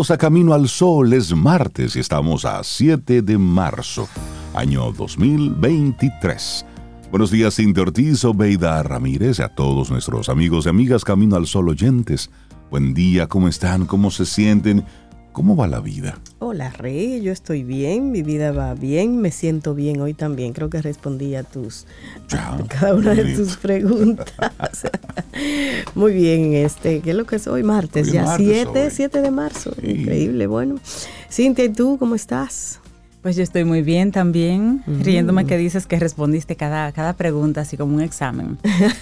Bienvenidos a Camino al Sol. Es martes y estamos a 7 de marzo, año 2023. Buenos días, Cintia Ortiz, Obeida Ramírez, a todos nuestros amigos y amigas Camino al Sol oyentes. Buen día, ¿cómo están? ¿Cómo se sienten? ¿Cómo va la vida? Hola Rey, yo estoy bien, mi vida va bien, me siento bien hoy también. Creo que respondí a tus Ya, a cada una de tus preguntas. Muy bien, este, ¿qué es lo que es hoy? Martes, Hoy ya martes, 7, hoy. 7 de marzo. Sí. Increíble, bueno. Cintia, ¿y tú cómo estás? Pues yo estoy muy bien también, Mm. riéndome que dices que respondiste cada, cada pregunta así como un examen.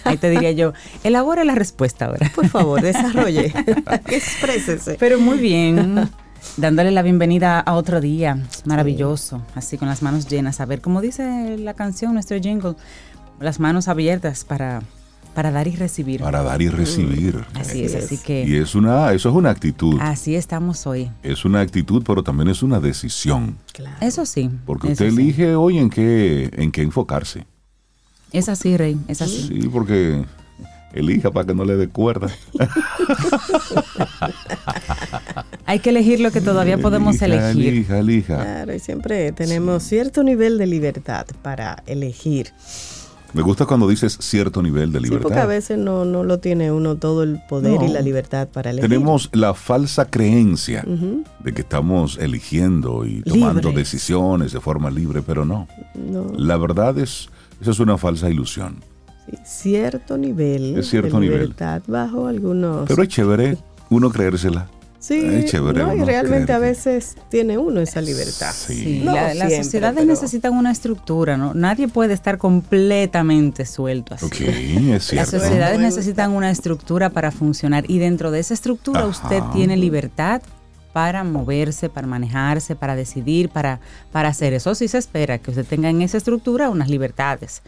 Ahí te diría yo, elabora la respuesta ahora. Por favor, desarrolle, exprésese. Pero muy bien, dándole la bienvenida a otro día maravilloso, así con las manos llenas. A ver, como dice la canción, nuestro jingle, las manos abiertas para, para dar y recibir. Para dar y recibir. Así es, así Y que es una, eso es una actitud. así estamos hoy. Es una actitud, pero también es una decisión. Claro. Eso sí. Porque eso usted sí. elige hoy en qué, en qué enfocarse. Es así, Rey, es así. Sí, porque elija para que no le dé cuerda. Hay que elegir lo que todavía podemos elegir. Elija, elija. Claro, y siempre tenemos cierto nivel de libertad para elegir. Me gusta cuando dices cierto nivel de Sí, porque a libertad. veces no, no lo tiene uno todo el poder y No. la libertad para elegir. Tenemos la falsa creencia Ujú. de que estamos eligiendo y tomando Libres. decisiones de forma libre, pero no. No. La verdad es, esa es una falsa ilusión. Sí, cierto nivel Es cierto de nivel. libertad bajo algunos. Pero es chévere uno creérsela. Sí, chévere no, y realmente a veces tiene uno esa libertad. Sí. Sí, No la- las sociedades pero- necesitan una estructura, ¿no? Nadie puede estar completamente suelto así. Es Las cierto. sociedades Me necesitan una estructura para funcionar y dentro de esa estructura Ajá. usted tiene libertad para moverse, para manejarse, para decidir, para, para hacer eso. Sí se espera que usted tenga en esa estructura unas libertades,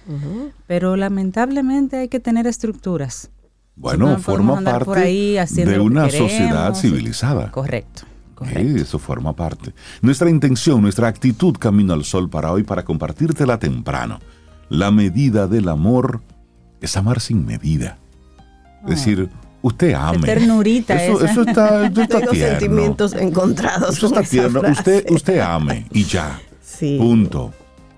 pero lamentablemente hay que tener estructuras. Bueno, forma parte de que una sociedad civilizada. Correcto, eso forma parte. Nuestra intención, nuestra actitud camino al sol para hoy, para compartírtela temprano. La medida del amor es amar sin medida. Es decir, usted ame. ternurita eso, esa. eso está, eso está Tengo tierno. sentimientos encontrados Eso con está tierno. Usted, usted ame y ya. Sí. Punto.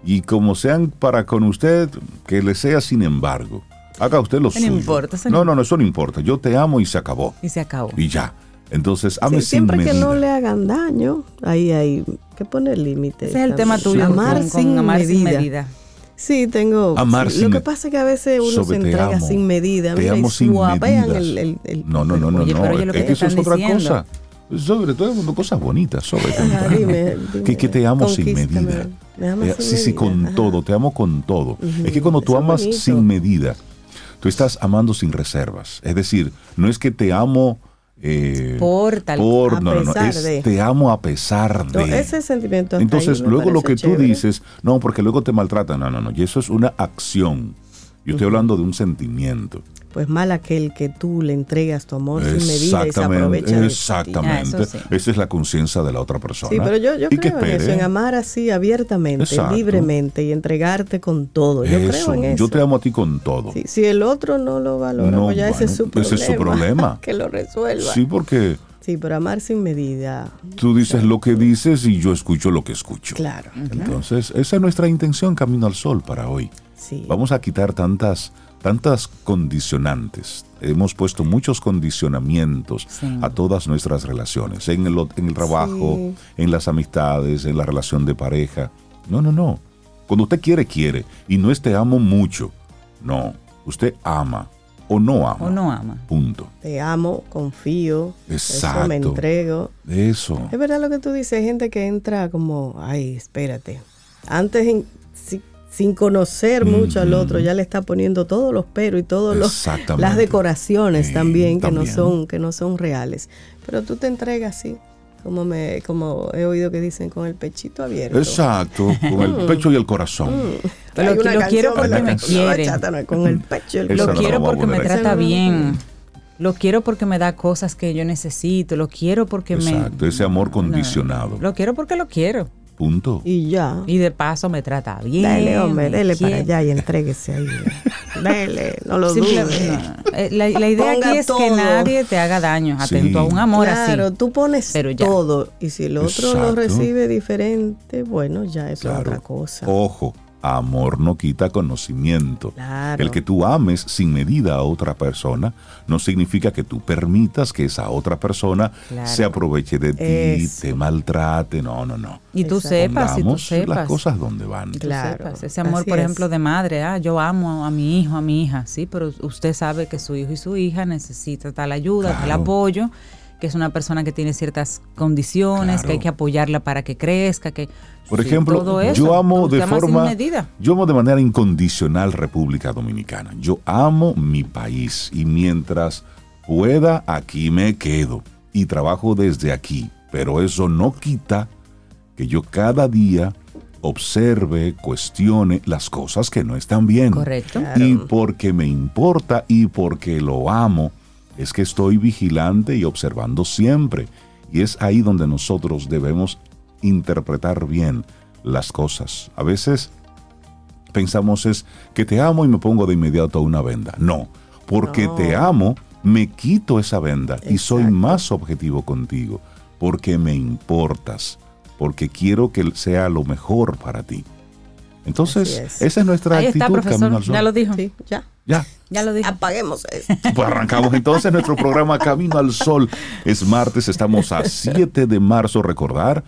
Y como sean para con usted, que le sea sin embargo. Haga usted lo No suyo. importa, eso no, no no, no, eso no importa. Yo te amo y se acabó. Y se acabó. Y ya. Entonces, Sí, ame sin siempre medida. que no le hagan daño, ahí hay que poner límites. Ese es el tema tuyo Amar, con, con sin, amar medida. sin medida. Sí, tengo. Amar sí, sin Lo que pasa es que a veces uno Sobre se entrega amo. sin medida. Te amo sin medidas. el- el- el- No, no, no, no, Oye, no. pero es que eso es otra diciendo. cosa. Sobre todo cosas bonitas, sobre Ajá, dime, dime. que, que te amo sin medida. Me amas Eh, sin sí, sí, medida, con ajá. todo, te amo con todo. Es que cuando tú eso amas bonito. sin medida, tú estás amando sin reservas. Es decir, no es que te amo eh, Por tal- por- a no, no, es de. te amo a pesar No, de. ese sentimiento Entonces, luego lo que tú dices, no, porque luego te maltratan. No, no, no. Y eso es una acción. Yo estoy hablando de un sentimiento. Pues mal aquel que tú le entregas tu amor sin medida y se aprovecha de ti. Exactamente. Ah, sí. Esa es la conciencia de la otra persona. Sí, pero yo, yo Y que creo en eso, en amar así abiertamente, Exacto. libremente y entregarte con todo. Yo creo en eso. Yo te amo a ti con todo. Sí, si el otro no lo valora, No, pues ya ese es su problema. ese es su problema. que lo resuelva. Sí, porque Sí, pero amar sin medida, tú dices lo que dices y yo escucho lo que escucho. claro. Entonces, esa es nuestra intención Camino al Sol para hoy. Sí. Vamos a quitar tantas, tantas condicionantes. Hemos puesto muchos condicionamientos Sí. a todas nuestras relaciones, en el, en el trabajo, Sí. en las amistades, en la relación de pareja. No, no, no. Cuando usted quiere, quiere. Y no es te amo mucho. No. Usted ama o no ama. O no ama. Punto. Te amo, confío, eso me Exacto. entrego. Eso. Es verdad lo que tú dices, hay gente que entra como, ay, espérate. Antes, sin conocer mucho al otro, ya le está poniendo todos los peros y todas las decoraciones Sí, también, que también. no son que no son reales. Pero tú te entregas así, como me como he oído que dicen con el pechito abierto. Exacto. Con el pecho y el corazón. Pero Hay lo- quiero porque me quiere. con el pecho y el Lo quiero porque me trata bien. Lo quiero porque me da cosas que yo necesito. Lo quiero porque Exacto. me... Ese amor condicionado. Lo quiero porque lo quiero. Punto. Y ya. Y de paso me trata bien. Dele, hombre, dele para allá y entréguese ahí. Dele, no lo Simple- dude. no. Eh, La, la idea Ponga aquí es que nadie te haga daño. Sí. Atento a un amor Claro, así. tú pones Pero ya. todo y si el otro lo recibe diferente, bueno, ya eso es Claro. otra cosa. Ojo, amor no quita conocimiento. Claro. El que tú ames sin medida a otra persona no significa que tú permitas que esa otra persona Claro. se aproveche de ti, Eso. te maltrate. No, no, no. Y tú Exacto. sepas, y tú sepas. las cosas donde van. Claro, sepas. Ese amor, así por es. ejemplo, de madre, ah, yo amo a mi hijo, a mi hija, sí, pero usted sabe que su hijo y su hija necesitan tal ayuda, tal apoyo, que es una persona que tiene ciertas condiciones, Claro. que hay que apoyarla para que crezca, que Por sí, ejemplo, todo eso, yo amo de forma yo amo de manera incondicional República Dominicana. Yo amo mi país y mientras pueda aquí me quedo y trabajo desde aquí, pero eso no quita que yo cada día observe, cuestione las cosas que no están bien. Correcto. Y porque me importa y porque lo amo, es que estoy vigilante y observando siempre. Y es ahí donde nosotros debemos interpretar bien las cosas. A veces pensamos es que te amo y me pongo de inmediato una venda. No, porque No. te amo, me quito esa venda y soy más objetivo contigo, porque me importas, porque quiero que sea lo mejor para ti. Entonces, es. esa es nuestra Ahí actitud, está, profesor, Camino al Sol. ya lo dijo. Sí, ya. Ya. Ya lo dijo. Apaguemos eso. Pues arrancamos entonces nuestro programa Camino al Sol. Es martes, estamos a 7 de marzo. Recordar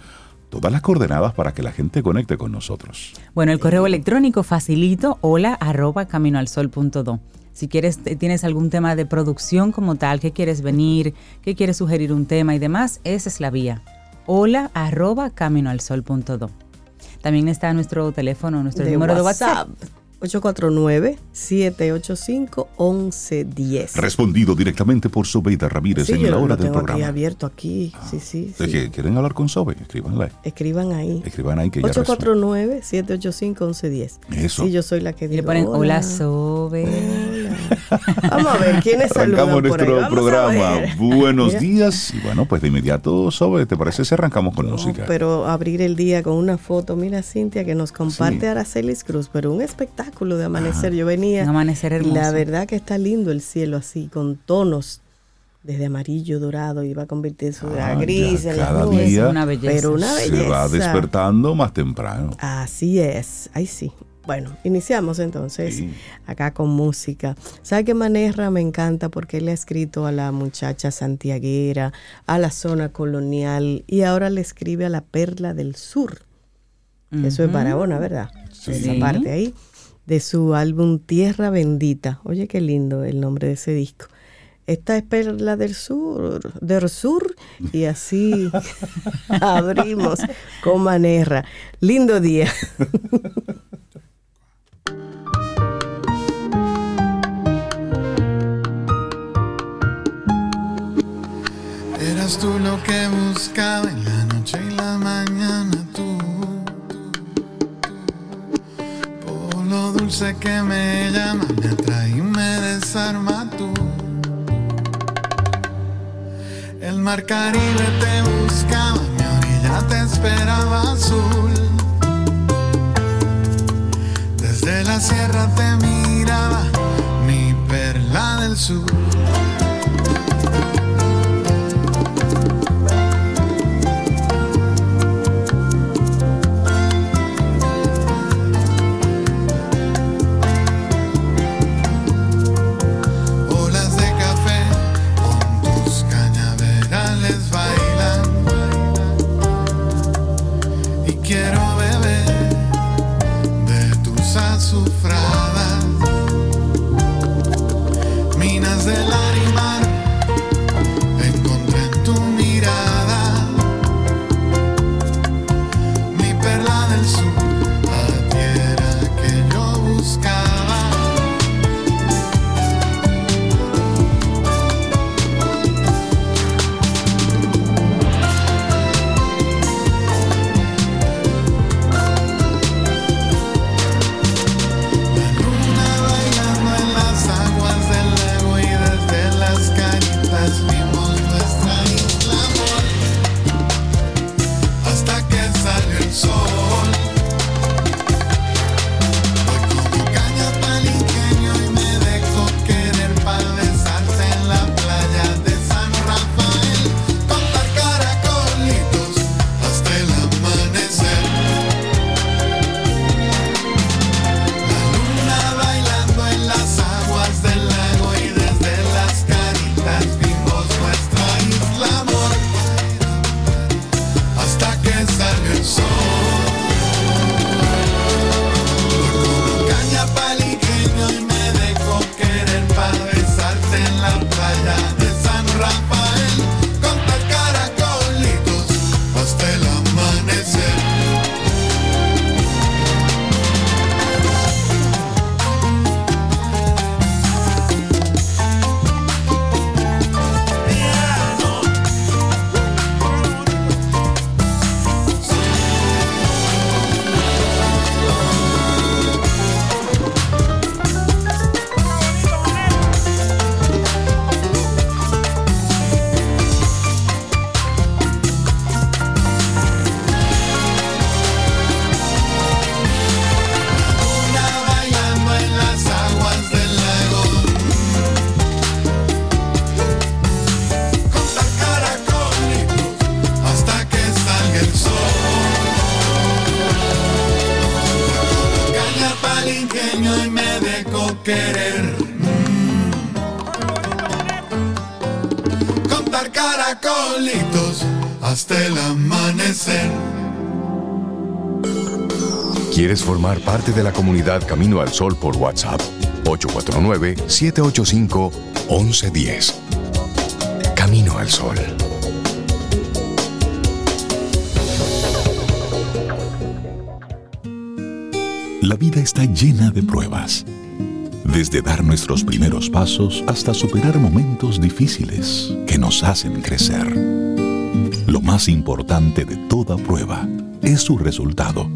todas las coordenadas para que la gente conecte con nosotros. Bueno, el correo electrónico facilito, hola arroba caminoalsol.do. Si quieres, tienes algún tema de producción como tal, que quieres venir, que quieres sugerir un tema y demás, esa es la vía. Hola arroba caminoalsol.do. También está nuestro teléfono, nuestro número de WhatsApp. 849-785-1110. Respondido directamente por Sobeida Ramírez Sí, en yo la lo hora del tengo aquí programa. abierto aquí. Sí, sí. ¿De sí. ¿Quieren hablar con Sobe? Escríbanle. Escriban ahí. Escriban ahí que ya resuelve. 849-785-1110. Eso. Sí, yo soy la que Y digo. le ponen hola, hola. Sobe. Vamos a ver, ¿quiénes saludan Arrancamos por nuestro programa. Buenos Mira. días. Y bueno, pues de inmediato, Sobe, ¿te parece si arrancamos con No, música? pero abrir el día con una foto, mira Cintia, que nos comparte Sí. Aracelis Cruz, pero un espectáculo de amanecer. Yo venía Un amanecer y hermoso. la verdad que está lindo el cielo así, con tonos desde amarillo, dorado, y va a convertirse Ah, a gris ya en las cada nubes. día una belleza. Pero una belleza. Se va despertando más temprano. Así es, ahí sí. Bueno, iniciamos entonces Sí. acá con música. ¿Sabe qué Manerra me encanta? Porque él le ha escrito a la muchacha santiaguera, a la zona colonial y ahora le escribe a la Perla del Sur. Eso es Barahona, ¿verdad? Esa Sí. parte ahí. De su álbum Tierra Bendita. Oye, qué lindo el nombre de ese disco. Esta es Perla del Sur, del Sur, y así abrimos con Manerra. Lindo día. Eras tú lo que buscaba en la noche y la mañana dulce que me llama, me atrae y me desarma tú. El mar Caribe te buscaba, mi orilla te esperaba azul. Desde la sierra te miraba, mi perla del sur. De la comunidad Camino al Sol por WhatsApp? 849-785-1110. Camino al Sol. La vida está llena de pruebas. Desde dar nuestros primeros pasos hasta superar momentos difíciles que nos hacen crecer. Lo más importante de toda prueba es su resultado.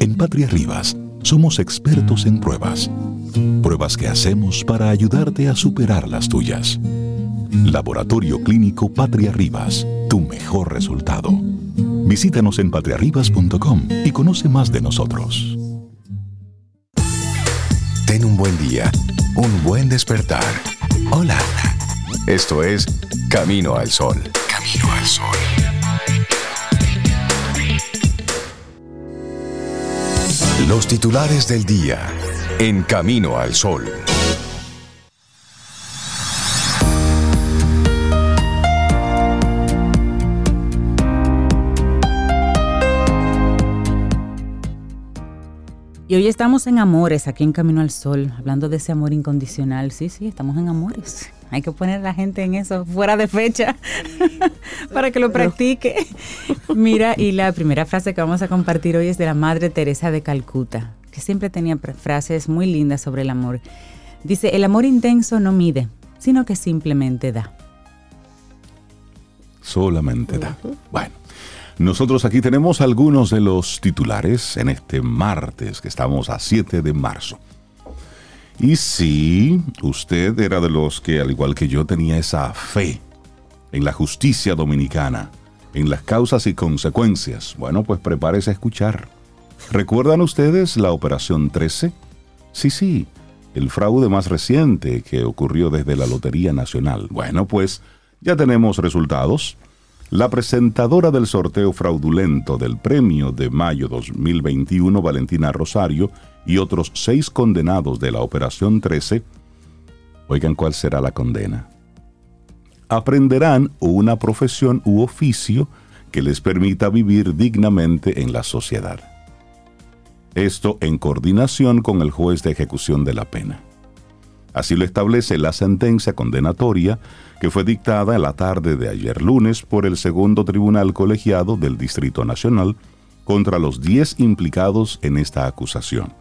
En Patria Rivas somos expertos en pruebas. Pruebas que hacemos para ayudarte a superar las tuyas. Laboratorio Clínico Patria Rivas, tu mejor resultado. Visítanos en patriarribas.com y conoce más de nosotros. Ten un buen día, un buen despertar. Hola. Esto es Camino al Sol. Camino al Sol. Los titulares del día en Camino al Sol. Y hoy estamos en Amores, aquí en Camino al Sol, hablando de ese amor incondicional. Sí, sí, estamos en Amores. Hay que poner a la gente en eso fuera de fecha para que lo practique. Mira, y la primera frase que vamos a compartir hoy es de la Madre Teresa de Calcuta, que siempre tenía frases muy lindas sobre el amor. Dice, el amor intenso no mide, sino que simplemente da. Solamente da. Bueno, Nosotros aquí tenemos algunos de los titulares en este martes, que estamos a 7 de marzo. Y si usted era de los que, al igual que yo, tenía esa fe en la justicia dominicana, en las causas y consecuencias, bueno, pues prepárese a escuchar. ¿Recuerdan ustedes la Operación 13? Sí, sí, el fraude más reciente que ocurrió desde la Lotería Nacional. Bueno, pues ya tenemos resultados. La presentadora del sorteo fraudulento del premio de mayo 2021, Valentina Rosario, y otros seis condenados de la Operación 13, oigan cuál será la condena. Aprenderán una profesión u oficio que les permita vivir dignamente en la sociedad. Esto en coordinación con el juez de ejecución de la pena. Así lo establece la sentencia condenatoria que fue dictada en la tarde de ayer lunes por el segundo tribunal colegiado del Distrito Nacional contra los 10 implicados en esta acusación.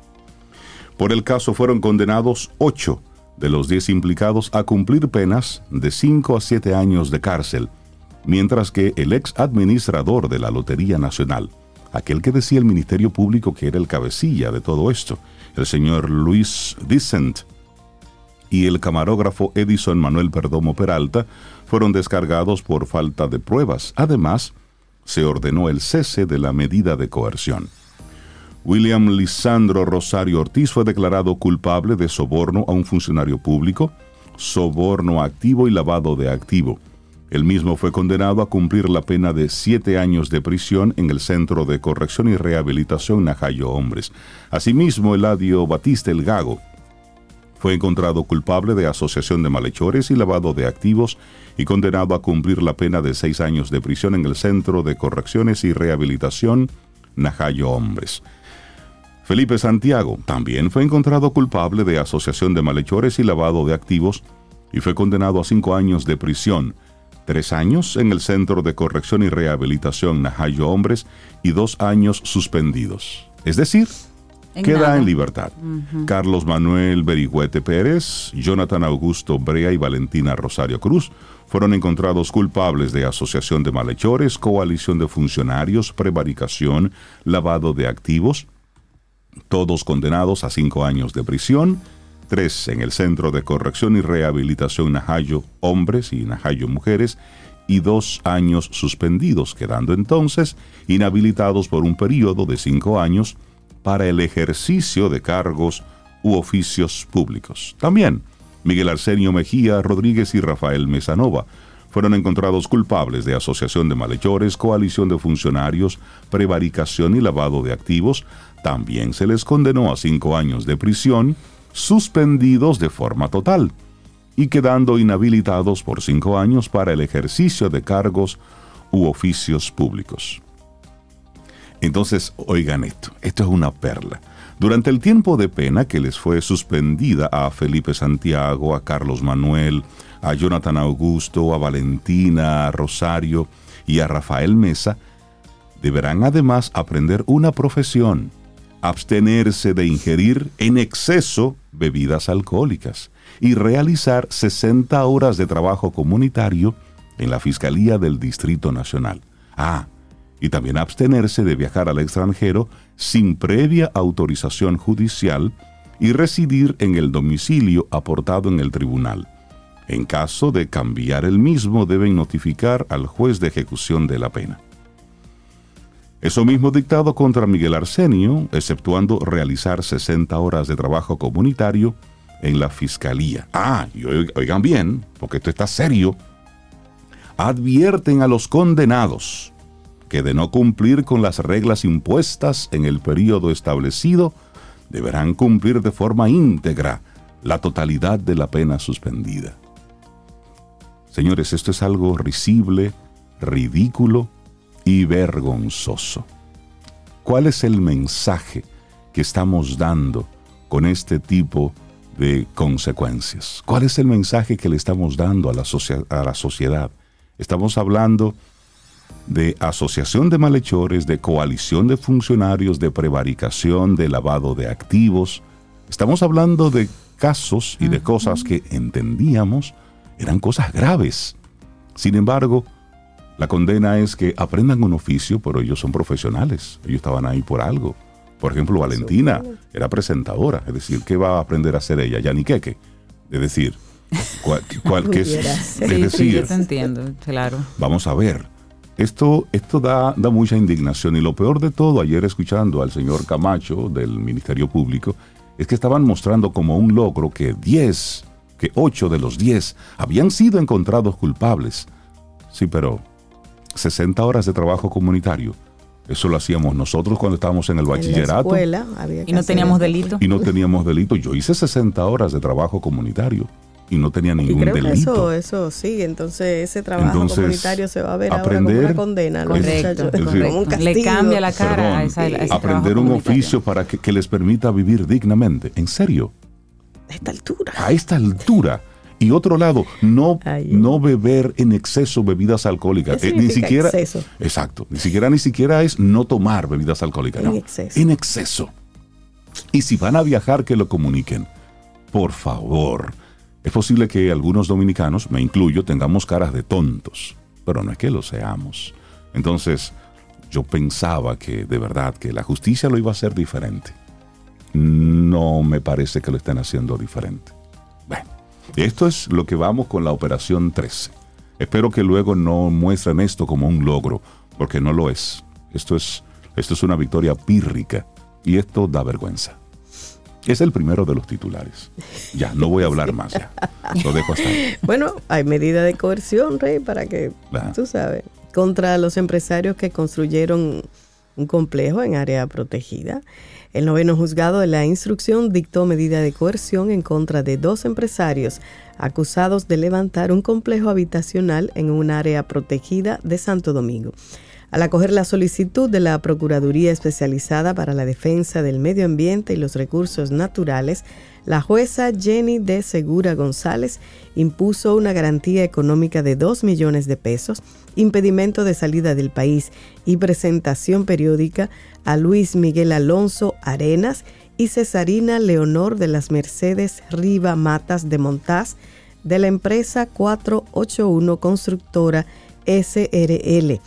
Por el caso fueron condenados 8 de los 10 implicados a cumplir penas de 5 a 7 años de cárcel, mientras que el ex administrador de la Lotería Nacional, aquel que decía el Ministerio Público que era el cabecilla de todo esto, el señor Luis Dicent, y el camarógrafo Edison Manuel Perdomo Peralta fueron descargados por falta de pruebas. Además, se ordenó el cese de la medida de coerción. William Lisandro Rosario Ortiz fue declarado culpable de soborno a un funcionario público, soborno activo y lavado de activo. El mismo fue condenado a cumplir la pena de siete años de prisión en el Centro de Corrección y Rehabilitación Najayo Hombres. Asimismo, Eladio Batista El Gago fue encontrado culpable de asociación de malhechores y lavado de activos y condenado a cumplir la pena de seis años de prisión en el Centro de Correcciones y Rehabilitación Najayo Hombres. Felipe Santiago también fue encontrado culpable de asociación de malhechores y lavado de activos y fue condenado a cinco años de prisión, tres años en el Centro de Corrección y Rehabilitación Najayo Hombres y dos años suspendidos. Es decir, queda en libertad. Carlos Manuel Berigüete Pérez, Jonathan Augusto Brea y Valentina Rosario Cruz fueron encontrados culpables de asociación de malhechores, coalición de funcionarios, prevaricación, lavado de activos, todos condenados a cinco años de prisión, tres en el Centro de Corrección y Rehabilitación Najayo Hombres y Najayo Mujeres, y dos años suspendidos, quedando entonces inhabilitados por un periodo de cinco años para el ejercicio de cargos u oficios públicos. También Miguel Arsenio Mejía Rodríguez y Rafael Mesanova fueron encontrados culpables de asociación de malhechores, coalición de funcionarios, prevaricación y lavado de activos. También se les condenó a cinco años de prisión, suspendidos de forma total y quedando inhabilitados por cinco años para el ejercicio de cargos u oficios públicos. Entonces, oigan esto, esto es una perla. Durante el tiempo de pena que les fue suspendida a Felipe Santiago, a Carlos Manuel, a Jonathan Augusto, a Valentina, a Rosario y a Rafael Mesa, deberán además aprender una profesión, abstenerse de ingerir en exceso bebidas alcohólicas y realizar 60 horas de trabajo comunitario en la Fiscalía del Distrito Nacional. Ah, y también abstenerse de viajar al extranjero sin previa autorización judicial y residir en el domicilio aportado en el tribunal. En caso de cambiar el mismo, deben notificar al juez de ejecución de la pena. Eso mismo dictado contra Miguel Arsenio, exceptuando realizar 60 horas de trabajo comunitario en la fiscalía. Ah, y oigan bien, porque esto está serio. Advierten a los condenados que de no cumplir con las reglas impuestas en el periodo establecido, deberán cumplir de forma íntegra la totalidad de la pena suspendida. Señores, esto es algo risible, ridículo y vergonzoso. ¿Cuál es el mensaje que estamos dando con este tipo de consecuencias? ¿Cuál es el mensaje que le estamos dando a la, a la sociedad? Estamos hablando de asociación de malhechores, de coalición de funcionarios, de prevaricación, de lavado de activos. Estamos hablando de casos y de cosas que entendíamos eran cosas graves. Sin embargo, La condena es que aprendan un oficio, pero ellos son profesionales. Ellos estaban ahí por algo. Por ejemplo, Valentina era presentadora. Es decir, ¿qué va a aprender a hacer ella? Ya ni queque. Es decir, cual- cual- que es, es ser. Sí, decir, yo te entiendo, claro. Vamos a ver. Esto, esto da, da mucha indignación y lo peor de todo, ayer escuchando al señor Camacho del Ministerio Público, es que estaban mostrando como un logro que 10, que 8 de los 10 habían sido encontrados culpables. Sí, pero 60 horas de trabajo comunitario, eso lo hacíamos nosotros cuando estábamos en el En la bachillerato escuela había que Y no teníamos delito. y no teníamos delito. Yo hice 60 horas de trabajo comunitario y no tenía Y ningún creo que delito. eso, eso sigue, entonces ese trabajo Entonces, comunitario se va a ver ahora como aprender- una condena a los Correcto, muchachos, es decir, como un correcto. Le castigo. cambia la cara Perdón, a, esa, a ese aprender un oficio para que, que les permita vivir dignamente. En serio, a esta altura. a esta altura. Y otro lado, no, Ay. no beber en exceso bebidas alcohólicas. ¿Qué Eh, ni siquiera, exceso? Exacto. Ni siquiera, ni siquiera es no tomar bebidas alcohólicas. En no, exceso. En exceso. Y si van a viajar, que lo comuniquen. Por favor. Es posible que algunos dominicanos, me incluyo, tengamos caras de tontos, pero no es que lo seamos. Entonces, yo pensaba que de verdad que la justicia lo iba a hacer diferente. No me parece que lo estén haciendo diferente. Esto es lo que vamos con la operación 13. Espero que luego no muestren esto como un logro, porque no lo es. Esto es, esto es una victoria pírrica y esto da vergüenza. Es el primero de los titulares. Ya, no voy a hablar más. Ya. Lo dejo hasta ahí. Bueno, hay medida de coerción, Rey, para que, tú sabes, contra los empresarios que construyeron un complejo en área protegida. El noveno juzgado de la instrucción dictó medida de coerción en contra de dos empresarios acusados de levantar un complejo habitacional en un área protegida de Santo Domingo. Al acoger la solicitud de la Procuraduría Especializada para la Defensa del Medio Ambiente y los Recursos Naturales, la jueza Jenny de Segura González impuso una garantía económica de 2 millones de pesos, impedimento de salida del país y presentación periódica a Luis Miguel Alonso Arenas y Cesarina Leonor de las Mercedes Riva Matas de Montaz de la empresa 481 Constructora SRL.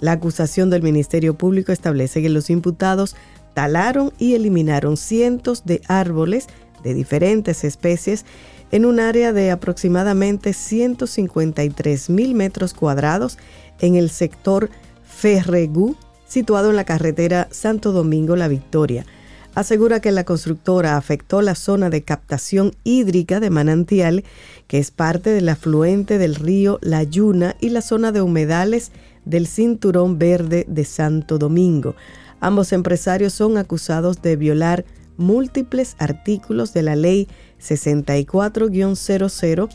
La acusación del Ministerio Público establece que los imputados talaron y eliminaron cientos de árboles de diferentes especies en un área de aproximadamente 153 mil metros cuadrados en el sector Ferregú, situado en la carretera Santo Domingo-La Victoria. Asegura que la constructora afectó la zona de captación hídrica de manantial, que es parte del afluente del río La Yuna y la zona de humedales del Cinturón Verde de Santo Domingo. Ambos empresarios son acusados de violar múltiples artículos de la Ley 64-00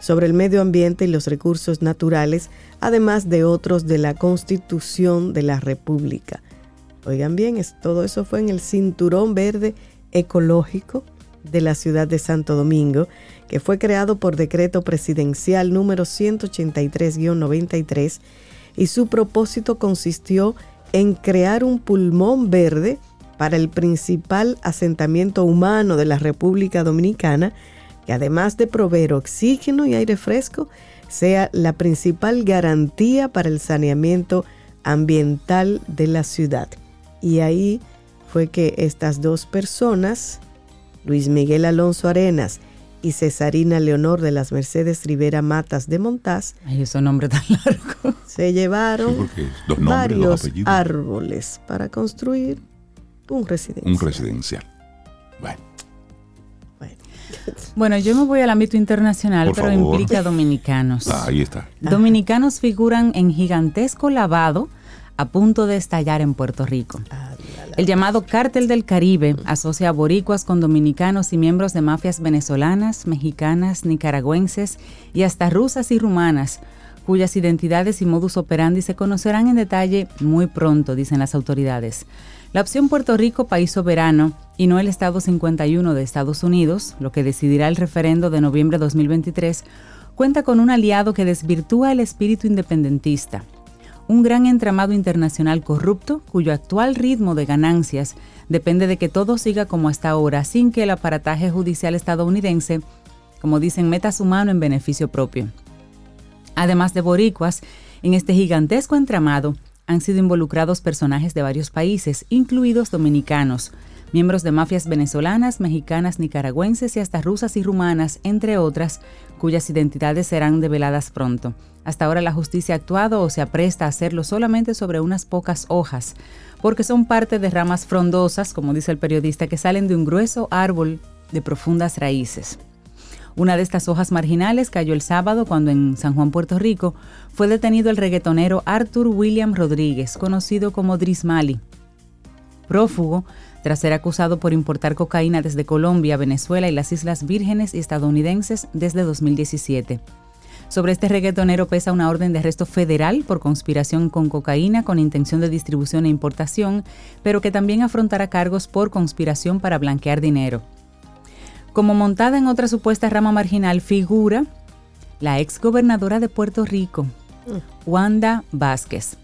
sobre el medio ambiente y los recursos naturales, además de otros de la Constitución de la República. Oigan bien, todo eso fue en el Cinturón Verde Ecológico de la ciudad de Santo Domingo, que fue creado por decreto presidencial número 183-93 y su propósito consistió en crear un pulmón verde para el principal asentamiento humano de la República Dominicana, que además de proveer oxígeno y aire fresco, sea la principal garantía para el saneamiento ambiental de la ciudad. Y ahí fue que estas dos personas, Luis Miguel Alonso Arenas y Cesarina Leonor de las Mercedes Rivera Matas de Montaz, Ay, ese nombre tan largo. se llevaron Sí, nombres, varios árboles para construir un residencial. Un residencial. Bueno, Bueno, Bueno, yo me voy al ámbito internacional, Por pero favor. implica dominicanos. ahí está. Dominicanos figuran en gigantesco lavado a punto de estallar en Puerto Rico. El llamado Cártel del Caribe asocia a boricuas con dominicanos y miembros de mafias venezolanas, mexicanas, nicaragüenses y hasta rusas y rumanas, cuyas identidades y modus operandi se conocerán en detalle muy pronto, dicen las autoridades. La opción Puerto Rico, país soberano, y no el Estado 51 de Estados Unidos, lo que decidirá el referendo de noviembre de 2023, cuenta con un aliado que desvirtúa el espíritu independentista un gran entramado internacional corrupto cuyo actual ritmo de ganancias depende de que todo siga como hasta ahora sin que el aparataje judicial estadounidense, como dicen, meta su mano en beneficio propio. Además de boricuas, En este gigantesco entramado han sido involucrados personajes de varios países, incluidos dominicanos, miembros de mafias venezolanas, mexicanas, nicaragüenses y hasta rusas y rumanas, entre otras, cuyas identidades serán develadas pronto. Hasta ahora la justicia ha actuado o se apresta a hacerlo solamente sobre unas pocas hojas, porque son parte de ramas frondosas, como dice el periodista, que salen de un grueso árbol de profundas raíces. Una de estas hojas marginales cayó el sábado cuando en San Juan, Puerto Rico, fue detenido el reggaetonero Arthur William Rodríguez, conocido como Drismali. Prófugo, tras ser acusado por importar cocaína desde Colombia, Venezuela y las Islas Vírgenes y estadounidenses desde 2017. Sobre este reggaetonero pesa una orden de arresto federal por conspiración con cocaína con intención de distribución e importación, pero que también afrontará cargos por conspiración para blanquear dinero. Como montada en otra supuesta rama marginal figura la ex gobernadora de Puerto Rico, Wanda Vázquez.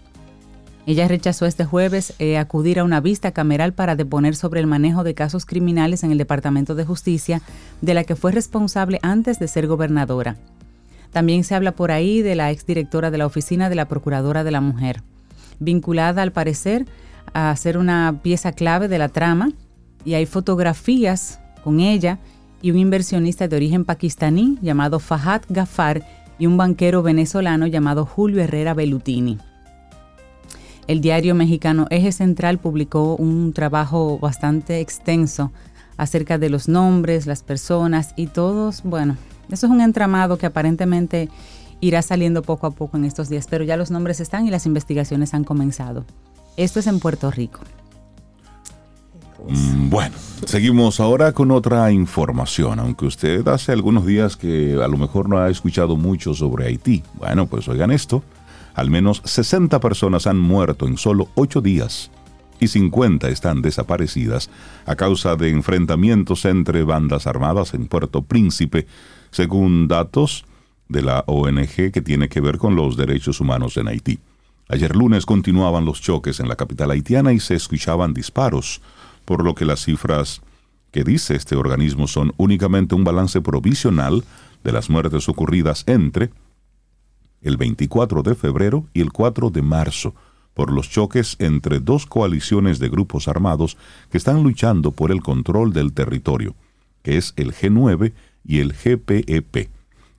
Ella rechazó este jueves eh, acudir a una vista cameral para deponer sobre el manejo de casos criminales en el Departamento de Justicia, de la que fue responsable antes de ser gobernadora. También se habla por ahí de la exdirectora de la Oficina de la Procuradora de la Mujer, vinculada al parecer a ser una pieza clave de la trama, y hay fotografías con ella y un inversionista de origen pakistaní llamado Fahad Gafar y un banquero venezolano llamado Julio Herrera Bellutini. El diario mexicano Eje Central publicó un trabajo bastante extenso acerca de los nombres, las personas y todos, bueno, eso es un entramado que aparentemente irá saliendo poco a poco en estos días, pero ya los nombres están y las investigaciones han comenzado. Esto es en Puerto Rico. Mm, Bueno, seguimos ahora con otra información, aunque usted hace algunos días que a lo mejor no ha escuchado mucho sobre Haití. Bueno, pues oigan esto, al menos 60 personas han muerto en solo 8 días y 50 están desaparecidas a causa de enfrentamientos entre bandas armadas en Puerto Príncipe, según datos de la ONG que tiene que ver con los derechos humanos en Haití. Ayer lunes continuaban los choques en la capital haitiana y se escuchaban disparos por lo que las cifras que dice este organismo son únicamente un balance provisional de las muertes ocurridas entre el 24 de febrero y el 4 de marzo por los choques entre dos coaliciones de grupos armados que están luchando por el control del territorio, que es el G9 y el GPEP.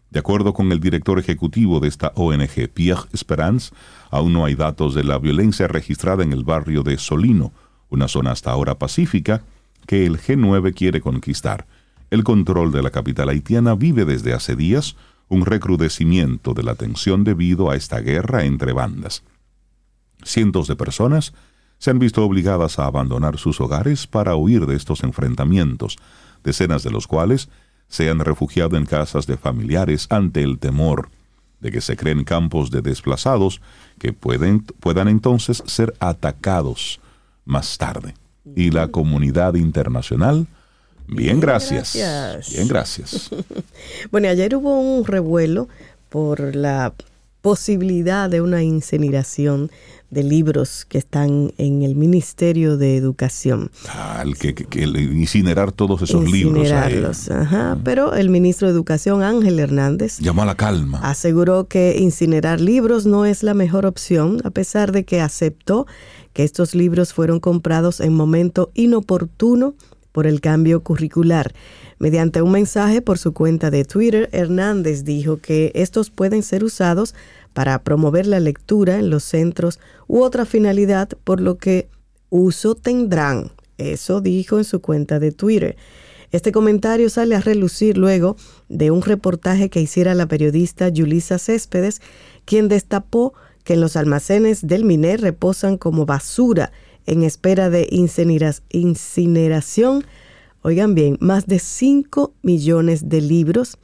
De acuerdo con el director ejecutivo de esta ONG, Pierre Esperance, aún no hay datos de la violencia registrada en el barrio de Solino, una zona hasta ahora pacífica que el G9 quiere conquistar. El control de la capital haitiana vive desde hace días un recrudecimiento de la tensión debido a esta guerra entre bandas. Cientos de personas se han visto obligadas a abandonar sus hogares para huir de estos enfrentamientos, decenas de los cuales se han refugiado en casas de familiares ante el temor de que se creen campos de desplazados que pueden, puedan entonces ser atacados más tarde. Y la comunidad internacional, bien, gracias. gracias. Bien, gracias. Bueno, ayer hubo un revuelo por la posibilidad de una incineración de libros que están en el Ministerio de Educación. Ah, el que, que- que el incinerar todos esos libros. ahí. Ajá. Pero el ministro de Educación, Ángel Hernández, Llamó a la calma. aseguró que incinerar libros no es la mejor opción, a pesar de que aceptó que estos libros fueron comprados en momento inoportuno por el cambio curricular. Mediante un mensaje por su cuenta de Twitter, Hernández dijo que estos pueden ser usados para promover la lectura en los centros u otra finalidad, por lo que uso tendrán. Eso dijo en su cuenta de Twitter. Este comentario sale a relucir luego de un reportaje que hiciera la periodista Yulisa Céspedes, quien destapó que en los almacenes del MINER reposan como basura en espera de incineración, oigan bien, más de 5 millones de libros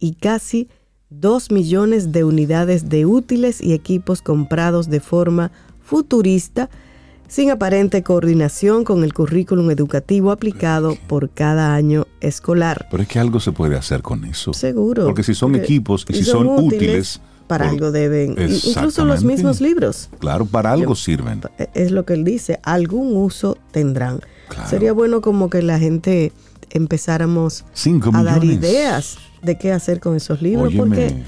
y casi 2 millones de unidades de útiles y equipos comprados de forma futurista, sin aparente coordinación con el currículum educativo aplicado por cada año escolar. Pero es que algo se puede hacer con eso. Seguro. Porque si son equipos y si si son útiles, para por- algo deben. Incluso los mismos libros. Claro, para algo sirven. E- Es lo que él dice, algún uso tendrán. Claro. Sería bueno como que la gente empezáramos Cinco a dar ideas de qué hacer con esos libros, Óyeme. porque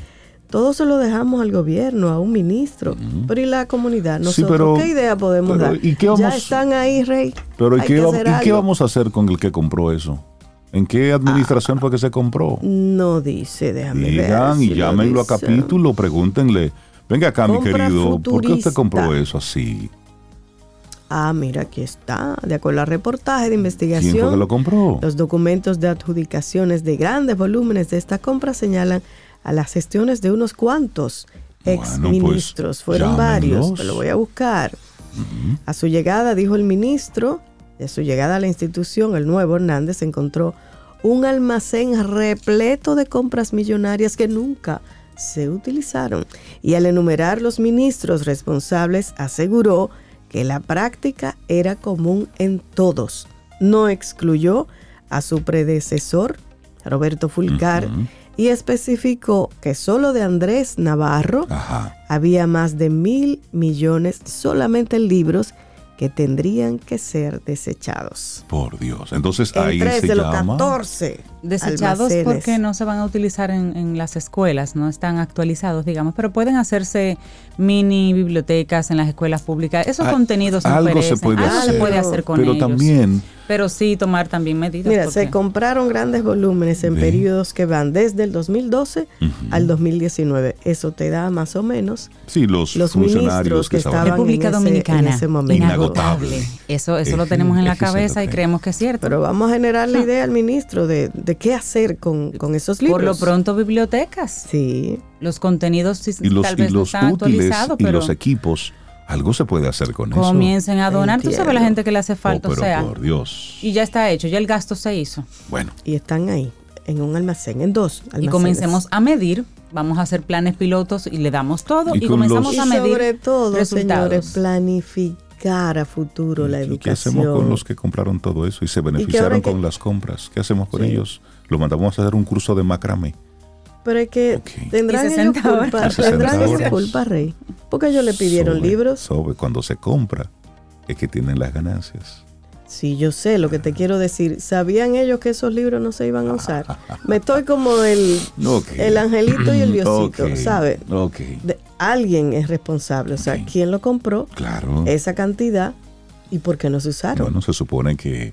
todo se lo dejamos al gobierno, a un ministro. Pero ¿y la comunidad? Sí, Nosotros, pero- ¿qué idea podemos pero, dar? ¿y qué vamos- ya están ahí, Rey. Pero ¿y qué, que va- hacer ¿y qué algo. vamos a hacer con el que compró eso? ¿En qué Ah. administración fue que se compró? No dice, déjame ver. Digan y si lo llámenlo a capítulo, pregúntenle. Venga acá, mi querido, ¿por qué usted compró eso así? Ah, mira, aquí está. De acuerdo al reportaje de ¿Quién investigación. fue que lo compró? Los documentos de adjudicaciones de grandes volúmenes de esta compra señalan a las gestiones de unos cuantos Bueno, ex pues, ministros. Fueron llámenlos. varios, lo voy a buscar. A su llegada, dijo el ministro, de su llegada a la institución, el nuevo Hernández encontró un almacén repleto de compras millonarias que nunca se utilizaron. Y al enumerar los ministros responsables, aseguró que la práctica era común en todos. No excluyó a su predecesor, Roberto Fulcar, y especificó que solo de Andrés Navarro Ajá. había más de mil millones solamente en libros que tendrían que ser desechados. Por Dios. Entonces En ahí tres se de los llama. 14 Desechados almacenes. porque no se van a utilizar en, en las escuelas, no están actualizados, digamos, pero pueden hacerse mini bibliotecas en las escuelas públicas. Esos Ah, contenidos algo se puede algo hacer. se puede hacer con Pero ellos. también Pero sí tomar también medidas. Mira, se compraron grandes volúmenes en Ve. periodos que van desde el 2012 Ujú. al 2019. Eso te da más o menos Sí, los, Los funcionarios ministros que estaban. República en ese- Dominicana, en ese momento. inagotable. Eso, eso lo Eje, tenemos en la lo cabeza y creemos que es cierto. Pero vamos a generar la idea al ministro de, de qué hacer con, con esos libros. Por lo pronto, bibliotecas. Sí. Los contenidos sí, Y los, tal y vez no los están útiles actualizados, y pero los equipos, algo se puede hacer con eso. comiencen a donar. Tú sabes la Entiendo. gente que le hace falta, Oh, o pero sea. por Dios. Y ya está hecho, ya el gasto se hizo. Bueno, Y están ahí, en un almacén, en dos almacenes. Y comencemos a medir. Vamos a hacer planes pilotos y le damos todo Y y, comenzamos Y a medir sobre todo, resultados. señores, planificar a futuro la ¿y educación. ¿qué hacemos con los que compraron todo eso y se beneficiaron que- con las compras? ¿Qué hacemos con Sí. ellos? Lo mandamos a hacer un curso de macramé. Pero es que tendrán ellos 60 horas. culpa, 60 tendrán ellos culpa, Rey. Porque ellos le pidieron Sobre- libros. Sobre cuando se compra, es que tienen las ganancias. Sí, yo sé lo que te quiero decir. ¿Sabían ellos que esos libros no se iban a usar? Me estoy como el, el angelito y el diosito, ¿sabes? Ok, De- alguien es responsable. O sea. ¿quién lo compró? claro. Esa cantidad y por qué no se usaron. Bueno, se supone que,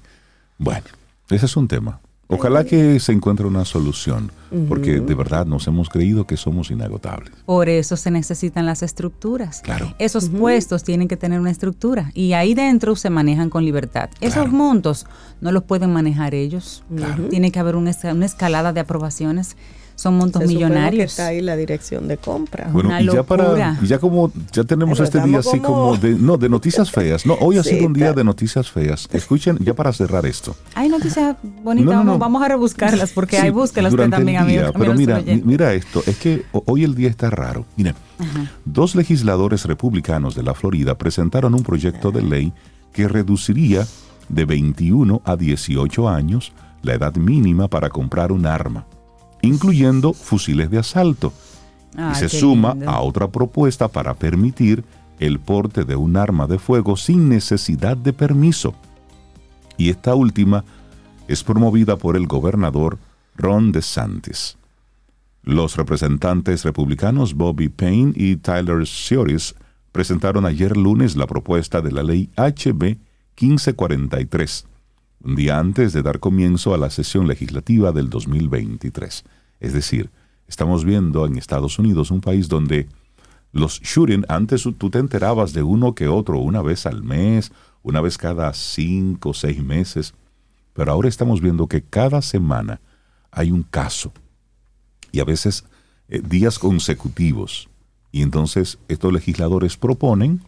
bueno, ese es un tema. Ojalá que se encuentre una solución, porque de verdad nos hemos creído que somos inagotables. Por eso se necesitan las estructuras. Claro. Esos puestos tienen que tener una estructura y ahí dentro se manejan con libertad. Esos Claro. montos no los pueden manejar ellos. Claro. Tiene que haber una escalada de aprobaciones. Son montos Se supone que millonarios. está ahí la dirección de compra. Bueno, Una y ya para, locura. y ya como, ya tenemos Pero este día así como, como- de, no, de noticias feas. No, hoy ha Sí, sido un día está- de noticias feas. Escuchen, ya para cerrar esto. Hay noticias bonitas, No, no, vamos, no. vamos a rebuscarlas porque Sí, hay búsquelas usted durante el también, día, amigo. Pero mira, mira esto, es que ho- hoy el día está raro. Miren, dos legisladores republicanos de la Florida presentaron un proyecto de ley que reduciría de 21 a 18 años la edad mínima para comprar un arma, incluyendo fusiles de asalto. Y se qué suma lindo. a otra propuesta para permitir el porte de un arma de fuego sin necesidad de permiso. Y esta última es promovida por el gobernador Ron DeSantis. Los representantes republicanos Bobby Payne y Tyler Sioris presentaron ayer lunes la propuesta de la ley HB 1543, un día antes de dar comienzo a la sesión legislativa del 2023. Es decir, estamos viendo en Estados Unidos un país donde los shooting, antes tú te enterabas de uno que otro una vez al mes, una vez cada cinco o seis meses, pero ahora estamos viendo que cada semana hay un caso y a veces eh, días consecutivos. Y entonces estos legisladores proponen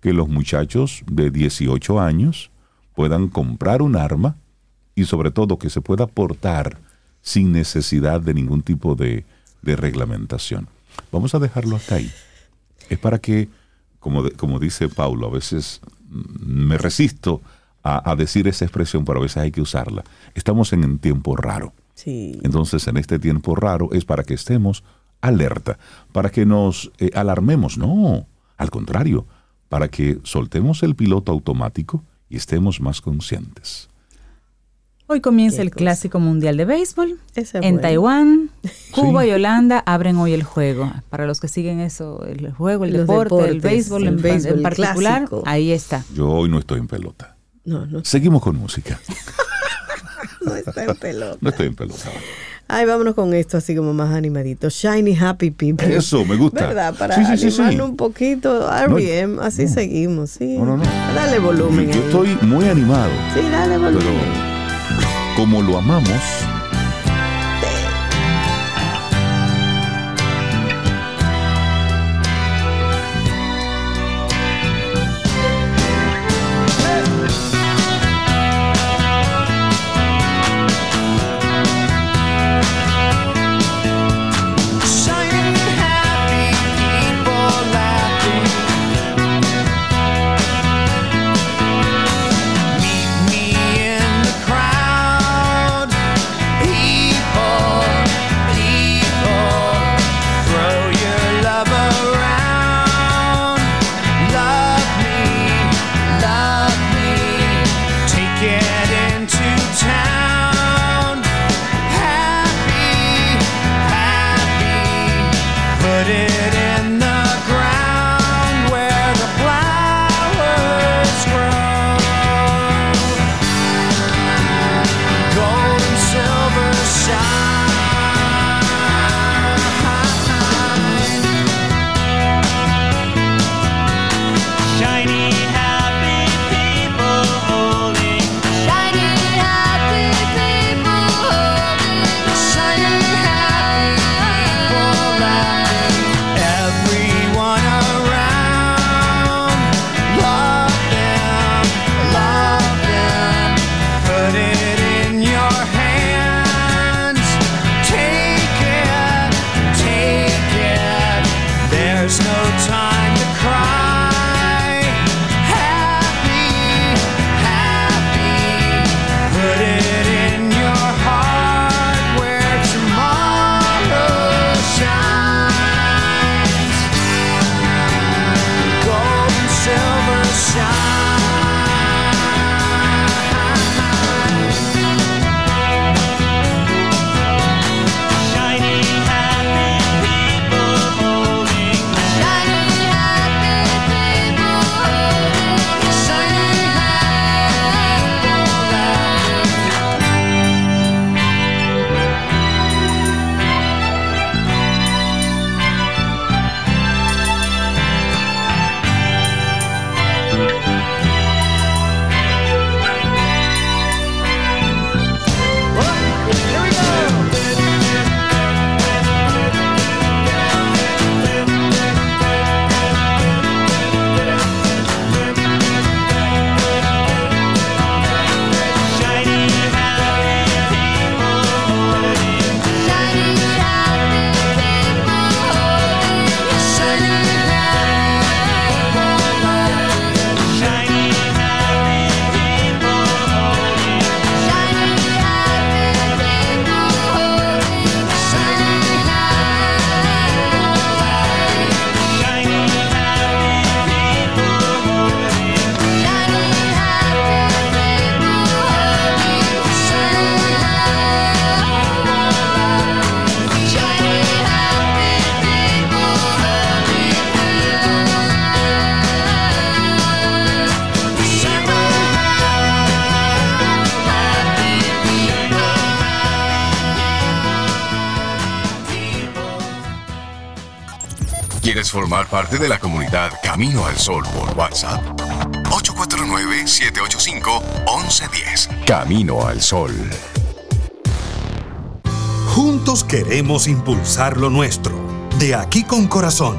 que los muchachos de 18 años puedan comprar un arma y sobre todo que se pueda portar sin necesidad de ningún tipo de, de reglamentación. Vamos a dejarlo hasta ahí. Es para que, como, de- como dice Paulo, a veces me resisto a, a decir esa expresión, pero a veces hay que usarla. Estamos en un tiempo raro. Sí. Entonces, en este tiempo raro es para que estemos alerta, para que nos eh, alarmemos. No, al contrario, para que soltemos el piloto automático y estemos más conscientes. Hoy comienza el. Clásico Mundial de Béisbol es en bueno. Taiwán. Cuba y Holanda abren hoy el juego. Para los que siguen eso, el juego, el Los deporte, el béisbol, el en, béisbol, en particular, clásico. ahí está. Yo hoy no estoy en pelota. No, no, Seguimos con música. no está en pelota. No estoy en pelota. Ay, vámonos con esto así como más animadito. Shiny Happy People. Eso, me gusta. ¿Verdad? Para Sí, sí, sí, sí. animarnos un poquito. R.E.M. así no. seguimos, sí. No. Dale volumen. Yo, estoy muy animado, Sí, dale pero volumen. como lo amamos, ¿Quieres formar parte de la comunidad Camino al Sol por WhatsApp? 849-785-1110. Camino al Sol. Juntos queremos impulsar lo nuestro. De aquí con corazón.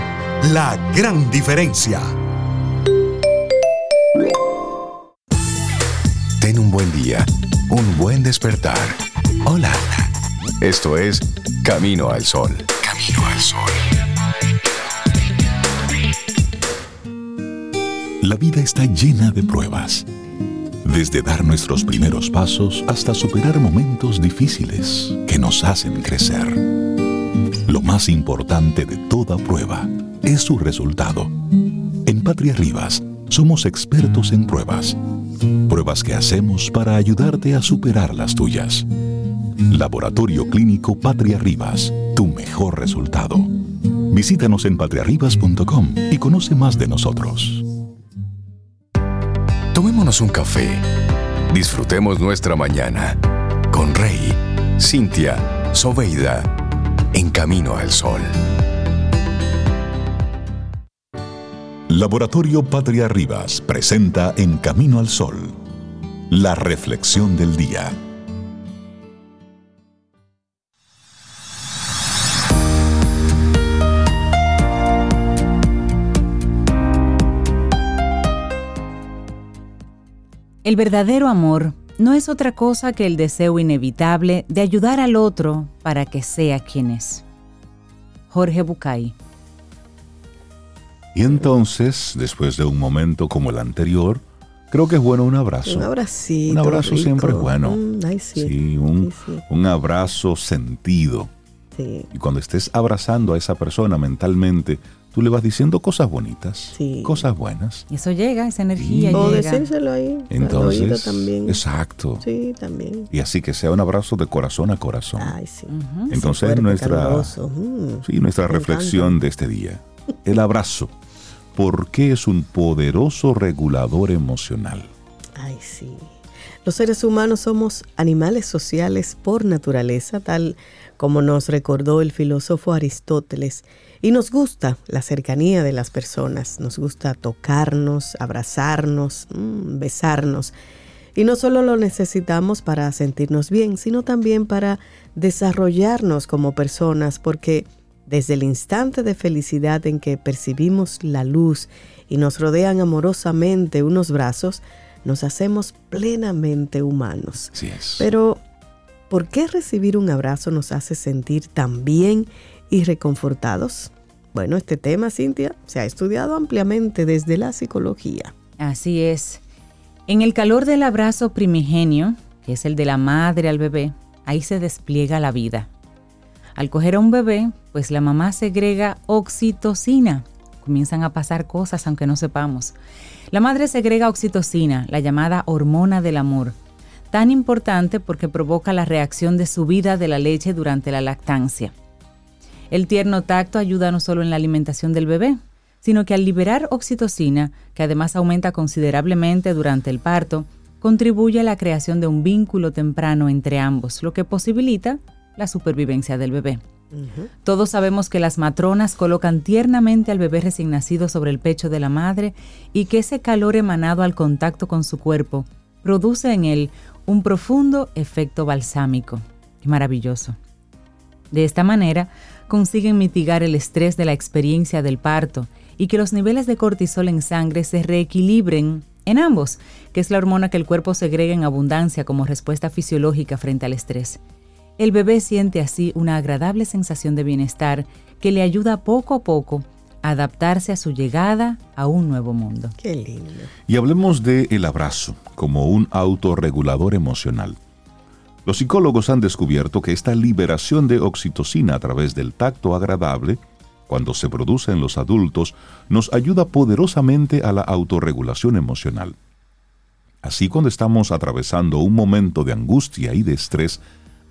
La gran diferencia. Ten un buen día, un buen despertar. Hola. Esto es Camino al Sol. Camino al Sol. La vida está llena de pruebas. Desde dar nuestros primeros pasos hasta superar momentos difíciles que nos hacen crecer. Lo más importante de toda prueba es su resultado. En Patria Rivas somos expertos en pruebas. Pruebas que hacemos para ayudarte a superar las tuyas. Laboratorio Clínico Patria Rivas, tu mejor resultado. Visítanos en patriarribas.com y conoce más de nosotros. Tomémonos un café. Disfrutemos nuestra mañana con Rey, Cintia, Soveida, en Camino al Sol. Laboratorio Patria Rivas presenta En Camino al Sol, la reflexión del día. El verdadero amor no es otra cosa que el deseo inevitable de ayudar al otro para que sea quien es. Jorge Bucay. Y entonces, después de un momento como el anterior, creo que es bueno un abrazo. Un abracito. Un abrazo rico. siempre es bueno. Mm, ay, sí. Sí, un, Sí, un abrazo sentido. Sí. Y cuando estés abrazando a esa persona mentalmente, tú le vas diciendo cosas bonitas, Sí. cosas buenas. Y eso llega, esa energía O llega. decírselo ahí. al oído Entonces, también. exacto. Sí, también. Y así que sea un abrazo de corazón a corazón. Ay, sí. Entonces, fuerte, nuestra, caluroso. Mm. sí, nuestra Me reflexión de este día. El abrazo. ¿Por qué es un poderoso regulador emocional? Ay, sí. Los seres humanos somos animales sociales por naturaleza, tal como nos recordó el filósofo Aristóteles. Y nos gusta la cercanía de las personas, nos gusta tocarnos, abrazarnos, mm, besarnos. Y no solo lo necesitamos para sentirnos bien, sino también para desarrollarnos como personas, porque desde el instante de felicidad en que percibimos la luz y nos rodean amorosamente unos brazos, nos hacemos plenamente humanos. Así es. Pero, ¿por qué recibir un abrazo nos hace sentir tan bien y reconfortados? Bueno, este tema, Cintia, se ha estudiado ampliamente desde la psicología. Así es. En el calor del abrazo primigenio, que es el de la madre al bebé, ahí se despliega la vida. Al coger a un bebé, pues la mamá segrega oxitocina. Comienzan a pasar cosas aunque no sepamos. La madre segrega oxitocina, la llamada hormona del amor, tan importante porque provoca la reacción de subida de la leche durante la lactancia. El tierno tacto ayuda no solo en la alimentación del bebé, sino que al liberar oxitocina, que además aumenta considerablemente durante el parto, contribuye a la creación de un vínculo temprano entre ambos, lo que posibilita la supervivencia del bebé. Todos sabemos que las matronas colocan tiernamente al bebé recién nacido sobre el pecho de la madre y que ese calor emanado al contacto con su cuerpo produce en él un profundo efecto balsámico. Qué maravilloso. De esta manera, consiguen mitigar el estrés de la experiencia del parto y que los niveles de cortisol en sangre se reequilibren en ambos, que es la hormona que el cuerpo segrega en abundancia como respuesta fisiológica frente al estrés. El bebé siente así una agradable sensación de bienestar que le ayuda poco a poco a adaptarse a su llegada a un nuevo mundo. Qué lindo. Y hablemos de el abrazo como un autorregulador emocional. Los psicólogos han descubierto que esta liberación de oxitocina a través del tacto agradable, cuando se produce en los adultos, nos ayuda poderosamente a la autorregulación emocional. Así cuando estamos atravesando un momento de angustia y de estrés,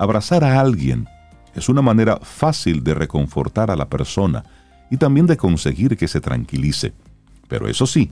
abrazar a alguien es una manera fácil de reconfortar a la persona y también de conseguir que se tranquilice. Pero eso sí,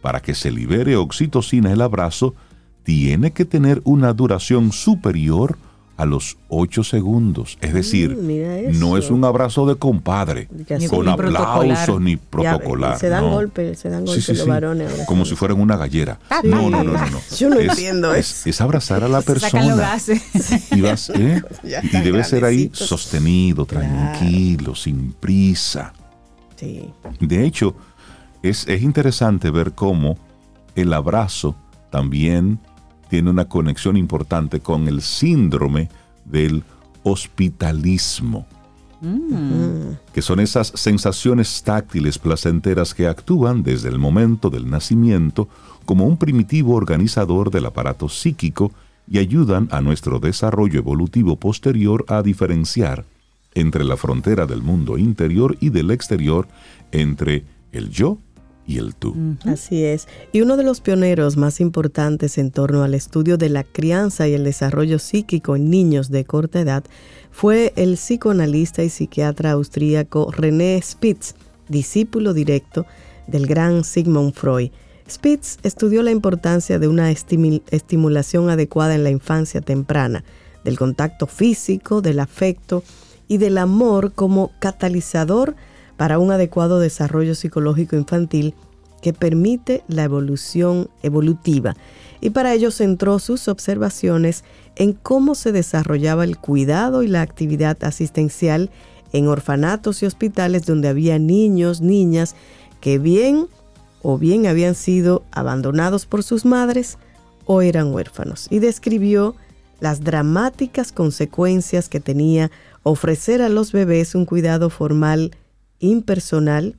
para que se libere oxitocina el abrazo, tiene que tener una duración superior a los 8 segundos. Es decir, Mm, no es un abrazo de compadre, con Ni aplausos ni Ya, protocolar. se dan no. golpes, se dan golpes sí, los sí. varones. ahora Como sí. si fueran una gallera. Sí. No, no, no, no. no. Yo no es, entiendo es- eso. es abrazar a la persona. Y, vas, ¿eh? Y debe ser ahí sostenido, Claro. tranquilo, sin prisa. Sí. De hecho, es, es interesante ver cómo el abrazo también tiene una conexión importante con el síndrome del hospitalismo, que son esas sensaciones táctiles placenteras que actúan desde el momento del nacimiento como un primitivo organizador del aparato psíquico y ayudan a nuestro desarrollo evolutivo posterior a diferenciar entre la frontera del mundo interior y del exterior, entre el yo y el tú. Así es. Y uno de los pioneros más importantes en torno al estudio de la crianza y el desarrollo psíquico en niños de corta edad fue el psicoanalista y psiquiatra austríaco René Spitz, discípulo directo del gran Sigmund Freud. Spitz estudió la importancia de una estimulación adecuada en la infancia temprana, del contacto físico, del afecto y del amor como catalizador para un adecuado desarrollo psicológico infantil que permite la evolución evolutiva. Y para ello centró sus observaciones en cómo se desarrollaba el cuidado y la actividad asistencial en orfanatos y hospitales donde había niños, niñas que bien o bien habían sido abandonados por sus madres o eran huérfanos. Y describió las dramáticas consecuencias que tenía ofrecer a los bebés un cuidado formal impersonal,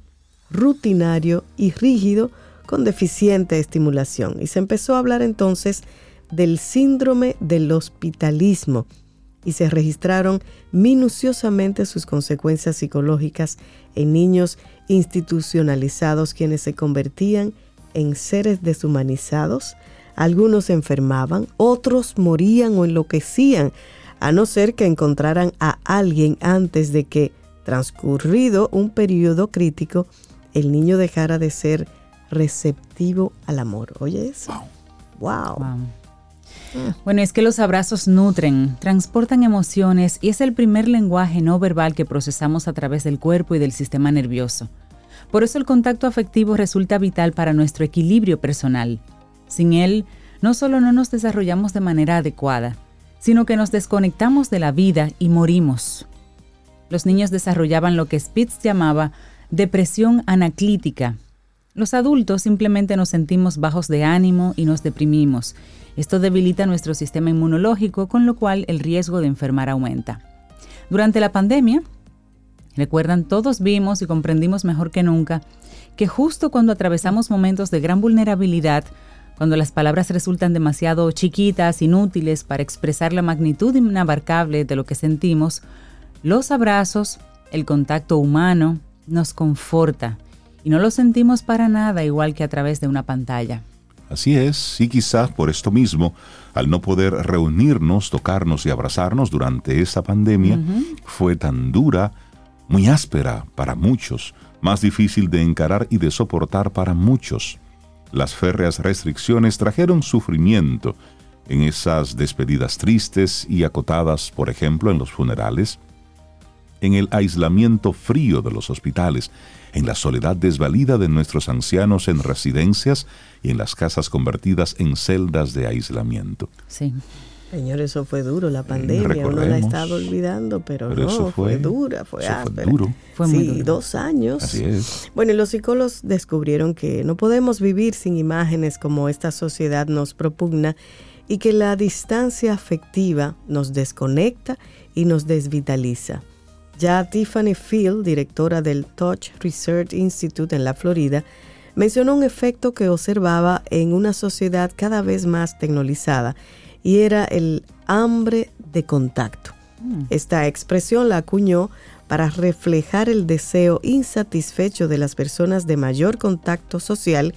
rutinario y rígido con deficiente estimulación. Y se empezó a hablar entonces del síndrome del hospitalismo y se registraron minuciosamente sus consecuencias psicológicas en niños institucionalizados quienes se convertían en seres deshumanizados. Algunos se enfermaban, otros morían o enloquecían, a no ser que encontraran a alguien antes de que, transcurrido un periodo crítico, el niño dejara de ser receptivo al amor. Oye eso. Wow. Wow. Bueno, es que los abrazos nutren, transportan emociones y es el primer lenguaje no verbal que procesamos a través del cuerpo y del sistema nervioso. Por eso el contacto afectivo resulta vital para nuestro equilibrio personal. Sin él, no solo no nos desarrollamos de manera adecuada, sino que nos desconectamos de la vida y morimos. Los niños desarrollaban lo que Spitz llamaba depresión anaclítica. Los adultos simplemente nos sentimos bajos de ánimo y nos deprimimos. Esto debilita nuestro sistema inmunológico, con lo cual el riesgo de enfermar aumenta. Durante la pandemia, recuerdan, todos vimos y comprendimos mejor que nunca que justo cuando atravesamos momentos de gran vulnerabilidad, cuando las palabras resultan demasiado chiquitas, inútiles para expresar la magnitud inabarcable de lo que sentimos, los abrazos, el contacto humano, nos conforta y no lo sentimos para nada igual que a través de una pantalla. Así es, y quizás por esto mismo, al no poder reunirnos, tocarnos y abrazarnos durante esta pandemia, fue tan dura, muy áspera para muchos, más difícil de encarar y de soportar para muchos. Las férreas restricciones trajeron sufrimiento en esas despedidas tristes y acotadas, por ejemplo, en los funerales, en el aislamiento frío de los hospitales, en la soledad desvalida de nuestros ancianos en residencias y en las casas convertidas en celdas de aislamiento. Sí. Señor, eso fue duro, la pandemia. Uno la estaba olvidando, pero, Pero no, eso fue, fue- dura, fue eso fue duro. Fue muy sí, duro. dos años. Así es. Bueno, y los psicólogos descubrieron que no podemos vivir sin imágenes como esta sociedad nos propugna y que la distancia afectiva nos desconecta y nos desvitaliza. Ya Tiffany Field, directora del Touch Research Institute en la Florida, mencionó un efecto que observaba en una sociedad cada vez más tecnologizada y era el hambre de contacto. Esta expresión la acuñó para reflejar el deseo insatisfecho de las personas de mayor contacto social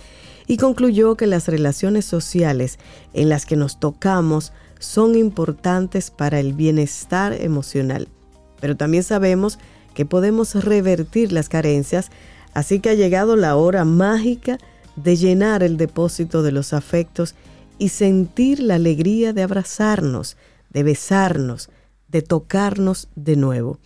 y concluyó que las relaciones sociales en las que nos tocamos son importantes para el bienestar emocional. Pero también sabemos que podemos revertir las carencias, así que ha llegado la hora mágica de llenar el depósito de los afectos y sentir la alegría de abrazarnos, de besarnos, de tocarnos de nuevo.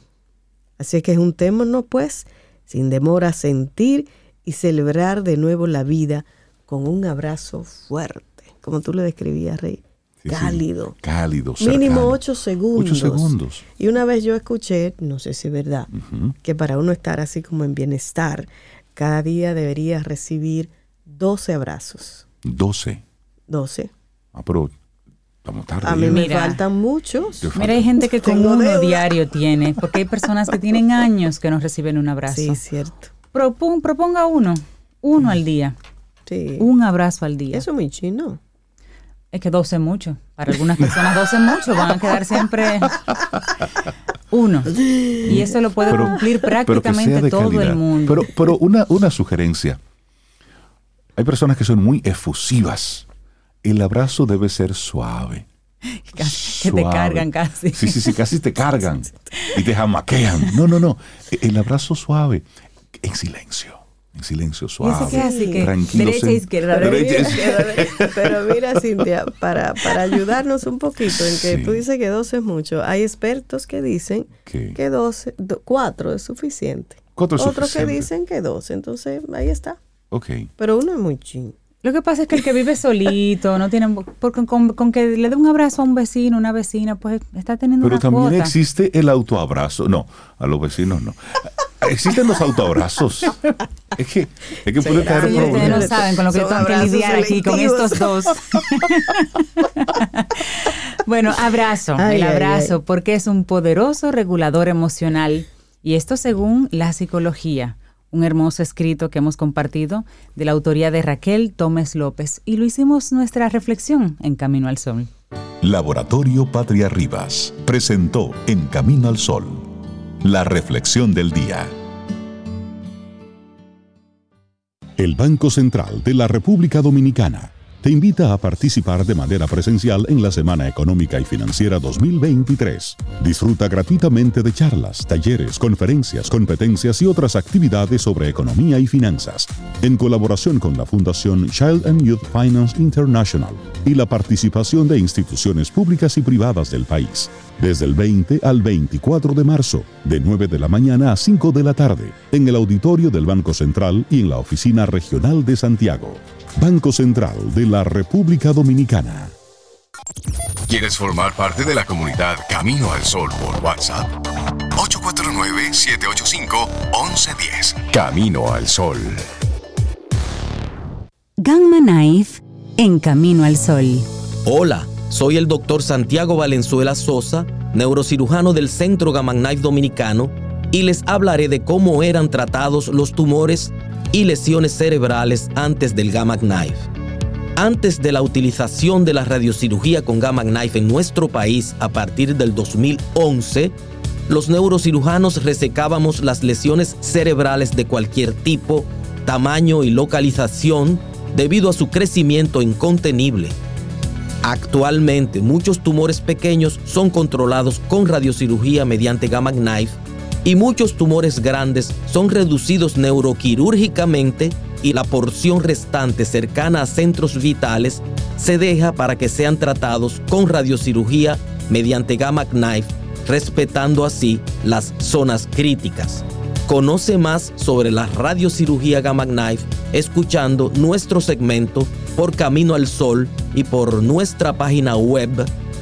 Así que juntémonos pues, sin demora, a sentir y celebrar de nuevo la vida con un abrazo fuerte, como tú lo describías, Rey. Sí, sí. Cálido. Cálido. Mínimo cercano. ocho segundos. Ocho segundos. Y una vez yo escuché, no sé si es verdad, que para uno estar así como en bienestar, cada día debería recibir 12 abrazos. 12. 12. Ah, pero Estamos tarde. A mí me Mira. faltan muchos. Mira, hay gente que con uno deuda. diario tiene, porque hay personas que tienen años que no reciben un abrazo. Sí, cierto. Propon- proponga uno, uno al día, Sí. un abrazo al día. Eso es muy chino. Es que 12 es mucho. Para algunas personas 12 es mucho. Van a quedar siempre uno. Y eso lo puede cumplir pero prácticamente todo calidad. el mundo. Pero, pero una, una sugerencia. Hay personas que son muy efusivas. El abrazo debe ser suave. Casi que te cargan casi. Sí, sí, sí, casi te cargan y te jamaquean. No, no, no. El abrazo suave, en silencio. En silencio, suave. que así que Tranquilo, derecha, sen- izquierda, Pero Derecha, mira, pero mira, Cintia, para, para ayudarnos un poquito en que Sí. tú dices que 12 es mucho, hay expertos que dicen ¿Qué? que 12, do- 4 es suficiente. Cuatro es Otros que suficiente. dicen que 12, entonces ahí está. Ok. Pero uno es muy chin. Lo que pasa es que el que vive solito, no tiene, porque con, con que le dé un abrazo a un vecino, una vecina, pues está teniendo Pero una también cuota. existe el autoabrazo. No, a los vecinos no. Existen los autoabrazos. Es que, es que puede caer Sí, ustedes no saben con lo que Son tengo que lidiar aquí con estos dos. bueno, abrazo, Ay, el abrazo, ay. porque es un poderoso regulador emocional. Y esto según la psicología. Un hermoso escrito que hemos compartido de la autoría de Raquel Gómez López. Y lo hicimos nuestra reflexión en Camino al Sol. Laboratorio Patria Rivas presentó En Camino al Sol, la reflexión del día. El Banco Central de la República Dominicana te invita a participar de manera presencial en la Semana Económica y Financiera 2023. Disfruta gratuitamente de charlas, talleres, conferencias, competencias y otras actividades sobre economía y finanzas, en colaboración con la Fundación Child and Youth Finance International y la participación de instituciones públicas y privadas del país. Desde el 20 al 24 de marzo, de 9 de la mañana a 5 de la tarde, en el auditorio del Banco Central y en la Oficina Regional de Santiago. Banco Central de la República Dominicana. ¿Quieres formar parte de la comunidad Camino al Sol por WhatsApp? 849-785-1110. Camino al Sol. Gamma Knife en Camino al Sol. Hola, soy el doctor Santiago Valenzuela Sosa, neurocirujano del Centro Gamma Knife Dominicano, y les hablaré de cómo eran tratados los tumores y lesiones cerebrales antes del Gamma Knife. Antes de la utilización de la radiocirugía con Gamma Knife en nuestro país a partir del 2011, los neurocirujanos resecábamos las lesiones cerebrales de cualquier tipo, tamaño y localización debido a su crecimiento incontenible. Actualmente muchos tumores pequeños son controlados con radiocirugía mediante Gamma Knife y muchos tumores grandes son reducidos neuroquirúrgicamente y la porción restante cercana a centros vitales se deja para que sean tratados con radiocirugía mediante Gamma Knife, respetando así las zonas críticas. Conoce más sobre la radiocirugía Gamma Knife escuchando nuestro segmento por Camino al Sol y por nuestra página web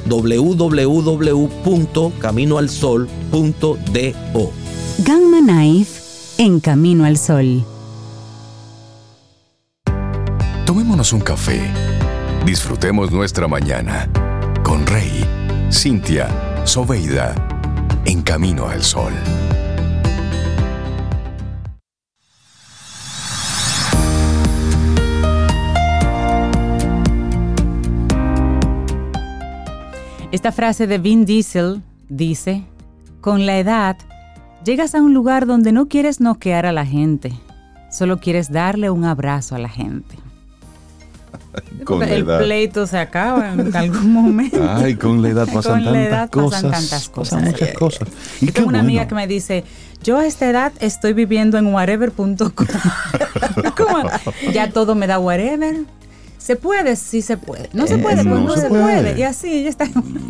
www.caminoalsol.do. Gamma Knife en Camino al Sol. Tomémonos un café. Disfrutemos nuestra mañana con Rey, Cintia, Soveida, en Camino al Sol. Esta frase de Vin Diesel dice, con la edad, llegas a un lugar donde no quieres noquear a la gente, solo quieres darle un abrazo a la gente. Con la el edad. pleito se acaba en algún momento. Ay, con la edad pasan Con la tantas edad cosas. pasan tantas cosas. Pasan muchas cosas. Y Yo tengo una amiga bueno. que me dice, yo a esta edad estoy viviendo en whatever.com. Ya todo me da whatever. ¿Se puede? Sí se puede. ¿No se Eh, puede? Pues no no, se se puede. puede. Y así ya está.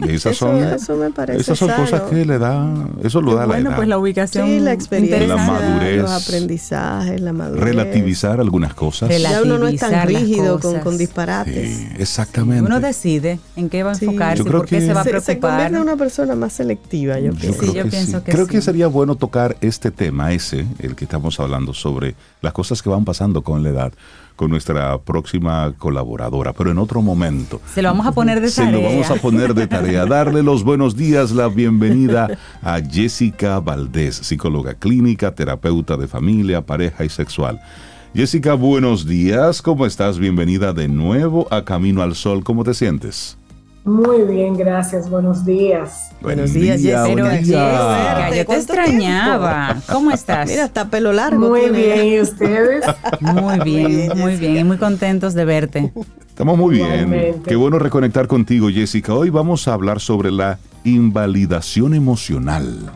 Y esas Eso- son, eso me parece esas son cosas sano. que le da, eso lo da la bueno, edad. pues la ubicación. Sí, la experiencia, La madurez. los aprendizajes, la madurez. Relativizar algunas cosas. Ya uno no es tan Relativizar rígido con, cosas. con disparates. Sí, exactamente. Uno decide en qué va a Sí. enfocarse, creo por qué se va a se, se preocupar. convierte en una persona más selectiva, yo Yo pienso. creo yo que pienso sí. que creo sí. que sería bueno tocar este tema ese, el que estamos hablando sobre las cosas que van pasando con la edad, con nuestra próxima colaboradora, pero en otro momento. Se lo vamos a poner de Se tarea. lo vamos a poner de tarea. Darle los buenos días, la bienvenida a Jessica Valdés, psicóloga clínica, terapeuta de familia, pareja y sexual. Jessica, buenos días. ¿Cómo estás? Bienvenida de nuevo a Camino al Sol. ¿Cómo te sientes? Muy bien, gracias. Buenos días. Buenos Buen días, día, Jessica. buen Pero día. Jessica, yo te ¿Cuánto extrañaba. ¿Cómo estás? Mira, está pelo largo. Muy tiene. bien, ¿y ustedes? Muy bien, muy bien. Y muy contentos de verte. Estamos muy bien. Igualmente. Qué bueno reconectar contigo, Jessica. Hoy vamos a hablar sobre la invalidación emocional.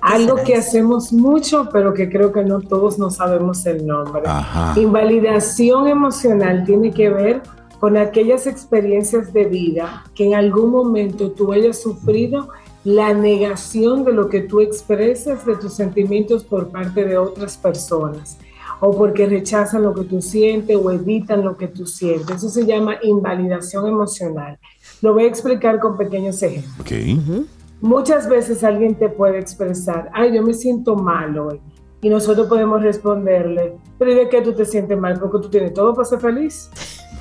Algo que hacemos mucho, pero que creo que no todos no sabemos el nombre. Ajá. Invalidación emocional tiene que ver con aquellas experiencias de vida que en algún momento tú hayas sufrido la negación de lo que tú expresas de tus sentimientos por parte de otras personas o porque rechazan lo que tú sientes o evitan lo que tú sientes. Eso se llama invalidación emocional. Lo voy a explicar con pequeños ejemplos. Ok. Muchas veces alguien te puede expresar, ay, yo me siento mal hoy. Y nosotros podemos responderle, pero ¿y de qué tú te sientes mal? Porque tú tienes todo para ser feliz.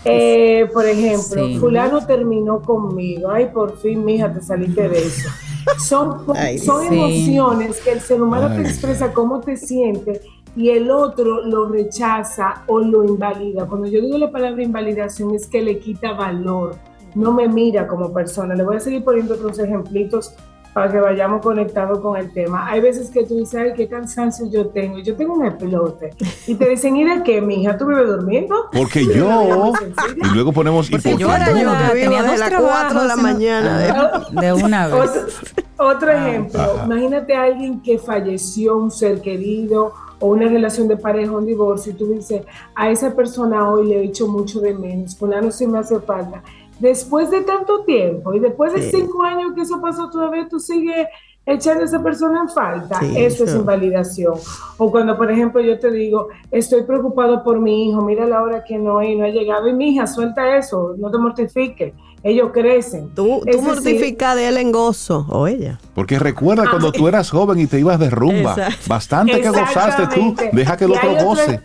Eh, por ejemplo, Sí. fulano terminó conmigo, ay, por fin, mija, te saliste de eso. Son, Ay, son sí. emociones que el ser humano Ay. te expresa cómo te siente y el otro lo rechaza o lo invalida. Cuando yo digo la palabra invalidación es que le quita valor, no me mira como persona. Le voy a seguir poniendo otros ejemplitos para que vayamos conectados con el tema. Hay veces que tú dices, ay, qué cansancio yo tengo. Yo tengo un explote. Y te dicen, ¿y de qué, mija? ¿Tú vives durmiendo? Porque yo. Y luego ponemos. ¿y Porque por yo yo vivo tenía desde dos las trabajos. 4 de la mañana. de- De una vez. Otro, otro ejemplo, Ajá. imagínate a alguien que falleció, un ser querido o una relación de pareja, un divorcio, y tú dices, a esa persona hoy le he hecho mucho de menos, fulano sí me hace falta. Después de tanto tiempo y después de Sí. cinco años que eso pasó, todavía tú sigues echando a esa persona en falta. Sí, eso es invalidación. O cuando, por ejemplo, yo te digo, estoy preocupado por mi hijo, mira la hora que no, y no ha llegado, y mi hija, suelta eso, no te mortifiques, ellos crecen. Tú, Es tú decir, mortificas de él en gozo, o ella. Porque recuerda cuando tú eras joven y te ibas de rumba. Bastante que gozaste tú. Deja que el otro- goce.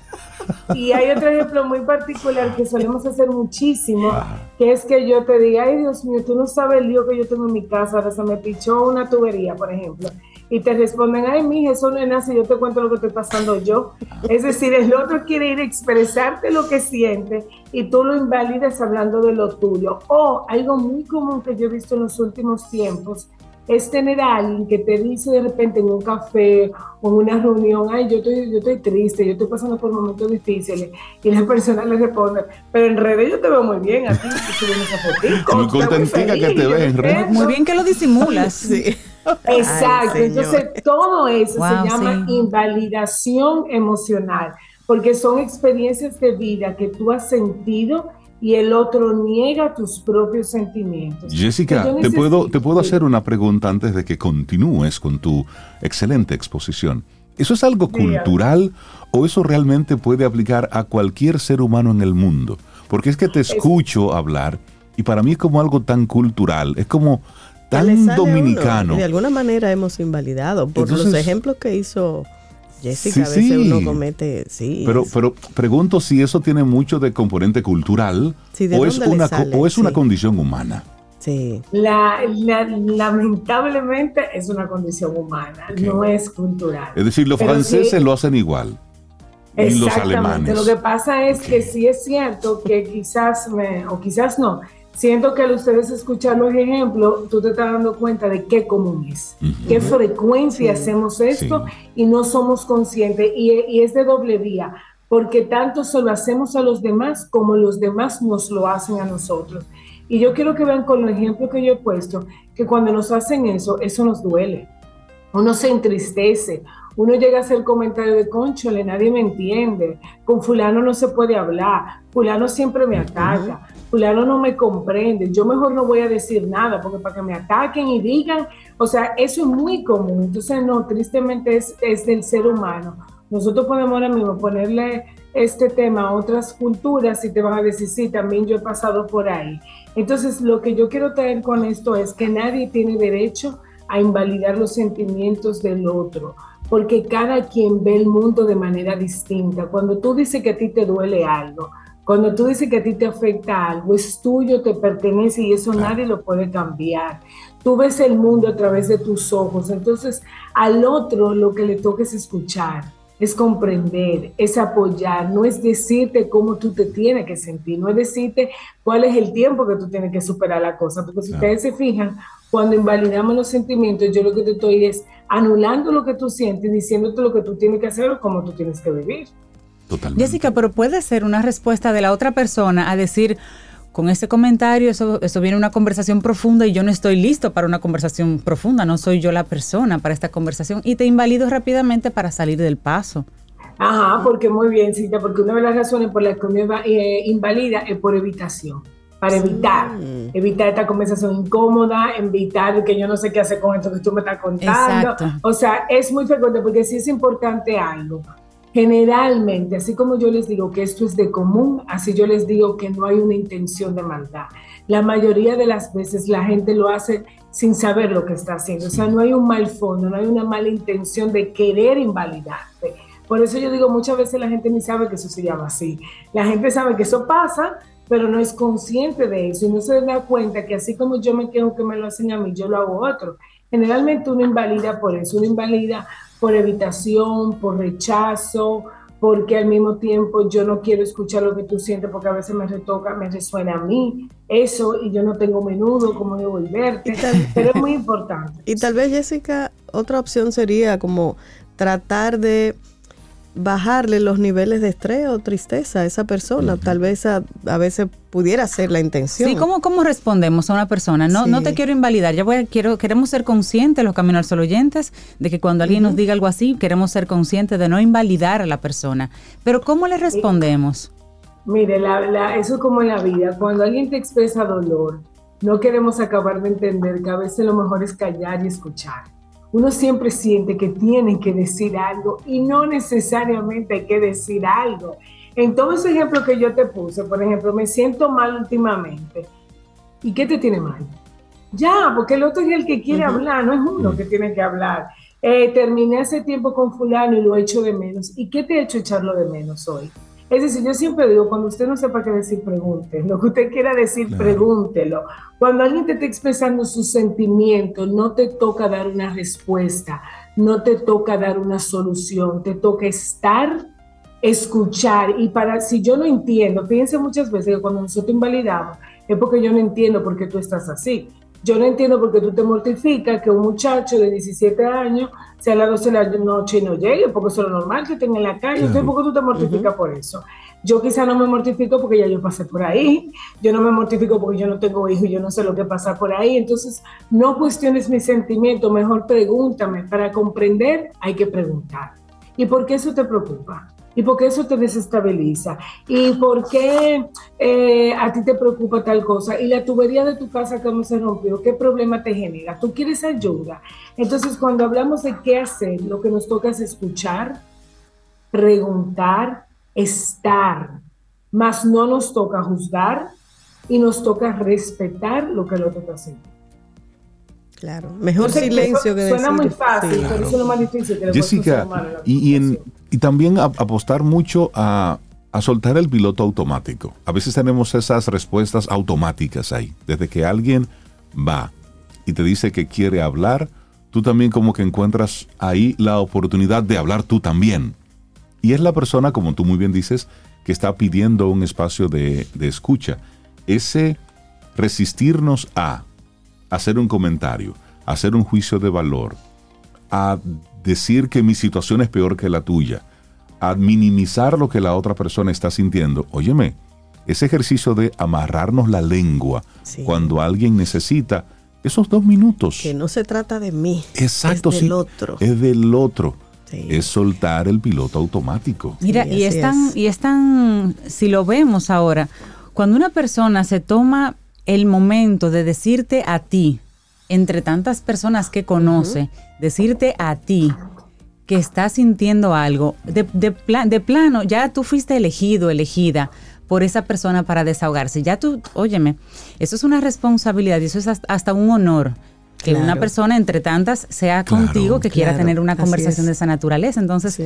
Y hay otro ejemplo muy particular que solemos hacer muchísimo, que es que yo te diga, ay Dios mío, tú no sabes el lío que yo tengo en mi casa, ahora se me pichó una tubería, por ejemplo. Y te responden, ay, mija, eso no es nada, si yo te cuento lo que estoy pasando yo. Es decir, el otro quiere ir a expresarte lo que siente y tú lo invalidas hablando de lo tuyo. O algo muy común que yo he visto en los últimos tiempos es tener a alguien que te dice de repente en un café o en una reunión, ay, yo estoy, yo estoy triste, yo estoy pasando por momentos difíciles, y la persona le responde, pero en redes yo te veo muy bien, a ti fotico, Muy contentica que te ves en redes. entiendo". Muy bien que lo disimulas. Sí. Exacto, Ay, entonces todo eso Wow, se llama sí. invalidación emocional, porque son experiencias de vida que tú has sentido y el otro niega tus propios sentimientos. Jessica, te puedo, te puedo hacer una pregunta antes de que continúes con tu excelente exposición. ¿Eso es algo Dígame. cultural o eso realmente puede aplicar a cualquier ser humano en el mundo? Porque es que te escucho hablar y para mí es como algo tan cultural, es como tan uno, dominicano. de alguna manera hemos invalidado por los ejemplos que hizo Jessica. Sí, a veces sí. uno comete, sí. Pero, pero pregunto si eso tiene mucho de componente cultural Sí, ¿de o, es una, sale? o es una condición humana. sí. La, la- lamentablemente es una condición humana, Ok. no es cultural. Es decir, los Pero franceses sí- lo hacen igual. Y los Exactamente. alemanes. Lo que pasa es Ok. que sí es cierto que quizás me, o quizás no, siento que al ustedes escuchar los ejemplos, tú te estás dando cuenta de qué común es, Ujú. qué frecuencia Sí. hacemos esto Sí. y no somos conscientes y, y es de doble vía, porque tanto se lo hacemos a los demás como los demás nos lo hacen a nosotros. Y yo quiero que vean con los ejemplos que yo he puesto, que cuando nos hacen eso, eso nos duele uno se entristece, uno llega a hacer comentarios de conchole, nadie me entiende, con fulano no se puede hablar, fulano siempre me ataca, fulano no me comprende, yo mejor no voy a decir nada, porque para que me ataquen y digan, o sea, eso es muy común, entonces no, tristemente es, es del ser humano. Nosotros podemos ahora mismo ponerle este tema a otras culturas y te van a decir, sí, también yo he pasado por ahí. Entonces, lo que yo quiero traer con esto es que nadie tiene derecho a invalidar los sentimientos del otro, porque cada quien ve el mundo de manera distinta. Cuando tú dices que a ti te duele algo, cuando tú dices que a ti te afecta algo, es tuyo, te pertenece y eso nadie lo puede cambiar. Tú ves el mundo a través de tus ojos, entonces al otro lo que le toca es escuchar, es comprender, es apoyar, no es decirte cómo tú te tienes que sentir, no es decirte cuál es el tiempo que tú tienes que superar la cosa, porque si ustedes se fijan, cuando invalidamos los sentimientos, yo lo que te estoy es anulando lo que tú sientes, diciéndote lo que tú tienes que hacer o cómo tú tienes que vivir. Jessica, pero puede ser una respuesta de la otra persona a decir, con ese comentario, eso, eso viene una conversación profunda y yo no estoy listo para una conversación profunda, no soy yo la persona para esta conversación y te invalido rápidamente para salir del paso. Ajá, porque muy bien, Cita, porque una de las razones por las que inva- eh, invalida es por evitación, para evitar, evitar esta conversación incómoda, evitar que yo no sé qué hacer con esto que tú me estás contando. Exacto. O sea, es muy frecuente porque si es importante algo. Generalmente, así como yo les digo que esto es de común, así yo les digo que no hay una intención de maldad. La mayoría de las veces la gente lo hace sin saber lo que está haciendo. O sea, no hay un mal fondo, no hay una mala intención de querer invalidarte. Por eso yo digo, muchas veces la gente ni sabe que eso se llama así. La gente sabe que eso pasa, pero no es consciente de eso y no se da cuenta que así como yo me quejo que me lo hacen a mí, yo lo hago a otro. Generalmente uno invalida por eso, uno invalida por evitación, por rechazo, porque al mismo tiempo yo no quiero escuchar lo que tú sientes porque a veces me retoca, me resuena a mí eso y yo no tengo menudo cómo devolverte, pero es muy importante. Y tal vez, Jessica, otra opción sería como tratar de bajarle los niveles de estrés o tristeza a esa persona. Tal vez a, a veces pudiera ser la intención. Sí, ¿cómo, ¿cómo respondemos a una persona? No, no te quiero invalidar, ya voy a- quiero, queremos ser conscientes, los Caminos al Sol oyentes, de que cuando alguien nos diga algo así, queremos ser conscientes de no invalidar a la persona. Pero ¿cómo le respondemos? Mire, la- la- eso es como en la vida. Cuando alguien te expresa dolor, no queremos acabar de entender que a veces lo mejor es callar y escuchar. Uno siempre siente que tiene que decir algo y no necesariamente hay que decir algo. En todo ese ejemplo que yo te puse, por ejemplo, me siento mal últimamente. ¿Y qué te tiene mal? Ya, porque el otro es el que quiere hablar, no es uno que tiene que hablar. Eh, terminé hace tiempo con fulano y lo echo de menos. ¿Y qué te ha hecho echarlo de menos hoy? Es decir, yo siempre digo, cuando usted no sepa qué decir, pregunte. Lo que usted quiera decir, pregúntelo. Cuando alguien te está expresando sus sentimientos, no te toca dar una respuesta, no te toca dar una solución, te toca estar, escuchar. Y para, si yo no entiendo, fíjense muchas veces que cuando nosotros invalidamos, es porque yo no entiendo por qué tú estás así. Yo no entiendo por qué tú te mortificas que un muchacho de 17 años sea a las 12 de la noche y no llegue, porque eso es lo normal que estén en la calle. Entonces, ¿por qué tú te mortificas por eso? Yo quizá no me mortifico porque ya yo pasé por ahí. Yo no me mortifico porque yo no tengo hijos y yo no sé lo que pasa por ahí. Entonces, no cuestiones mis sentimientos, mejor pregúntame. Para comprender hay que preguntar. ¿Y por qué eso te preocupa? ¿Y por qué eso te desestabiliza? ¿Y por qué eh, a ti te preocupa tal cosa? ¿Y la tubería de tu casa cómo se rompió? ¿Qué problema te genera? ¿Tú quieres ayuda? Entonces, cuando hablamos de qué hacer, lo que nos toca es escuchar, preguntar, estar. Más no nos toca juzgar y nos toca respetar lo que el otro está haciendo. Claro, mejor que silencio eso que decir. Suena muy fácil, Sí. pero eso es lo más difícil que Jessica, humano en la y, y en- y también apostar mucho a, a soltar el piloto automático. A veces tenemos esas respuestas automáticas ahí. Desde que alguien va y te dice que quiere hablar, tú también como que encuentras ahí la oportunidad de hablar tú también. Y es la persona, como tú muy bien dices, que está pidiendo un espacio de, de escucha. Ese resistirnos a hacer un comentario, hacer un juicio de valor, a decir que mi situación es peor que la tuya, a minimizar lo que la otra persona está sintiendo. Óyeme, ese ejercicio de amarrarnos la lengua cuando alguien necesita esos dos minutos. Que no se trata de mí. Exacto, es sí. otro. Es del otro. Es soltar el piloto automático. Mira, Sí, y es tan, es. y es tan, si lo vemos ahora, cuando una persona se toma el momento de decirte a ti, entre tantas personas que conoce, decirte a ti que estás sintiendo algo, de, de, de plano, ya tú fuiste elegido, elegida por esa persona para desahogarse. Ya tú, óyeme, eso es una responsabilidad y eso es hasta un honor. Que Claro. una persona entre tantas sea Claro, contigo que quiera claro, tener una conversación es. de esa naturaleza. Entonces,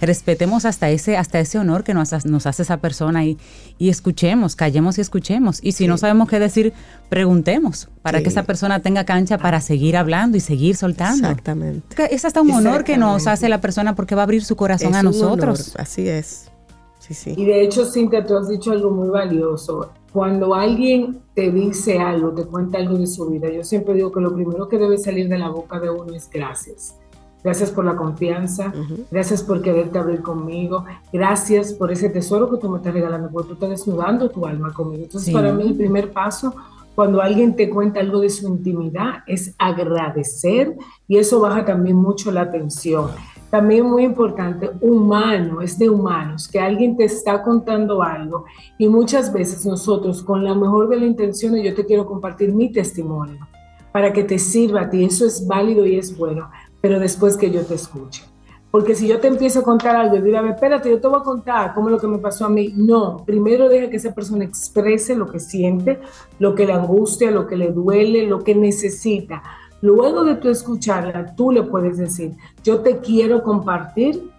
respetemos hasta ese, hasta ese honor que nos, ha- nos hace esa persona y, y escuchemos, callemos y escuchemos. Y si no sabemos qué decir, preguntemos para Sí. que esa persona tenga cancha para seguir hablando y seguir soltando. Exactamente. Es hasta un honor que nos hace la persona porque va a abrir su corazón Es a un nosotros. honor, Así es. Sí, sí. Y de hecho, Cintia, tú has dicho algo muy valioso. Cuando alguien te dice algo, te cuenta algo de su vida, yo siempre digo que lo primero que debe salir de la boca de uno es gracias. Gracias por la confianza, gracias por quererte abrir conmigo, gracias por ese tesoro que tú me estás regalando, porque tú estás desnudando tu alma conmigo. Entonces, Sí. para mí, el primer paso, cuando alguien te cuenta algo de su intimidad, es agradecer y eso baja también mucho la tensión. También muy importante, humano, es de humanos, que alguien te está contando algo y muchas veces nosotros con la mejor de las intenciones yo te quiero compartir mi testimonio para que te sirva a ti, eso es válido y es bueno, pero después que yo te escuche. Porque si yo te empiezo a contar algo y digo, a espérate, yo te voy a contar cómo es lo que me pasó a mí. No, primero deja que esa persona exprese lo que siente, lo que le angustia, lo que le duele, lo que necesita. Luego de tú escucharla, tú le puedes decir, yo te quiero compartir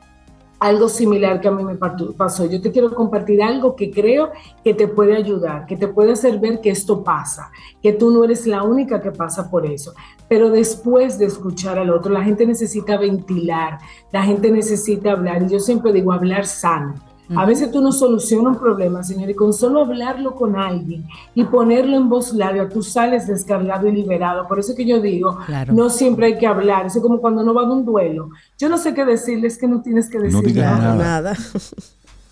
algo similar que a mí me pasó. Yo te quiero compartir algo que creo que te puede ayudar, que te puede hacer ver que esto pasa, que tú no eres la única que pasa por eso. Pero después de escuchar al otro, la gente necesita ventilar, la gente necesita hablar. Y yo siempre digo, hablar sano. A veces tú no solucionas un problema, señor, y con solo hablarlo con alguien y ponerlo en voz larga, tú sales descargado y liberado. Por eso que yo digo, Claro. no siempre hay que hablar. Eso es como cuando uno va de un duelo. Yo no sé qué decirles, que no tienes que decir diga nada. nada.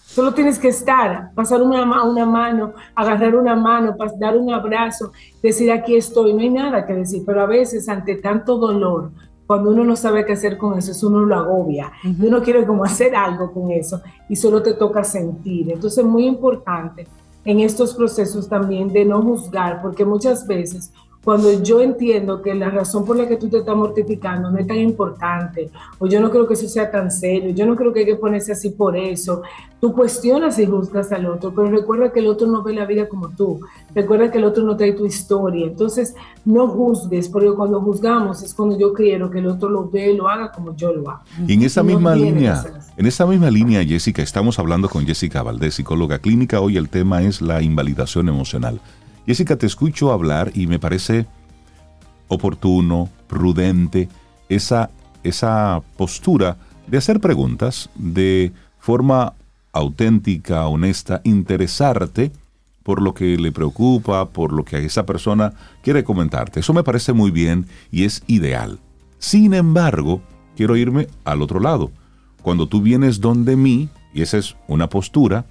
Solo tienes que estar, pasar una, una mano, agarrar una mano, dar un abrazo, decir aquí estoy. No hay nada que decir, pero a veces ante tanto dolor, cuando uno no sabe qué hacer con eso, eso uno lo agobia. Y uno quiere como hacer algo con eso y solo te toca sentir. Entonces es muy importante en estos procesos también de no juzgar, porque muchas veces cuando yo entiendo que la razón por la que tú te estás mortificando no es tan importante, o yo no creo que eso sea tan serio, yo no creo que hay que ponerse así por eso, tú cuestionas y juzgas al otro, pero recuerda que el otro no ve la vida como tú, recuerda que el otro no trae tu historia, entonces no juzgues, porque cuando juzgamos es cuando yo quiero que el otro lo ve lo haga como yo lo hago. Y en esa No misma que línea, en esa misma línea, Jessica, estamos hablando con Jessica Valdés, psicóloga clínica. Hoy el tema es la invalidación emocional. Jessica, te escucho hablar y me parece oportuno, prudente, esa, esa postura de hacer preguntas de forma auténtica, honesta, interesarte por lo que le preocupa, por lo que esa persona quiere comentarte. Eso me parece muy bien y es ideal. Sin embargo, quiero irme al otro lado. Cuando tú vienes donde mí, y esa es una postura,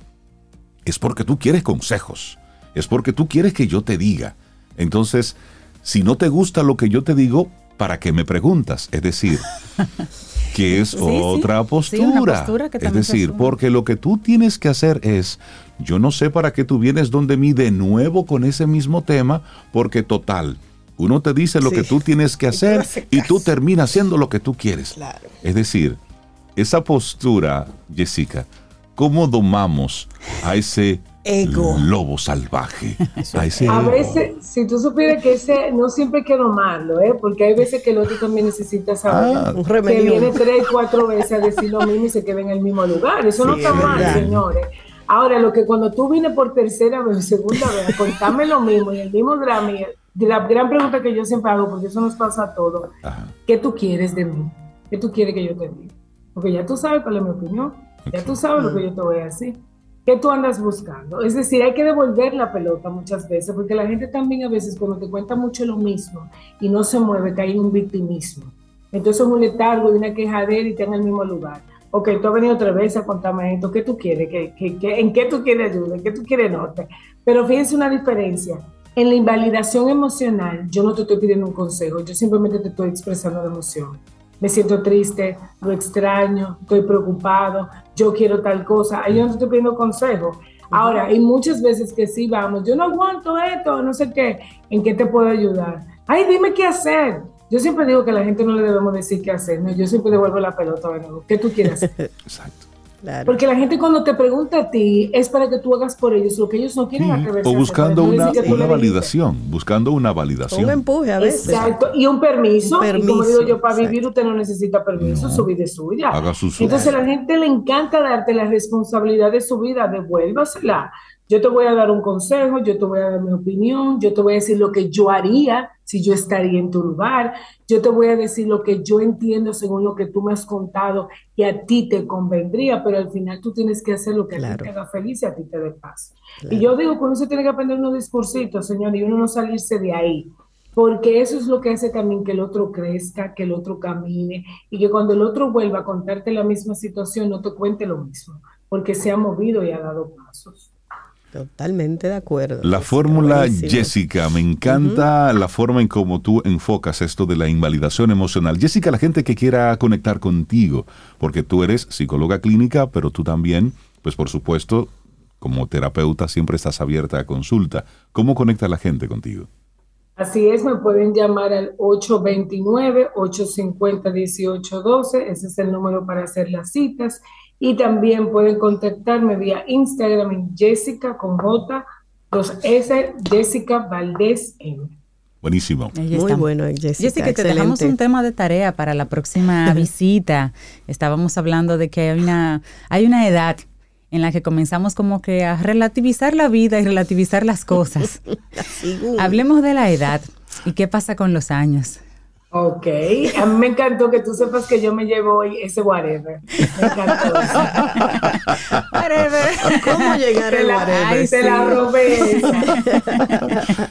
es porque tú quieres consejos, es porque tú quieres que yo te diga. Entonces, si no te gusta lo que yo te digo, ¿para qué me preguntas? Es decir, que es Sí, otra Sí, postura. postura que es decir, porque lo que tú tienes que hacer es, yo no sé para qué tú vienes donde mí de nuevo con ese mismo tema, porque total, uno te dice lo que tú tienes que hacer y tú terminas haciendo lo que tú quieres. Claro. Es decir, esa postura, Jessica, ¿cómo domamos a ese Ego. lobo salvaje? A ese A ego. veces, si tú supieras que ese no siempre hay que domarlo, ¿eh? porque hay veces que el otro también necesita saber Ah. Un que viene tres, cuatro veces a decir lo mismo y se queda en el mismo lugar. Eso no está es mal, verdad. señores. Ahora, lo que cuando tú vienes por tercera vez o segunda vez a contarme lo mismo y el mismo drama, y la gran pregunta que yo siempre hago, porque eso nos pasa a todos, Ajá. ¿qué tú quieres de mí? ¿Qué tú quieres que yo te diga? Porque ya tú sabes cuál es mi opinión, ya tú sabes lo que yo te voy a decir. ¿Qué tú andas buscando? Es decir, hay que devolver la pelota muchas veces, porque la gente también a veces cuando te cuenta mucho lo mismo y no se mueve, cae en un victimismo. Entonces es un letargo y una quejadera y está en el mismo lugar. Ok, tú has venido otra vez a contarme esto, ¿qué tú quieres? ¿Qué, qué- qué- en qué tú quieres ayuda? ¿En qué tú quieres norte? Pero fíjense una diferencia. En la invalidación emocional, yo no te estoy pidiendo un consejo, yo simplemente te estoy expresando la emoción. Me siento triste, lo extraño, estoy preocupado, yo quiero tal cosa. Ahí yo no estoy pidiendo consejo. Ahora, hay muchas veces que sí vamos, yo no aguanto esto, no sé qué, ¿en qué te puedo ayudar? Ay, dime qué hacer. Yo siempre digo que a la gente no le debemos decir qué hacer, no, yo siempre devuelvo la pelota de nuevo. ¿Qué tú quieres hacer? Exacto. Porque la gente cuando te pregunta a ti es para que tú hagas por ellos lo que ellos no quieren atreverse a O buscando no una, tú una validación, buscando una validación. Un empuje a veces. Exacto, y un permiso. Un y como permiso, digo yo, para exacto. vivir usted no necesita permiso, su vida es suya. Haga su suya. Entonces a la gente le encanta darte la responsabilidad de su vida, devuélvasela. Yo te voy a dar un consejo, yo te voy a dar mi opinión, yo te voy a decir lo que yo haría si yo estaría en tu lugar, yo te voy a decir lo que yo entiendo según lo que tú me has contado y a ti te convendría, pero al final tú tienes que hacer lo que a Claro. ti te haga feliz y a ti te dé paz. Claro. Y yo digo que uno se tiene que aprender unos discursitos, señor, y uno no salirse de ahí. Porque eso es lo que hace también que el otro crezca, que el otro camine y que cuando el otro vuelva a contarte la misma situación no te cuente lo mismo, porque se ha movido y ha dado pasos. Totalmente de acuerdo. La fórmula buenísimo. Jessica, me encanta la forma en cómo tú enfocas esto de la invalidación emocional. Jessica, la gente que quiera conectar contigo, porque tú eres psicóloga clínica, pero tú también, pues por supuesto, como terapeuta siempre estás abierta a consulta. ¿Cómo conecta la gente contigo? Así es, me pueden llamar al 829-850-1812, ese es el número para hacer las citas. Y también pueden contactarme vía Instagram en Jessica con J, dos S, Jessica Valdés M. Buenísimo. Muy está. bueno, Jessica. Jessica, te dejamos excelente. un tema de tarea para la próxima visita. Estábamos hablando de que hay una, hay una edad en la que comenzamos como que a relativizar la vida y relativizar las cosas. Hablemos de la edad y qué pasa con los años. Ok, a mí me encantó que tú sepas que yo me llevo hoy ese whatever. Me encantó eso. ¿Cómo llegar al la, whatever? ay, te la robé.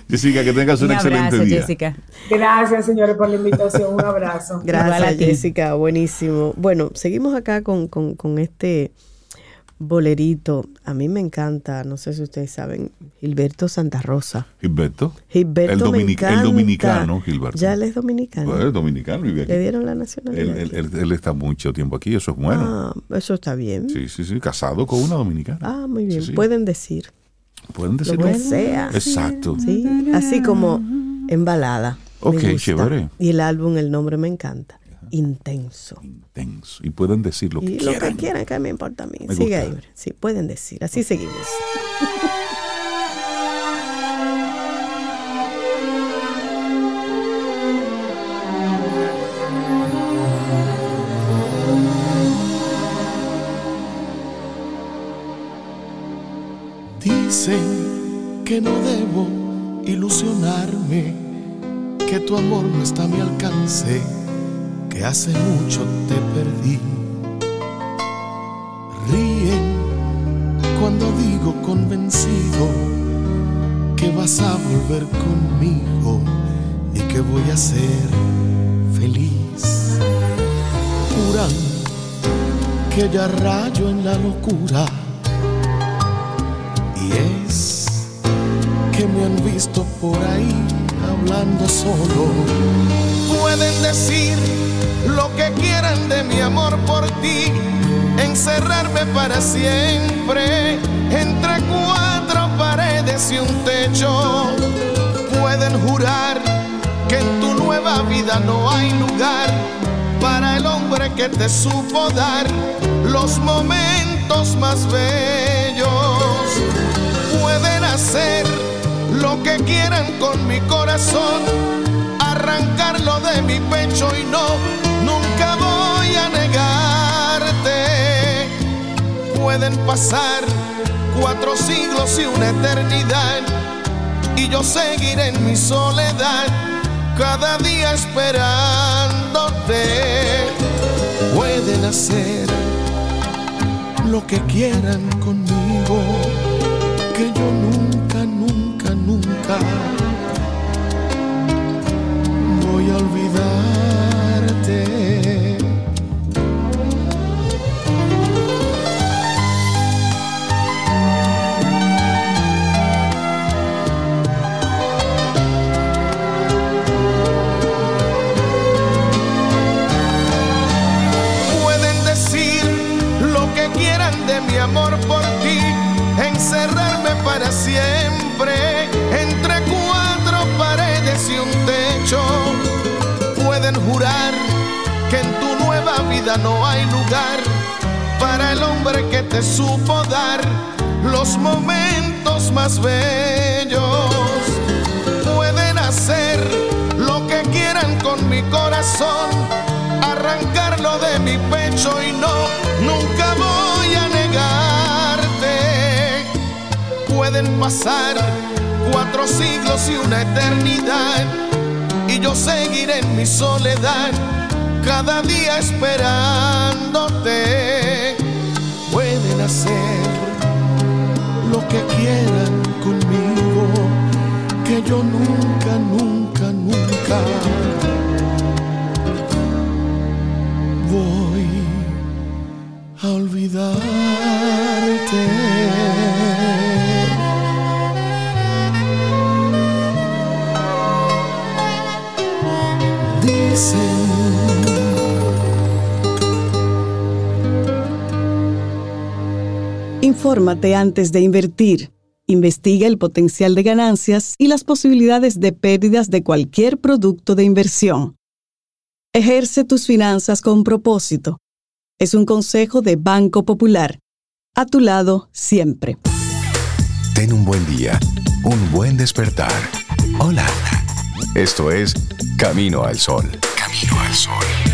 Jessica, que tengas un, Un excelente abrazo, día. Jessica. Gracias, señores, por la invitación. Un abrazo. Gracias, ti. Jessica. Buenísimo. Bueno, seguimos acá con, con- con este bolerito. A mí me encanta, no sé si ustedes saben, Gilberto Santa Rosa. Gilberto. Gilberto El, me dominic- el dominicano, Gilberto. Ya él es dominicano. Bueno, es dominicano vive aquí. Le dieron la nacionalidad. él- él- él está mucho tiempo aquí, eso es bueno. Ah, eso está bien. Sí, sí, sí, casado con una dominicana. Ah, muy bien. Sí, sí. Pueden decir Pueden lo decirlo. que sea. Exacto. Sí, así como en balada. Me Ok, chévere. Y el álbum, el nombre me encanta. Intenso. Intenso. Y pueden decir lo que y lo quieran. que quieran, que me importa a mí. Me Sigue gusta. ahí. Sí, pueden decir. Así seguimos. Dicen que no debo ilusionarme, que tu amor no está a mi alcance, que hace mucho te perdí. Ríen cuando digo convencido que vas a volver conmigo y que voy a ser feliz. Juran que ya rayo en la locura y es que me han visto por ahí hablando solo. Pueden decir lo que quieran de mi amor por ti, encerrarme para siempre entre cuatro paredes y un techo. Pueden jurar que en tu nueva vida no hay lugar para el hombre que te supo dar los momentos más bellos pueden hacer lo que quieran con mi corazón, arrancarlo de mi pecho y no, nunca voy a negarte. Pueden pasar cuatro siglos y una eternidad y yo seguiré en mi soledad cada día esperándote. Pueden hacer lo que quieran conmigo, que yo nunca, nunca, nunca Pueden decir lo que quieran de mi amor por ti, encerrarme para siempre que en tu nueva vida no hay lugar para el hombre que te supo dar los momentos más bellos. Pueden hacer lo que quieran con mi corazón, arrancarlo de mi pecho y no, nunca voy a negarte. Pueden pasar cuatro siglos y una eternidad yo seguiré en mi soledad cada día esperándote. Pueden hacer lo que quieran conmigo, que yo nunca, nunca, nunca voy a olvidarte. Infórmate antes de invertir. Investiga el potencial de ganancias y las posibilidades de pérdidas de cualquier producto de inversión. Ejerce tus finanzas con propósito. Es un consejo de Banco Popular. A tu lado siempre. Ten un buen día, un buen despertar. Hola. Esto es Camino al Sol. Camino al Sol.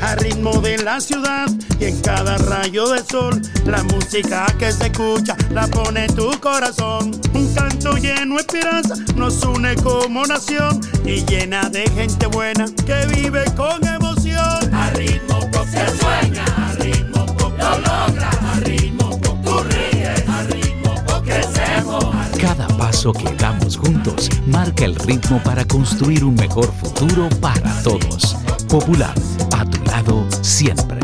A ritmo de la ciudad. Y en cada rayo de sol la música que se escucha la pone tu corazón. Un canto lleno de esperanza nos une como nación y llena de gente buena que vive con emoción. A ritmo que sueña paso que damos juntos marca el ritmo para construir un mejor futuro para todos. Popular, a tu lado siempre.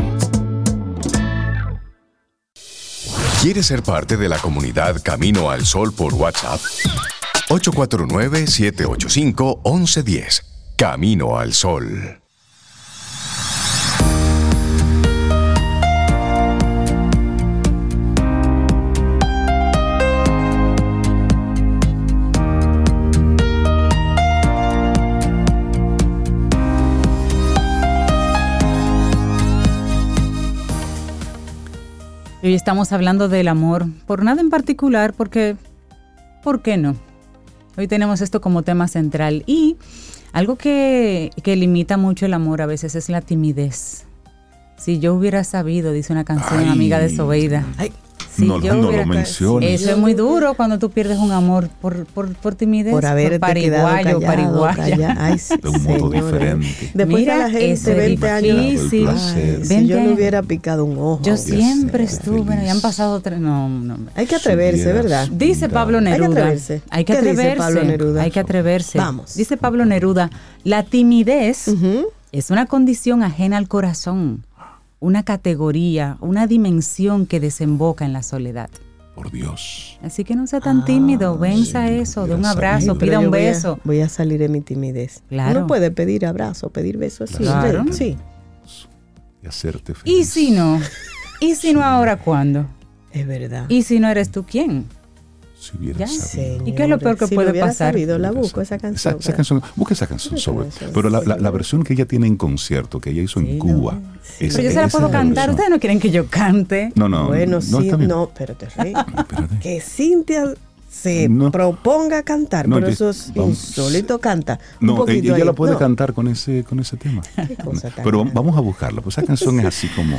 ¿Quieres ser parte de la comunidad Camino al Sol por WhatsApp? 849-785-1110. Camino al Sol. Hoy estamos hablando del amor, por nada en particular, porque, ¿por qué no? Hoy tenemos esto como tema central y algo que, que limita mucho el amor a veces es la timidez. Si yo hubiera sabido, dice una canción Ay. amiga de Sobeida. Si No, yo no lo menciones. Eso es muy duro cuando tú pierdes un amor por, por, por timidez. Por haberte pariguayo, quedado callado, pariguaya. calla- Ay, sí, De un modo diferente. Después Mira, de la gente eso es 20 años. Ay, placer. si 20 yo le hubiera picado un ojo. Yo siempre estuve, y han pasado tres. No, no. Hay que atreverse. ¿verdad? Dice Pablo Hay que Neruda. atreverse. Hay que ¿Qué dice atreverse. Pablo Neruda? Hay que atreverse. Vamos. Dice Pablo Neruda, la timidez es una condición ajena al corazón, una categoría, una dimensión que desemboca en la soledad. Por Dios. Así que no sea tan tímido, venza eso, de un abrazo, Ah, pida un voy a- beso. Voy a, salir de mi timidez. Claro. Uno puede pedir abrazo, pedir besos. Sí, Claro. sí. Y hacerte feliz. ¿Y si no? ¿Y si no ahora cuándo? Es verdad. ¿Y si no eres tú quién? Si hubiera Ya. sabido. ¿Y qué es lo peor que Si puede hubiera pasar? sabido, la busco esa Esa, canción. esa canción, busca esa canción sobre. Pero la, la- la versión que ella tiene en concierto, que ella hizo en Cuba. esa- Pero yo se la esa puedo cantar. Ustedes no quieren que yo cante. No, no. Bueno, no, sí, no, espérate, Rey. que Cintia se No. proponga cantar, No, pero eso es insólito, canta. un No, poquito ella ahí. la puede No. cantar con ese, con ese tema. cosa tan Pero vamos a buscarla. Pues esa canción es así como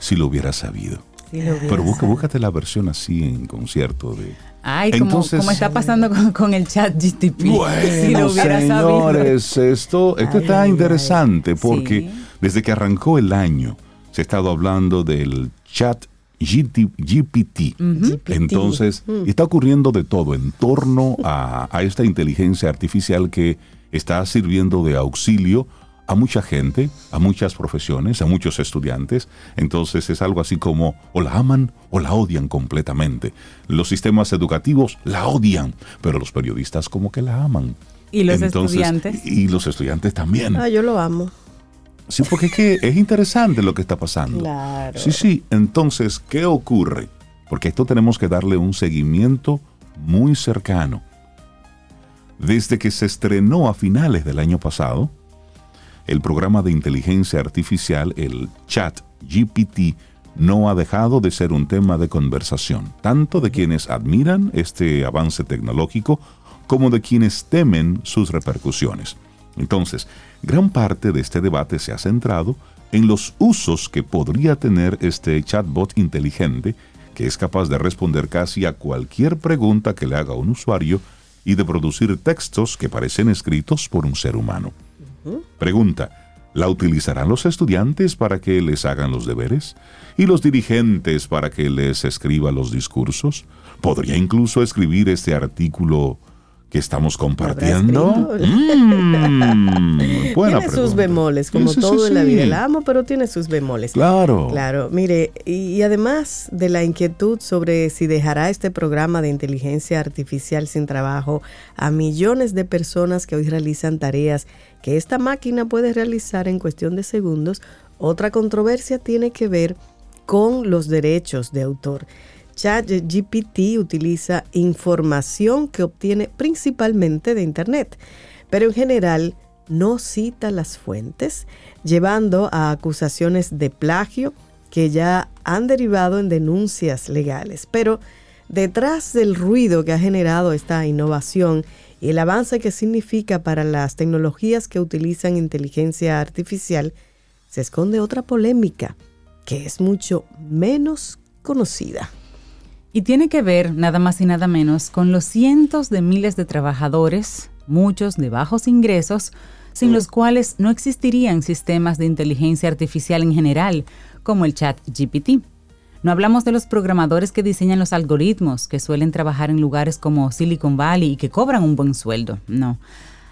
si lo hubiera sabido. Si lo Pero busca, sabido. búscate la versión así en concierto de. Ay, como, Entonces- como está pasando con, con el chat GTP. si lo Bueno, sabido. señores, esto, esto Ay, está ay, interesante porque Sí. desde que arrancó el año se ha estado hablando del chat GT GPT. Entonces, Mm. está ocurriendo de todo en torno a, a esta inteligencia artificial que está sirviendo de auxilio a mucha gente, a muchas profesiones, a muchos estudiantes. Entonces es algo así como o la aman o la odian completamente. Los sistemas educativos la odian, pero los periodistas como que la aman. ¿Y los estudiantes? Y los estudiantes también. Ah, yo lo amo. Sí, porque es que es interesante lo que está pasando. Claro. Sí, sí. Entonces, ¿qué ocurre? Porque esto tenemos que darle un seguimiento muy cercano. Desde que se estrenó a finales del año pasado, el programa de inteligencia artificial, el chat GPT, no ha dejado de ser un tema de conversación, tanto de quienes admiran este avance tecnológico como de quienes temen sus repercusiones. Entonces, gran parte de este debate se ha centrado en los usos que podría tener este chatbot inteligente que es capaz de responder casi a cualquier pregunta que le haga un usuario y de producir textos que parecen escritos por un ser humano. Pregunta, ¿la utilizarán los estudiantes para que les hagan los deberes? ¿Y los dirigentes para que les escriba los discursos? ¿Podría incluso escribir este artículo que estamos compartiendo? Mm, tiene sus bemoles, como Sí, todo sí, en la vida. La amo, pero tiene sus bemoles. Claro. Claro, mire, y además de la inquietud sobre si dejará este programa de inteligencia artificial sin trabajo a millones de personas que hoy realizan tareas que esta máquina puede realizar en cuestión de segundos, otra controversia tiene que ver con los derechos de autor. ChatGPT utiliza información que obtiene principalmente de Internet, pero en general no cita las fuentes, llevando a acusaciones de plagio que ya han derivado en denuncias legales. Pero detrás del ruido que ha generado esta innovación y el avance que significa para las tecnologías que utilizan inteligencia artificial, se esconde otra polémica que es mucho menos conocida. Y tiene que ver nada más y nada menos con los cientos de miles de trabajadores, muchos de bajos ingresos, sin los cuales no existirían sistemas de inteligencia artificial en general, como el chat GPT. No hablamos de los programadores que diseñan los algoritmos, que suelen trabajar en lugares como Silicon Valley y que cobran un buen sueldo, no.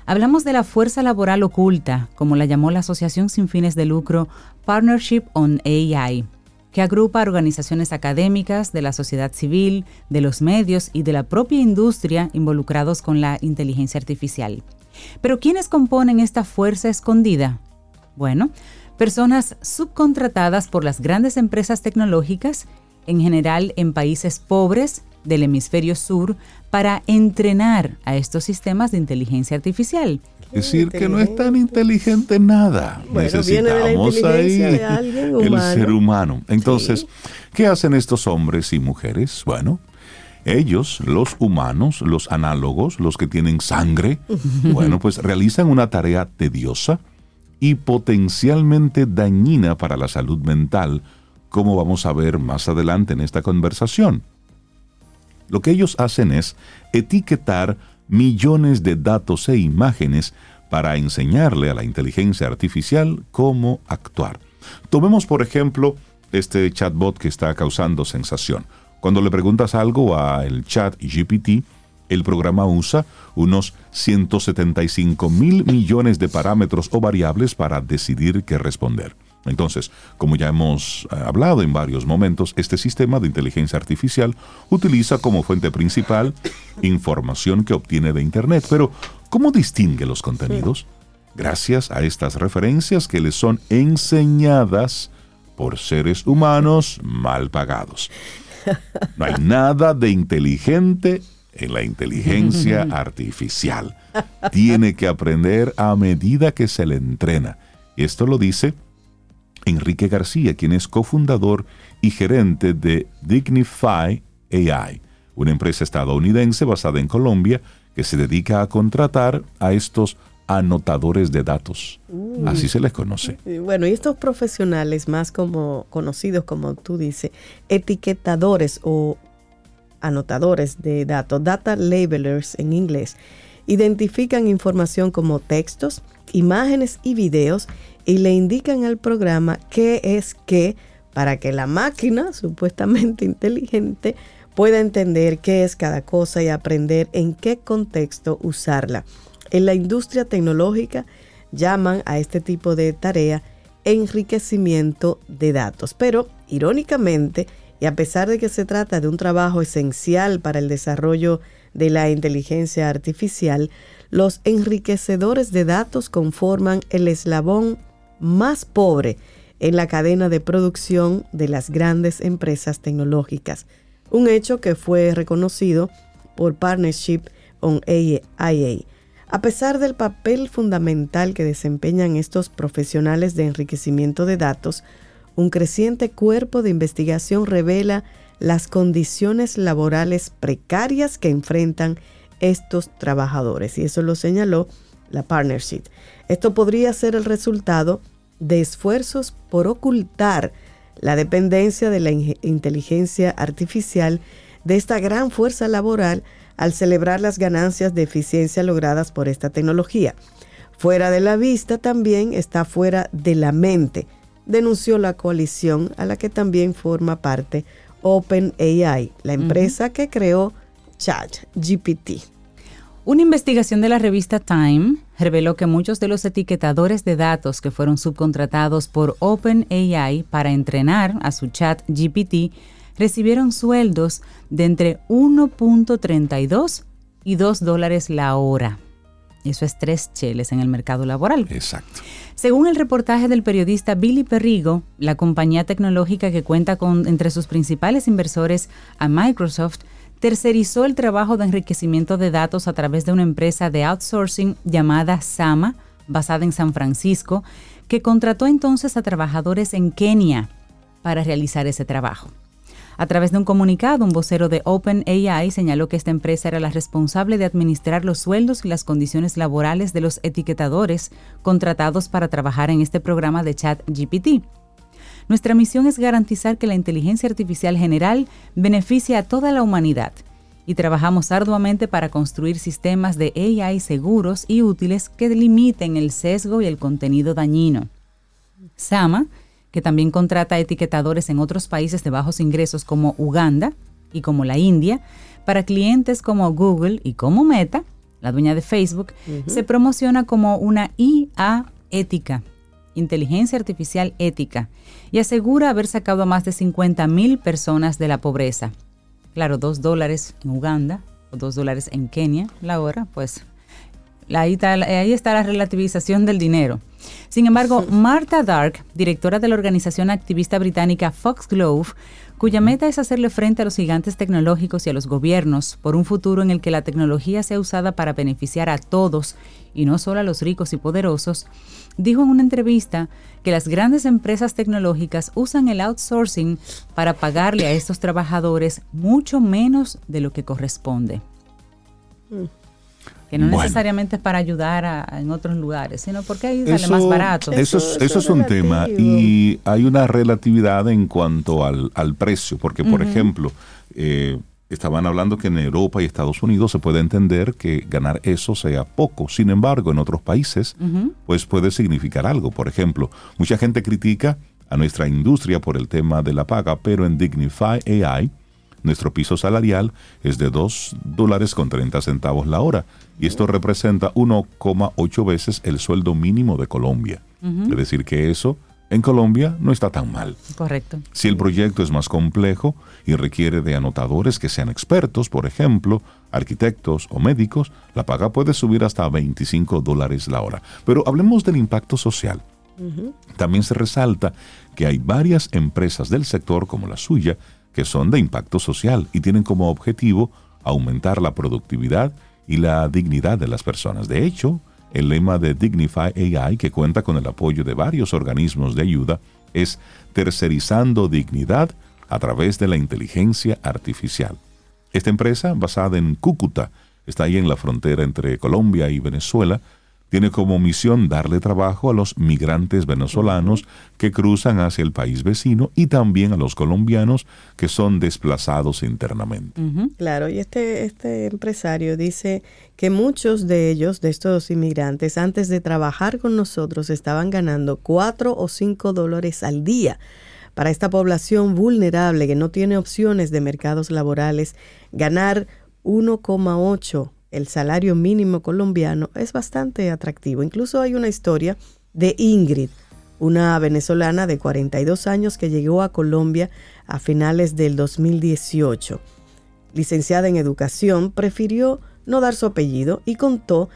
Hablamos de la fuerza laboral oculta, como la llamó la asociación sin fines de lucro Partnership on AI, que agrupa organizaciones académicas, de la sociedad civil, de los medios y de la propia industria involucrados con la inteligencia artificial. Pero ¿quiénes componen esta fuerza escondida? Bueno, personas subcontratadas por las grandes empresas tecnológicas, en general en países pobres del hemisferio sur, para entrenar a estos sistemas de inteligencia artificial. Decir, que no es tan inteligente nada. Bueno, de Necesitamos ahí de alguien el ser humano. Entonces, ¿qué hacen estos hombres y mujeres? Bueno, ellos, los humanos, los análogos, los que tienen sangre, bueno, pues realizan una tarea tediosa y potencialmente dañina para la salud mental, como vamos a ver más adelante en esta conversación. Lo que ellos hacen es etiquetar millones de datos e imágenes para enseñarle a la inteligencia artificial cómo actuar. Tomemos, por ejemplo, este chatbot que está causando sensación. Cuando le preguntas algo al chat GPT, el programa usa unos 175 mil millones de parámetros o variables para decidir qué responder. Entonces, como ya hemos eh, hablado en varios momentos, este sistema de inteligencia artificial utiliza como fuente principal información que obtiene de Internet. Pero, ¿cómo distingue los contenidos? Gracias a estas referencias que le son enseñadas por seres humanos mal pagados. No hay nada de inteligente en la inteligencia artificial. Tiene que aprender a medida que se le entrena. Esto lo dice Enrique García, quien es cofundador y gerente de Dignify AI, una empresa estadounidense basada en Colombia que se dedica a contratar a estos anotadores de datos. Así se les conoce. Bueno, y estos profesionales más como conocidos, como tú dices, etiquetadores o anotadores de datos, data labelers en inglés, identifican información como textos, imágenes y videos y le indican al programa qué es qué para que la máquina, supuestamente inteligente, pueda entender qué es cada cosa y aprender en qué contexto usarla. En la industria tecnológica llaman a este tipo de tarea enriquecimiento de datos. Pero, irónicamente, y a pesar de que se trata de un trabajo esencial para el desarrollo de la inteligencia artificial, los enriquecedores de datos conforman el eslabón más pobre en la cadena de producción de las grandes empresas tecnológicas, un hecho que fue reconocido por Partnership on AI. A pesar del papel fundamental que desempeñan estos profesionales de enriquecimiento de datos, un creciente cuerpo de investigación revela las condiciones laborales precarias que enfrentan estos trabajadores. Y eso lo señaló la partnership. Esto podría ser el resultado de esfuerzos por ocultar la dependencia de la in- inteligencia artificial de esta gran fuerza laboral al celebrar las ganancias de eficiencia logradas por esta tecnología. Fuera de la vista también está fuera de la mente, denunció la coalición a la que también forma parte OpenAI, la empresa que creó ChatGPT. Una investigación de la revista Time reveló que muchos de los etiquetadores de datos que fueron subcontratados por OpenAI para entrenar a su chat GPT recibieron sueldos de entre 1.32 y 2 dólares la hora. Eso es tres cheles en el mercado laboral. Exacto. Según el reportaje del periodista Billy Perrigo, la compañía tecnológica que cuenta con entre sus principales inversores a Microsoft, tercerizó el trabajo de enriquecimiento de datos a través de una empresa de outsourcing llamada Sama, basada en San Francisco, que contrató entonces a trabajadores en Kenia para realizar ese trabajo. A través de un comunicado, un vocero de OpenAI señaló que esta empresa era la responsable de administrar los sueldos y las condiciones laborales de los etiquetadores contratados para trabajar en este programa de chat GPT. Nuestra misión es garantizar que la inteligencia artificial general beneficie a toda la humanidad. Y trabajamos arduamente para construir sistemas de AI seguros y útiles que limiten el sesgo y el contenido dañino. Sama, que también contrata etiquetadores en otros países de bajos ingresos como Uganda y como la India, para clientes como Google y como Meta, la dueña de Facebook, se promociona como una IA ética, inteligencia artificial ética, y asegura haber sacado a más de 50 mil personas de la pobreza. Claro, dos dólares en Uganda o dos dólares en Kenia la hora, pues ahí está, ahí está la relativización del dinero. Sin embargo, Martha Dark, directora de la organización activista británica Foxglove, cuya meta es hacerle frente a los gigantes tecnológicos y a los gobiernos por un futuro en el que la tecnología sea usada para beneficiar a todos y no solo a los ricos y poderosos, dijo en una entrevista que las grandes empresas tecnológicas usan el outsourcing para pagarle a estos trabajadores mucho menos de lo que corresponde. Que no Bueno. necesariamente es para ayudar a- en otros lugares, sino porque ahí sale más barato. Eso, es, eso es un tema y hay una relatividad en cuanto al, al precio, porque por ejemplo, eh, estaban hablando que en Europa y Estados Unidos se puede entender que ganar eso sea poco, sin embargo en otros países pues puede significar algo. Por ejemplo, mucha gente critica a nuestra industria por el tema de la paga, pero en Dignify AI nuestro piso salarial es de 2 dólares con 30 centavos la hora y esto representa 1,8 veces el sueldo mínimo de Colombia. Es decir, que eso en Colombia no está tan mal. Correcto. Si el proyecto es más complejo y requiere de anotadores que sean expertos, por ejemplo, arquitectos o médicos, la paga puede subir hasta 25 dólares la hora. Pero hablemos del impacto social. También se resalta que hay varias empresas del sector como la suya que son de impacto social y tienen como objetivo aumentar la productividad y la dignidad de las personas. De hecho, el lema de Dignify AI, que cuenta con el apoyo de varios organismos de ayuda, es tercerizando dignidad a través de la inteligencia artificial. Esta empresa, basada en Cúcuta, está ahí en la frontera entre Colombia y Venezuela, tiene como misión darle trabajo a los migrantes venezolanos que cruzan hacia el país vecino y también a los colombianos que son desplazados internamente. Claro, y este, este empresario dice que muchos de ellos, de estos inmigrantes, antes de trabajar con nosotros, estaban ganando 4 o 5 dólares al día. Para esta población vulnerable que no tiene opciones de mercados laborales, ganar 1,8 el salario mínimo colombiano es bastante atractivo. Incluso hay una historia de Ingrid, una venezolana de 42 años que llegó a Colombia a finales del 2018 licenciada en educación, prefirió no dar su apellido y contó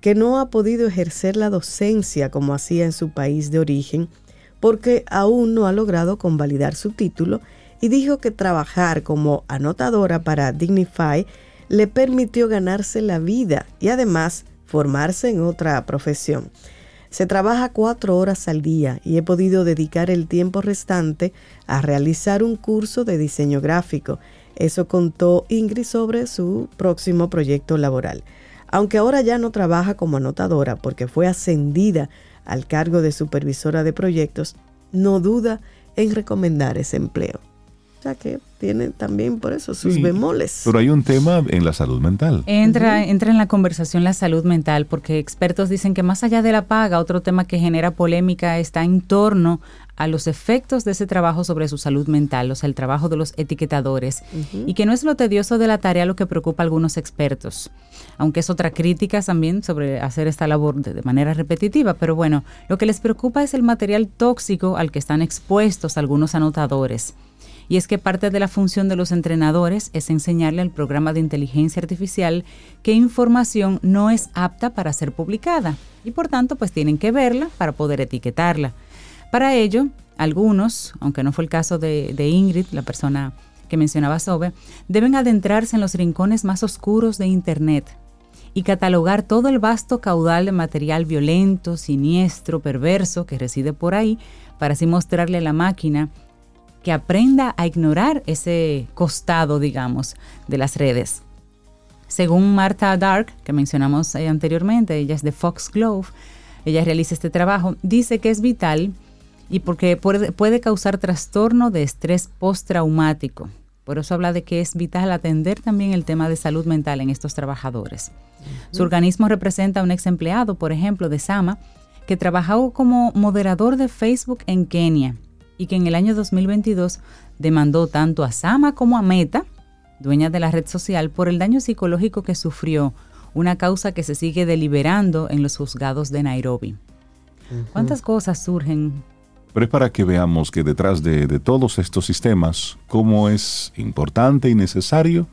que no ha podido ejercer la docencia como hacía en su país de origen porque aún no ha logrado convalidar su título y dijo que trabajar como anotadora para Dignify le permitió ganarse la vida y además formarse en otra profesión. Se trabaja cuatro horas al día y he podido dedicar el tiempo restante a realizar un curso de diseño gráfico. Eso contó Ingrid sobre su próximo proyecto laboral. Aunque ahora ya no trabaja como anotadora porque fue ascendida al cargo de supervisora de proyectos, no duda en recomendar ese empleo. O sea que tiene también por eso sus Sí, bemoles. Pero hay un tema en la salud mental. Entra, entra en la conversación la salud mental, porque expertos dicen que más allá de la paga, otro tema que genera polémica está en torno a los efectos de ese trabajo sobre su salud mental, o sea, el trabajo de los etiquetadores, y que no es lo tedioso de la tarea lo que preocupa a algunos expertos, aunque es otra crítica también sobre hacer esta labor de, de manera repetitiva, pero bueno, lo que les preocupa es el material tóxico al que están expuestos algunos anotadores. Y es que parte de la función de los entrenadores es enseñarle al programa de inteligencia artificial qué información no es apta para ser publicada y por tanto pues tienen que verla para poder etiquetarla. Para ello, algunos, aunque no fue el caso de, de Ingrid, la persona que mencionaba Sobe, deben adentrarse en los rincones más oscuros de Internet y catalogar todo el vasto caudal de material violento, siniestro, perverso que reside por ahí, para así mostrarle a la máquina que aprenda a ignorar ese costado, digamos, de las redes. Según Marta Dark, que mencionamos anteriormente, ella es de Foxglove, ella realiza este trabajo, dice que es vital y porque puede, puede causar trastorno de estrés postraumático. Por eso habla de que es vital atender también el tema de salud mental en estos trabajadores. Su organismo representa a un ex empleado, por ejemplo, de Sama, que trabajó como moderador de Facebook en Kenia y que en el año 2022 demandó tanto a Sama como a Meta, dueña de la red social, por el daño psicológico que sufrió, una causa que se sigue deliberando en los juzgados de Nairobi. ¿Cuántas cosas surgen? Pero es para que veamos que detrás de, de todos estos sistemas, cómo es importante y necesario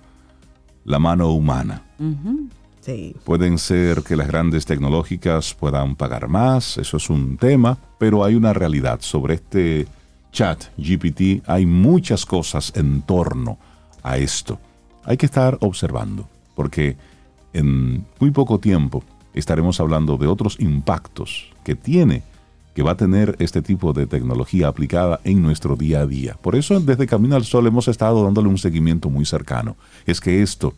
la mano humana. Ujú. Sí. Pueden ser que las grandes tecnológicas puedan pagar más, eso es un tema, pero hay una realidad sobre este chat GPT, hay muchas cosas en torno a esto. Hay que estar observando, porque en muy poco tiempo estaremos hablando de otros impactos que tiene, que va a tener este tipo de tecnología aplicada en nuestro día a día. Por eso desde Camino al Sol hemos estado dándole un seguimiento muy cercano. Es que esto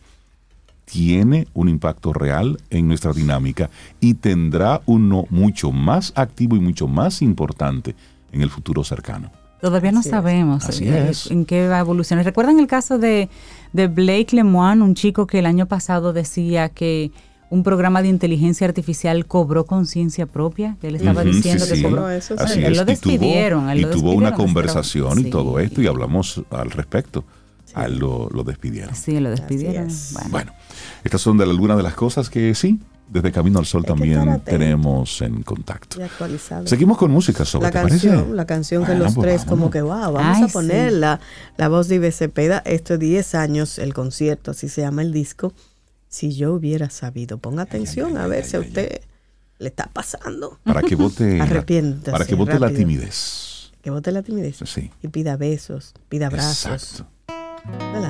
tiene un impacto real en nuestra dinámica y tendrá uno mucho más activo y mucho más importante en el futuro cercano. Todavía no Así es. sabemos Así eh, es. en qué va a evolucionar. ¿Recuerdan el caso de, de Blake Lemoine, un chico que el año pasado decía que un programa de inteligencia artificial cobró conciencia propia? Que él estaba Ujú, diciendo sí, que sí. cobró. eso sí. Así Él es, lo y tuvo- despidieron, él y lo tuvo despidieron una conversación y todo esto y hablamos al respecto. A él lo, lo despidieron. Sí, lo despidieron. es. Bueno. Bueno, estas son de algunas de las cosas que sí, desde Camino al Sol también tenemos en contacto. Seguimos con música sobre, la ¿te canción, parece? la canción que Bueno, los pues tres vámonos. como que wow, vamos Ay, a poner sí. la, la voz de Ibe Cepeda, esto es 10 años el concierto, así se llama el disco. Si yo hubiera sabido, ponga atención a ver si a usted le está pasando. Para que vote, Arrepiéntase, para que vote la timidez. Que bote la timidez Sí. y pida besos, pida abrazos. Exacto. Dale,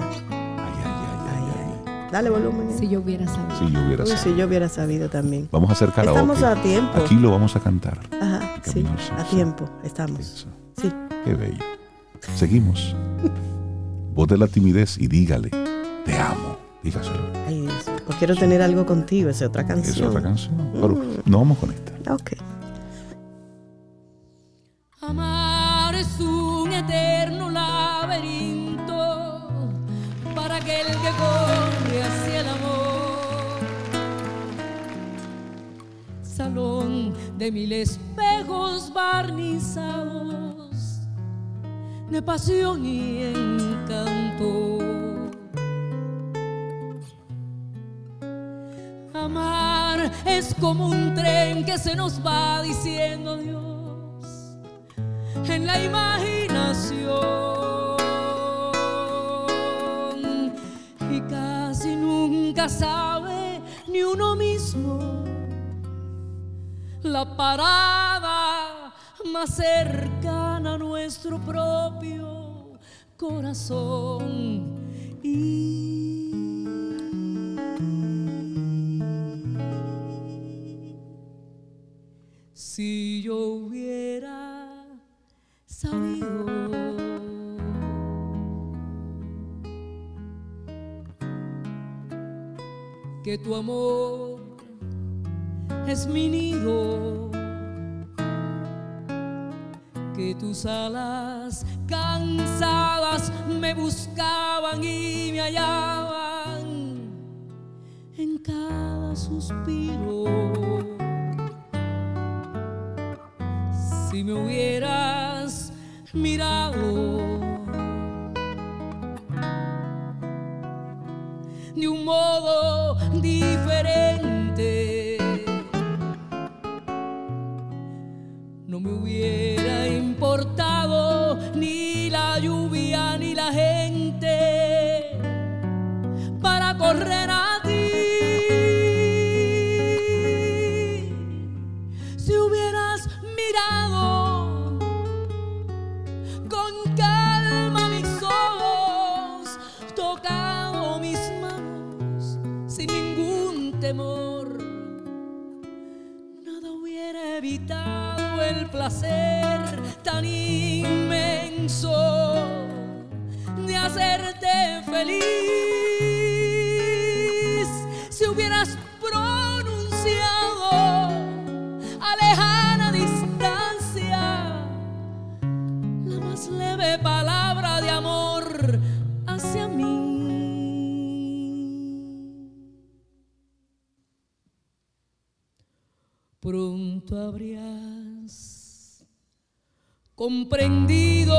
dale volumen. Si yo hubiera sabido. Si yo hubiera Uy, sabido. si yo hubiera sabido también. Vamos a hacer karaoke. Estamos a tiempo. Aquí lo vamos a cantar. Ajá, sí, a tiempo, estamos. Eso. Sí. Qué bello. Seguimos. Vote la timidez y dígale, te amo. Dígaselo. Ay, Dios, pues quiero tener algo contigo, esa es otra Es canción. otra canción. Pero no vamos con esta. Ok. Amar es un Salón de mil espejos barnizados de pasión y encanto. Amar es como un tren que se nos va diciendo Dios en la imaginación y casi nunca sabe ni uno mismo la parada más cercana a nuestro propio corazón. Y si yo hubiera sabido que tu amor es mi nido, que tus alas cansadas me buscaban y me hallaban en cada suspiro. Si me hubieras mirado de un modo no me hubiera importado ni la lluvia ni la gente. Para correr a placer tan inmenso de hacerte feliz. Si hubieras pronunciado a lejana distancia la más leve palabra de amor hacia mí. Pronto habrías comprendido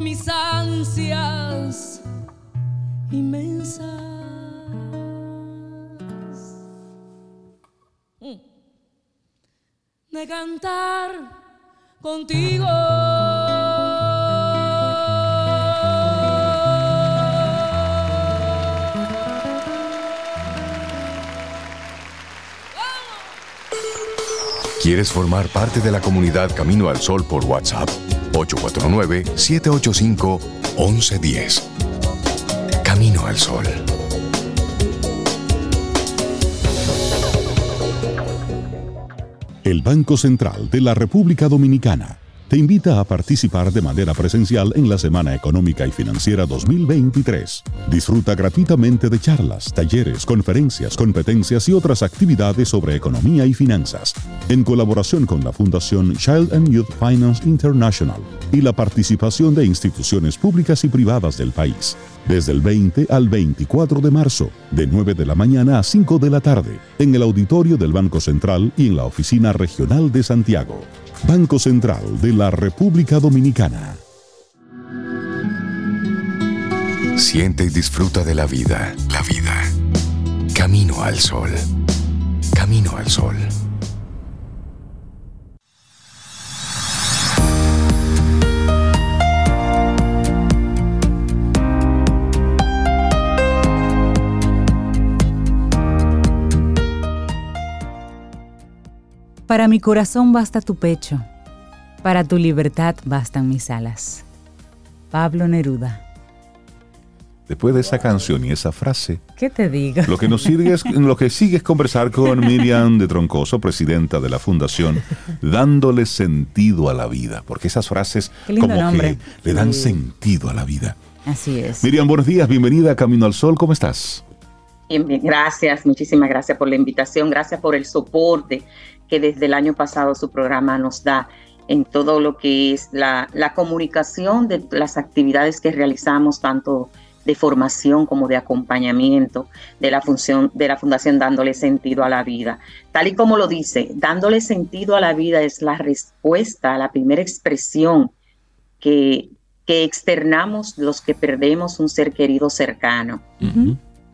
mis ansias inmensas Mm. de cantar contigo. ¿Quieres formar parte de la comunidad Camino al Sol por WhatsApp? 849-785-1110. Camino al Sol. El Banco Central de la República Dominicana te invita a participar de manera presencial en la Semana Económica y Financiera 2023. Disfruta gratuitamente de charlas, talleres, conferencias, competencias y otras actividades sobre economía y finanzas, en colaboración con la Fundación Child and Youth Finance International y la participación de instituciones públicas y privadas del país. Desde el 20 al 24 de marzo, de 9 de la mañana a 5 de la tarde, en el auditorio del Banco Central y en la Oficina Regional de Santiago. Banco Central de la República Dominicana. Siente y disfruta de la vida. La vida. Camino al Sol. Camino al Sol. Para mi corazón basta tu pecho, para tu libertad bastan mis alas. Pablo Neruda. Después de esa canción y esa frase, ¿Qué te digo? lo que nos sigue es, lo que sigue es conversar con Miriam de Troncoso, presidenta de la Fundación, dándole sentido a la vida, porque esas frases como nombre. que le dan Sí. sentido a la vida. Así es. Miriam, buenos días, bienvenida a Camino al Sol, ¿cómo estás? Bien, bien, gracias, muchísimas gracias por la invitación, gracias por el soporte que desde el año pasado su programa nos da en todo lo que es la, la comunicación de las actividades que realizamos, tanto de formación como de acompañamiento de la función de la fundación dándole sentido a la vida. Tal y como lo dice, dándole sentido a la vida es la respuesta a la primera expresión que, que externamos los que perdemos un ser querido cercano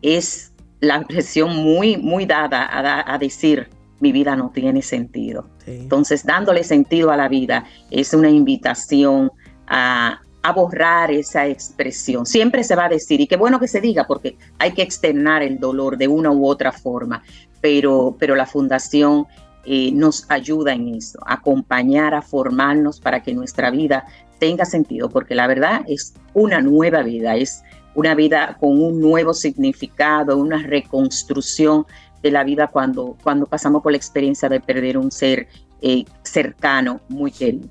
es la expresión muy, muy dada a, decir, mi vida no tiene sentido. Entonces, dándole sentido a la vida es una invitación a, a borrar esa expresión. Siempre se va a decir, y qué bueno que se diga, porque hay que externar el dolor de una u otra forma, pero, pero la fundación eh, nos ayuda en eso, a acompañar, a formarnos para que nuestra vida tenga sentido, porque la verdad es una nueva vida, es una vida con un nuevo significado, una reconstrucción de la vida cuando, cuando pasamos por la experiencia de perder un ser eh, cercano, muy querido.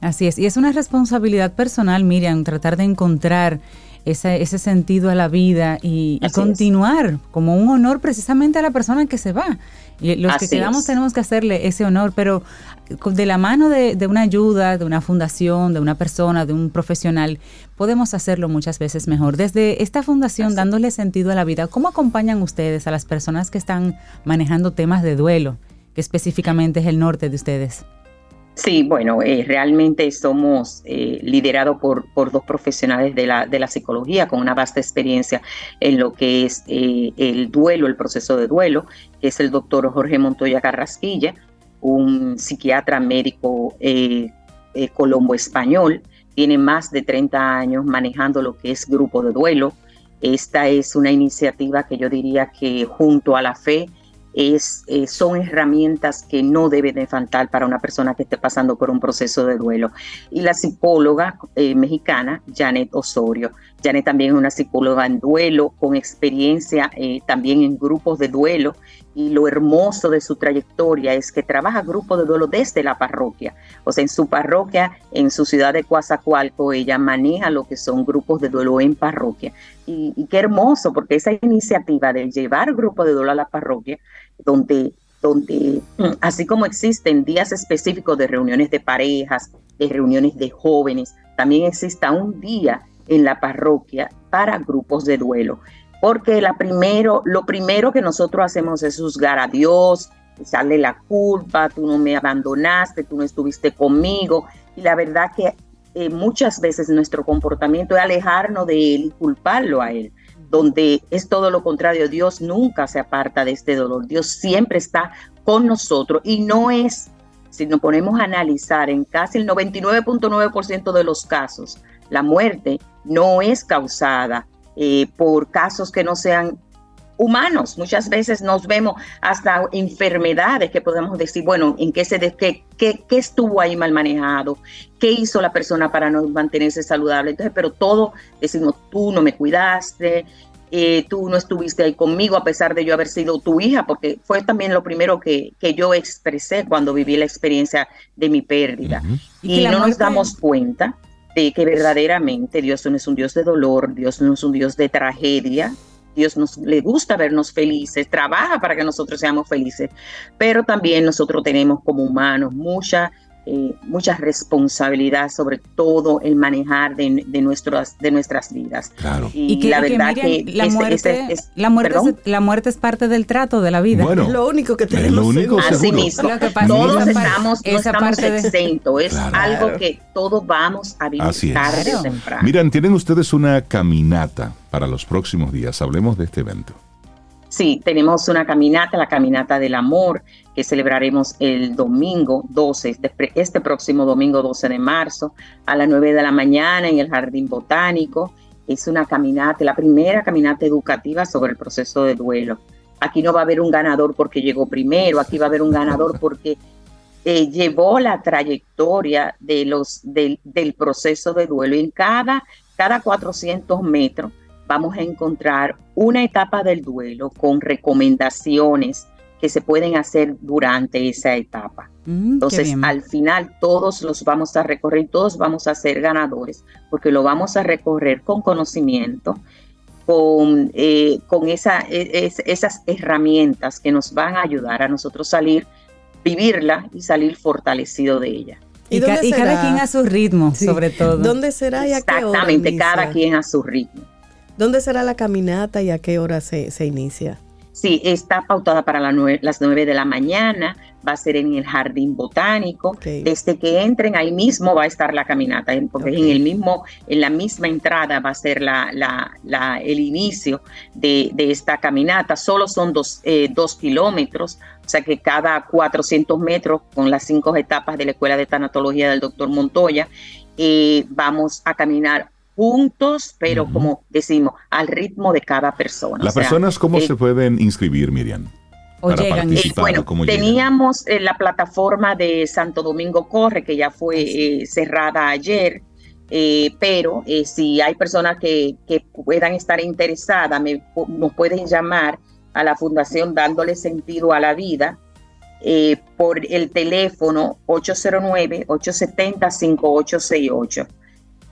Así es, y es una responsabilidad personal, Miriam, tratar de encontrar ese, ese sentido a la vida y, y Así es. continuar como un honor precisamente a la persona que se va. Y los que Así quedamos es. tenemos que hacerle ese honor, pero de la mano de, de una ayuda, de una fundación, de una persona, de un profesional, podemos hacerlo muchas veces mejor. Desde esta fundación, dándole sentido a la vida, ¿cómo acompañan ustedes a las personas que están manejando temas de duelo, que específicamente es el norte de ustedes? Sí, bueno, eh, realmente somos eh, liderados por, dos profesionales de la, de la psicología con una vasta experiencia en lo que es eh, el duelo, el proceso de duelo, que es el doctor Jorge Montoya Carrasquilla, un psiquiatra médico eh, eh, colombo español, tiene más de 30 años manejando lo que es grupo de duelo. Esta es una iniciativa que yo diría que junto a la fe es, eh, son herramientas que no deben de faltar para una persona que esté pasando por un proceso de duelo. Y la psicóloga eh, mexicana, Janet Osorio. Janet también es una psicóloga en duelo, con experiencia eh, también en grupos de duelo. Y lo hermoso de su trayectoria es que trabaja grupos de duelo desde la parroquia. O sea, en su parroquia, en su ciudad de Coazacualco, ella maneja lo que son grupos de duelo en parroquia. Y, y qué hermoso, porque esa iniciativa de llevar grupos de duelo a la parroquia, donde, donde mm, así como existen días específicos de reuniones de parejas, de reuniones de jóvenes, también exista un día en la parroquia para grupos de duelo. Porque la primero, lo primero que nosotros hacemos es juzgar a Dios, echarle la culpa, tú no me abandonaste, tú no estuviste conmigo. Y la verdad que eh, muchas veces nuestro comportamiento es alejarnos de Él y culparlo a Él, donde es todo lo contrario. Dios nunca se aparta de este dolor. Dios siempre está con nosotros y no es, si nos ponemos a analizar en casi el 99.9% de los casos, la muerte no es causada eh, por casos que no sean humanos. Muchas veces nos vemos hasta enfermedades que podemos decir, bueno, en qué se de- qué, qué, qué estuvo ahí mal manejado, qué hizo la persona para no mantenerse saludable. Entonces, pero todo decimos, tú no me cuidaste, eh, tú no estuviste ahí conmigo a pesar de yo haber sido tu hija, porque fue también lo primero que, que yo expresé cuando viví la experiencia de mi pérdida. Y Y, no nos damos cuenta de que verdaderamente Dios no es un Dios de dolor, Dios no es un Dios de tragedia. Dios nos le gusta vernos felices, trabaja para que nosotros seamos felices, pero también nosotros tenemos como humanos mucha, eh, mucha responsabilidad sobre todo el manejar de, de nuestras, de nuestras vidas. Claro. Y, que- la que, verdad Miriam, que la, muerte, es- la, muerte es, la muerte es parte del trato de la vida. Bueno, Es lo único que es tenemos. lo único seguro. Así mismo. Lo que pasa Todos estamos, no esa estamos parte de- exentos. Es Claro. algo que todos vamos a vivir Así es. tarde o temprano. Miran, tienen ustedes una caminata para los próximos días. Hablemos de este evento. Sí, tenemos una caminata, la Caminata del Amor, que celebraremos el domingo 12, este, este próximo domingo 12 de marzo, a las 9 de la mañana en el Jardín Botánico. Es una caminata, la primera caminata educativa sobre el proceso de duelo. Aquí no va a haber un ganador porque llegó primero, aquí va a haber un ganador porque eh, llevó la trayectoria de los, del, proceso de duelo. En cada, cada 400 metros vamos a encontrar una etapa del duelo con recomendaciones que se pueden hacer durante esa etapa. Mm, Entonces, al final todos los vamos a recorrer, todos vamos a ser ganadores, porque lo vamos a recorrer con conocimiento, con, eh, con esa, e- es- esas herramientas que nos van a ayudar a nosotros salir, vivirla y salir fortalecido de ella. y, ¿Y ca- dónde y cada quien a su ritmo, Sí. sobre todo. ¿Dónde será y a qué hora? Exactamente, cada quien a su ritmo. ¿Dónde será la caminata y a qué hora se, se inicia? Sí, está pautada para la nue- las 9 de la mañana, va a ser en el Jardín Botánico. Desde que entren ahí mismo va a estar la caminata, porque en el mismo, en la misma entrada va a ser la, la- la- el inicio de, de esta caminata. Solo son dos, eh, dos kilómetros, o sea que cada 400 metros, con las cinco etapas de la Escuela de Tanatología del doctor Montoya, eh, vamos a caminar juntos, pero como decimos, al ritmo de cada persona. Las O sea, personas, ¿cómo eh, se pueden inscribir, Miriam? O para llegan. eh, participar, bueno, ¿cómo llegan? teníamos eh, la plataforma de Santo Domingo Corre, que ya fue eh, cerrada ayer, eh, pero eh, si hay personas que, que puedan estar interesadas, me, pu- nos pueden llamar a la fundación Dándole Sentido a la Vida eh, por el teléfono 809-870-5868.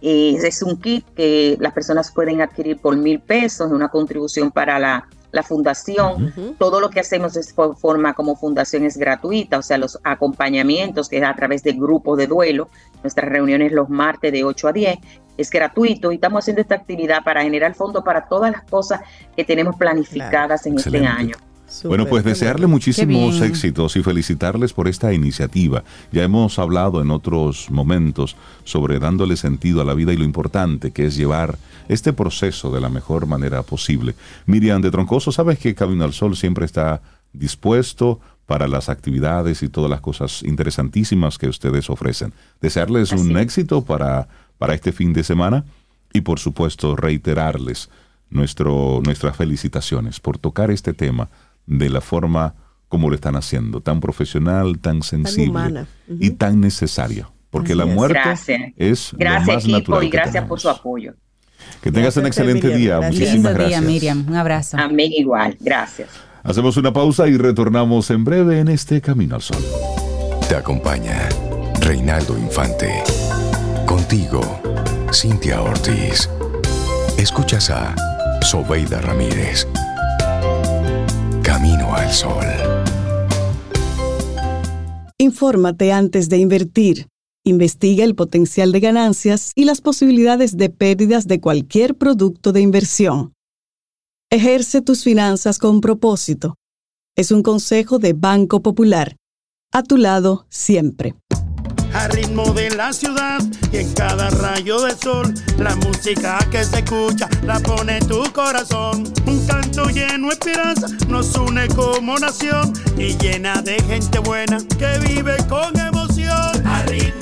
Eh, es un kit que las personas pueden adquirir por mil pesos, una contribución para la, la fundación. Todo lo que hacemos de for- forma como fundación es gratuita, o sea, los acompañamientos que es a través de grupos de duelo, nuestras reuniones los martes de 8 a 10, es gratuito y estamos haciendo esta actividad para generar fondos para todas las cosas que tenemos planificadas en este Excelente. Bueno, pues desearle muchísimos éxitos y felicitarles por esta iniciativa. Ya hemos hablado en otros momentos sobre dándole sentido a la vida y lo importante que es llevar este proceso de la mejor manera posible. Miriam de Troncoso, sabes que Camino al Sol siempre está dispuesto para las actividades y todas las cosas interesantísimas que ustedes ofrecen. Desearles un éxito para, para este fin de semana y por supuesto reiterarles nuestro, nuestras felicitaciones por tocar este tema de la forma como lo están haciendo, tan profesional, tan sensible y tan necesaria, porque la muerte Gracias. es Gracias lo más equipo natural y gracias por su apoyo. Que tengas un excelente día. Muchísimas Lindo gracias. día, Miriam. Un abrazo. Amén igual. Gracias. Hacemos una pausa y retornamos en breve en este Camino al Sol. Te acompaña Reinaldo Infante. Contigo, Cintia Ortiz. Escuchas a Sobeida Ramírez. Camino al Sol. Infórmate antes de invertir. Investiga el potencial de ganancias y las posibilidades de pérdidas de cualquier producto de inversión. Ejerce tus finanzas con propósito. Es un consejo de Banco Popular. A tu lado siempre. Al ritmo de la ciudad y en cada rayo de sol, la música que se escucha la pone tu corazón. Un canto lleno de esperanza nos une como nación y llena de gente buena que vive con emoción.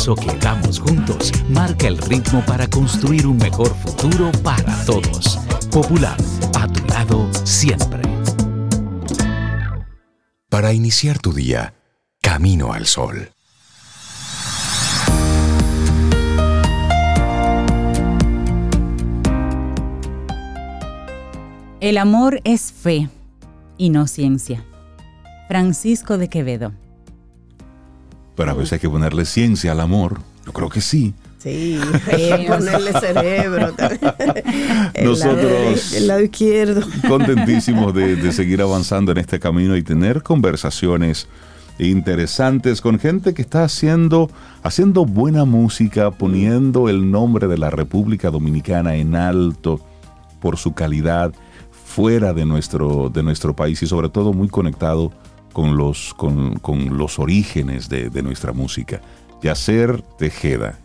Paso que damos juntos marca el ritmo para construir un mejor futuro para todos. Popular, a tu lado siempre. Para iniciar tu día, Camino al Sol. El amor es fe y no ciencia. Francisco de Quevedo. Pero a veces hay que ponerle ciencia al amor. Yo creo que sí. Sí, ponerle cerebro también. El Nosotros- lado el lado izquierdo. contentísimos de, de seguir avanzando en este camino y tener conversaciones interesantes con gente que está haciendo, haciendo buena música, poniendo el nombre de la República Dominicana en alto por su calidad fuera de nuestro, de nuestro país y sobre todo muy conectado con los, con, con los orígenes de, de nuestra música. Yacer Tejeda,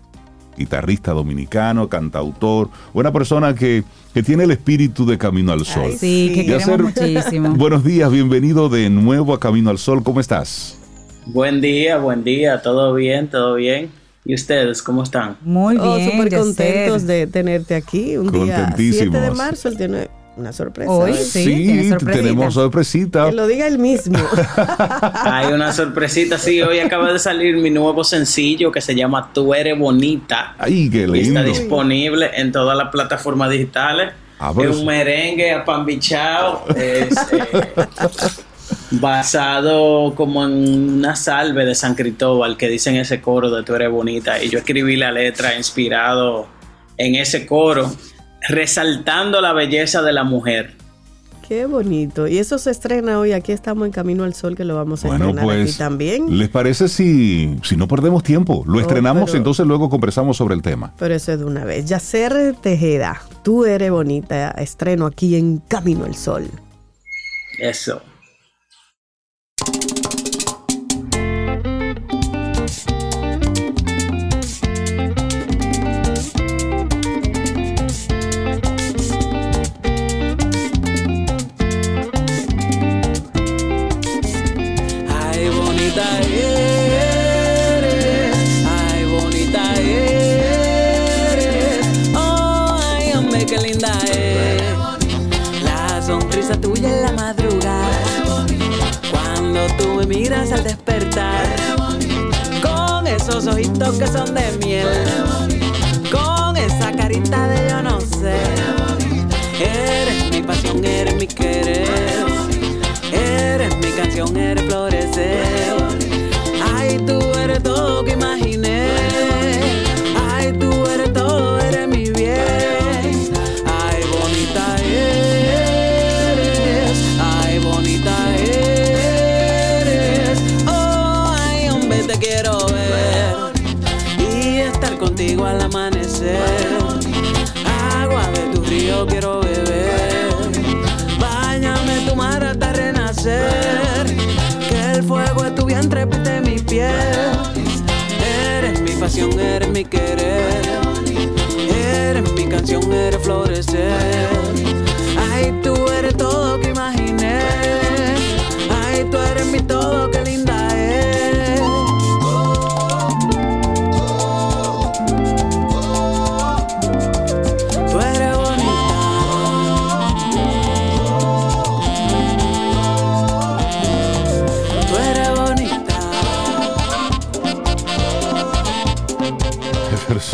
guitarrista dominicano, cantautor, una persona que, que tiene el espíritu de Camino al Sol. sí, que Yacer, queremos muchísimo. Buenos días, bienvenido de nuevo a Camino al Sol, ¿cómo estás? Buen día, buen día, todo bien, todo bien. ¿Y ustedes cómo están? Muy Oh, súper contentos de tenerte aquí. Un día 7 de marzo, él tiene una sorpresa. Hoy ¿eh? Sí, tenemos sorpresita. Que lo diga él mismo. Hay una sorpresita, sí, hoy acaba de salir mi nuevo sencillo que se llama Tú eres bonita. Ay, qué Y está lindo. disponible en todas las plataformas digitales. Ah, es sí. un merengue apambichado, es, eh, basado como en una salve de San Cristóbal que dicen ese coro de Tú eres bonita. Y yo escribí la letra inspirado en ese coro, resaltando la belleza de la mujer. Qué bonito. Y eso se estrena hoy. Aquí estamos en Camino al Sol, que lo vamos a Bueno, estrenar aquí pues, también. ¿les parece si, si no perdemos tiempo? Lo estrenamos, pero- entonces luego conversamos sobre el tema. Pero eso es de una vez. Yacer Tejeda, tú eres bonita. Estreno aquí en Camino al Sol. Eso. al despertar con esos ojitos que son de miel, con esa carita de yo no sé. Eres mi pasión, eres mi querer, eres mi canción, eres florecer. Ay, tú eres todo que imagino. Pasión, eres mi querer. Eres mi canción, eres florecer. Ay, tú eres todo que imaginé. Ay, tú eres mi todo,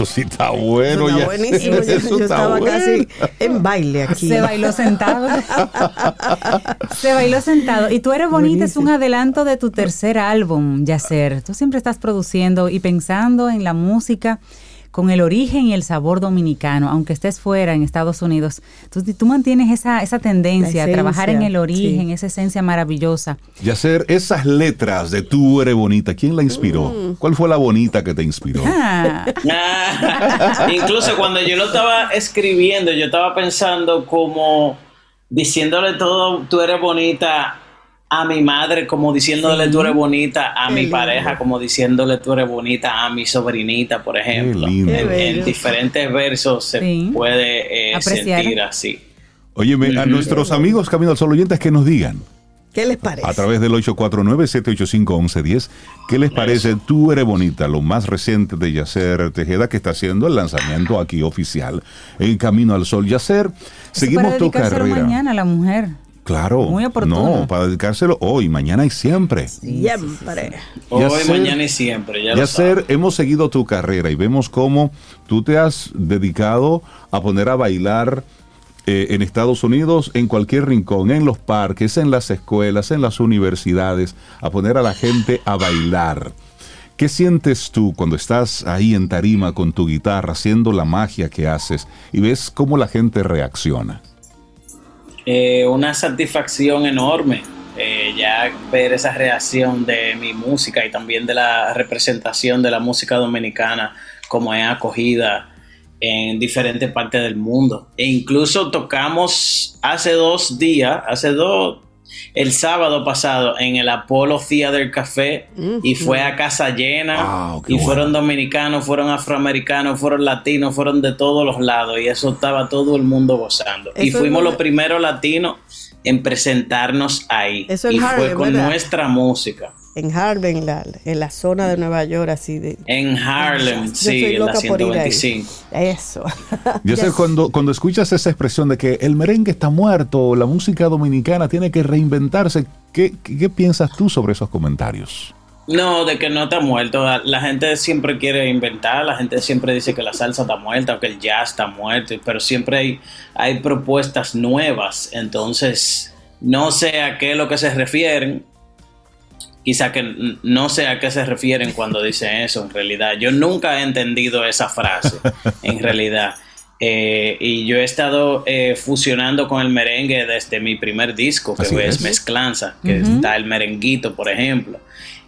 eso sí está bueno. Está ya. buenísimo. Yo, Eso yo está estaba bueno. casi en baile aquí. Se bailó sentado. Se bailó sentado. Y tú eres bonita, es un adelanto de tu tercer álbum, Yacer. Tú siempre estás produciendo y pensando en la música con el origen y el sabor dominicano, aunque estés fuera en Estados Unidos. Tú, tú mantienes esa, esa tendencia a trabajar en el origen, sí. esa esencia maravillosa. Yacer, esas letras de tú eres bonita, ¿quién la inspiró? Mm. ¿Cuál fue la bonita que te inspiró? Ah, Ah, Incluso cuando yo lo estaba escribiendo, yo estaba pensando como diciéndole todo, tú eres bonita a mi madre, como diciéndole Sí. tú eres bonita a Qué mi lindo. pareja, como diciéndole tú eres bonita a mi sobrinita, por ejemplo. lindo. Qué En, en diferentes versos se Sí. puede eh, sentir así. Óyeme, a nuestros amigos Camino al Sol oyentes que nos digan ¿Qué les parece? a través del 849-785-1110 qué les parece Tú eres bonita, lo más reciente de Yacer Tejeda que está haciendo el lanzamiento aquí oficial en Camino al Sol. Yacer, eso seguimos para tu carrera. mañana la mujer. Claro. Muy oportuno. No, para dedicárselo hoy, mañana y siempre. Siempre. Hoy, mañana y siempre, ya lo Yacer, sabes. hemos seguido tu carrera y vemos cómo tú te has dedicado a poner a bailar eh, en Estados Unidos, en cualquier rincón, en los parques, en las escuelas, en las universidades, a poner a la gente a bailar. ¿Qué sientes tú cuando estás ahí en tarima con tu guitarra haciendo la magia que haces y ves cómo la gente reacciona? Eh, una satisfacción enorme eh, ya ver esa reacción de mi música y también de la representación de la música dominicana como es acogida en diferentes partes del mundo. E incluso tocamos hace dos días, hace dos, el sábado pasado en el Apollo Theater Café y fue a casa llena Wow, y bueno. fueron dominicanos, fueron afroamericanos, fueron latinos, fueron de todos los lados y eso estaba todo el mundo gozando. y fuimos los primeros latinos en presentarnos ahí Eso y fue Harlem, con ¿verdad? nuestra música. En Harlem, en la, en la zona de Nueva York, así de. En Harlem, Yo sí, en la loca por ir ahí. 125. Eso. Yo sé, cuando, cuando escuchas esa expresión de que el merengue está muerto, la música dominicana tiene que reinventarse, ¿qué, qué, qué piensas tú sobre esos comentarios? No, de que no está muerto. La- La gente siempre quiere inventar, la gente siempre dice que la salsa está muerta o que el jazz está muerto, pero siempre hay, hay propuestas nuevas. Entonces, no sé a qué es lo que se refieren. Quizá que no sé a qué se refieren cuando dicen eso en realidad. Yo nunca he entendido esa frase en realidad. Eh, y yo he estado eh, fusionando con el merengue desde mi primer disco, que Así es, es. Mezclanza, que Ujú. está el merenguito, por ejemplo.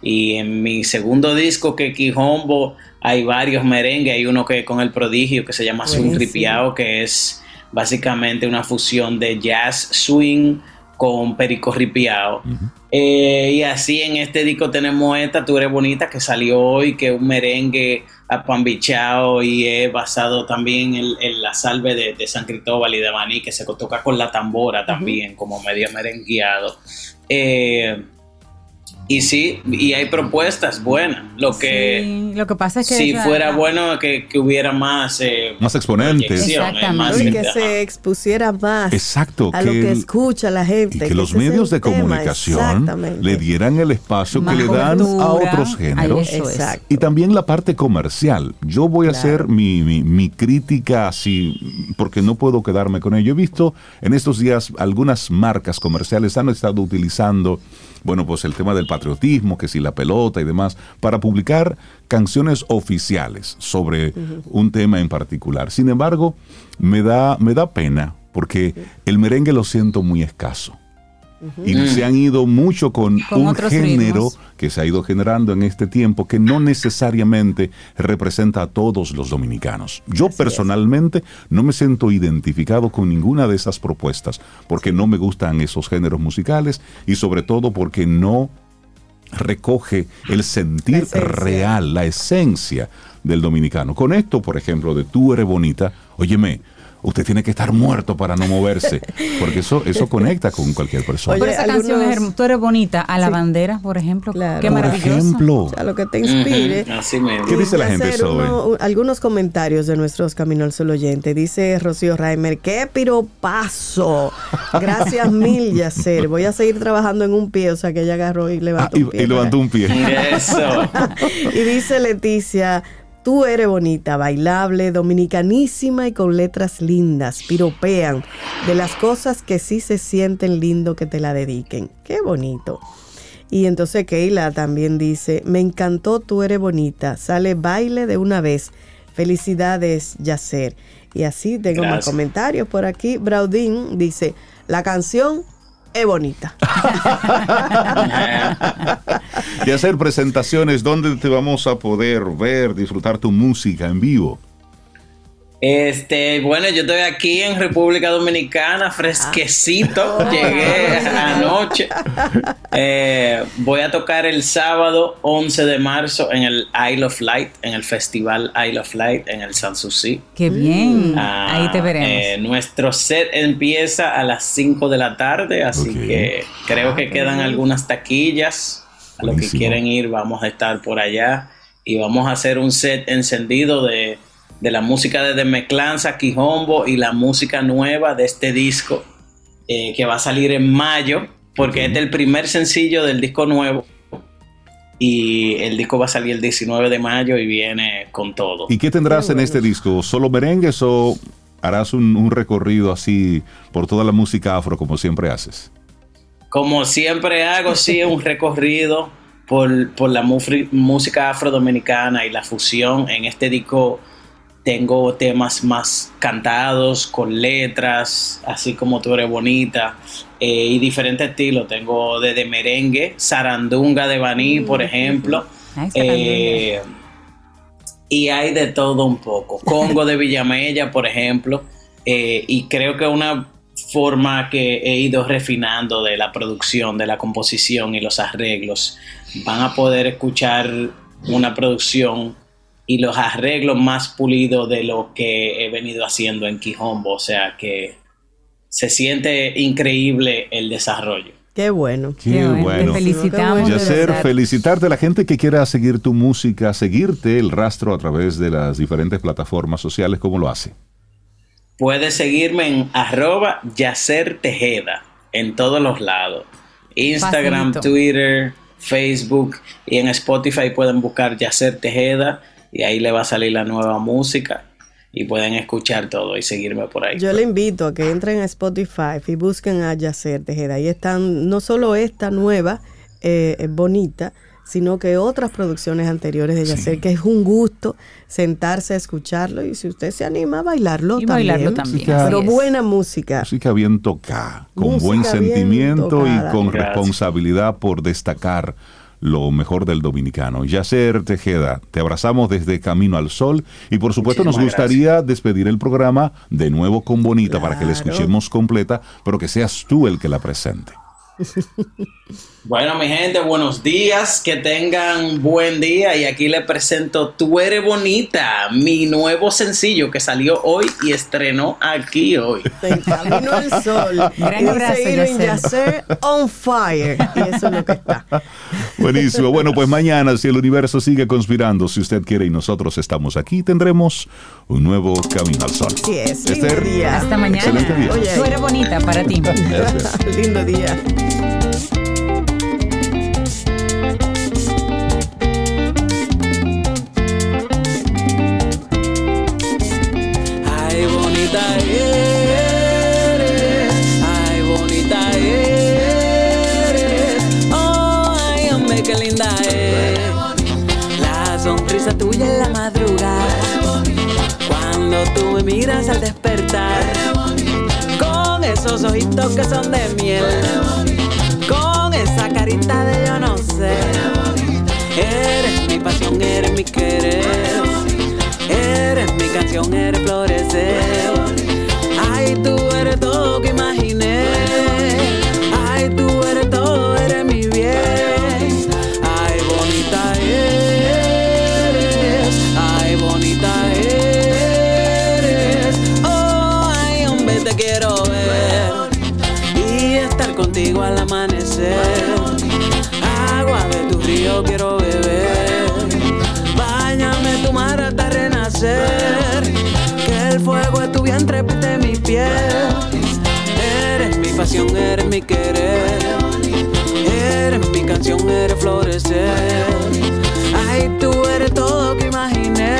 Y en mi segundo disco, que es Quijombo, hay varios merengues. Hay uno que con el prodigio que se llama Swing. Ripiao, que es básicamente una fusión de jazz swing con perico ripiao. Eh, y así en este disco tenemos esta, Tú eres bonita, que salió hoy, que es un merengue apambichao y es basado también en, en la salve de, de San Cristóbal y de Maní, que se toca con la tambora también, como medio merengueado. Eh, y sí, y hay propuestas buenas. Lo que Sí, lo que pasa es que si fuera bueno que, que hubiera más, eh, Más exponentes. más- Y que se expusiera más Exacto, a lo que que el- escucha la gente. y que los medios de tema, comunicación exactamente. le dieran el espacio Más que le dan a otros géneros. Ay, eso es. Exacto. Y también la parte comercial. Yo voy a hacer mi, mi- mi crítica así, porque no puedo quedarme con ello. He visto en estos días algunas marcas comerciales han estado utilizando, bueno, pues el tema del patriotismo, que si la pelota y demás, para publicar canciones oficiales sobre un tema en particular. Sin embargo, me da, me da pena porque el merengue lo siento muy escaso. Y se han ido mucho con, Con un género ritmos. que se ha ido generando en este tiempo que no necesariamente representa a todos los dominicanos. Yo personalmente no me siento identificado con ninguna de esas propuestas porque no me gustan esos géneros musicales y sobre todo porque no recoge el sentir real, la esencia del dominicano. Con esto, por ejemplo, de tú eres bonita, óyeme, usted tiene que estar muerto para no moverse, porque eso, eso conecta con cualquier persona. Pero esa canción es herm- Tú eres bonita, a la bandera, por ejemplo. Qué Por maravilloso. ejemplo. A lo que te inspire. Ujú, Así mismo. ¿Qué dice la gente, u- algunos comentarios de nuestros Camino al Sol oyente. Dice Rocío Reimer, ¡qué piropazo! Gracias mil, Yacer. Voy a seguir trabajando en un pie, o sea que ella agarró y levantó Ah, y, un pie. y levantó un pie. Eso. y dice Leticia, tú eres bonita, bailable, dominicanísima y con letras lindas, piropean de las cosas que sí se sienten lindo que te la dediquen. Qué bonito. Y entonces Keila también dice, me encantó, tú eres bonita, sale baile de una vez. Felicidades, Yacer. Y así tengo más comentarios por aquí. Braudín dice, la canción es bonita. y hacer presentaciones donde te vamos a poder ver, disfrutar tu música en vivo. Este, bueno, yo estoy aquí en República Dominicana, fresquecito. Ah. Llegué anoche. Eh, voy a tocar el sábado 11 de marzo en el Isle of Light, en el festival Isle of Light, en el Sanssouci. Qué bien. Ah, Ahí te veremos. eh, nuestro set empieza a las 5 de la tarde, así que creo que quedan algunas taquillas. A los que quieren ir, vamos a estar por allá y vamos a hacer un set encendido de, de la música de Demeclanza, Quijombo y la música nueva de este disco eh, que va a salir en mayo, porque este es el primer sencillo del disco nuevo. Y el disco va a salir el 19 de mayo y viene con todo. ¿Y qué tendrás en este disco? ¿Solo merengues o harás un, un recorrido así por toda la música afro como siempre haces? Como siempre hago, sí, un recorrido por, por la música afrodominicana y la fusión. En este disco tengo temas más cantados, con letras, así como tú eres bonita, eh, y diferentes estilos. Tengo desde merengue, zarandunga de Baní, por ejemplo. Eh, y hay de todo un poco. Congo de Villamella, por ejemplo. eh, y creo que una forma que he ido refinando de la producción, de la composición y los arreglos, van a poder escuchar una producción y los arreglos más pulidos de lo que he venido haciendo en Quijombo. O sea que se siente increíble el desarrollo. Qué bueno. Qué, bueno. Te felicitamos. Yacer, felicitarte a la gente que quiera seguir tu música, seguirte el rastro a través de las diferentes plataformas sociales, ¿cómo lo hace? Puedes seguirme en arroba Yacer Tejeda en todos los lados. Instagram, Facilito. Twitter, Facebook y en Spotify pueden buscar Yacer Tejeda y ahí le va a salir la nueva música y pueden escuchar todo y seguirme por ahí. Yo le invito a que entren a Spotify y busquen a Yacer Tejeda. Ahí están no solo esta nueva, eh, bonita, sino que otras producciones anteriores de Yacer, que es un gusto sentarse a escucharlo y si usted se anima a bailarlo Y también. bailarlo también, Música- Pero buena música. Música bien tocada, con Música buen sentimiento tocada. y con Gracias. responsabilidad por destacar lo mejor del dominicano. Yacer Tejeda, te abrazamos desde Camino al Sol y por supuesto nos gustaría despedir el programa de nuevo con Bonita para que la escuchemos completa, pero que seas tú el que la presente. Bueno, mi gente, buenos días, que tengan buen día y aquí les presento Tú eres bonita, mi nuevo sencillo que salió hoy y estrenó aquí hoy. En Camino al Sol. Gran abrazo, Yacer. On fire. Y eso es lo que está. Buenísimo. Bueno, pues mañana, si el universo sigue conspirando, si usted quiere y nosotros estamos aquí, tendremos un nuevo Camino al Sol. Sí es. Lindo Esther, día. Hasta mañana. Excelente día. Oye, Tú eres bonita para ti. Gracias. Lindo día. Ay, bonita eres, oh, ay, hombre, qué linda es. La sonrisa tuya en la madrugada, cuando tú me miras al despertar, con esos ojitos que son de miel, con Eres mi querer. Eres mi canción, eres florecer. Ay, tú eres todo que imaginé.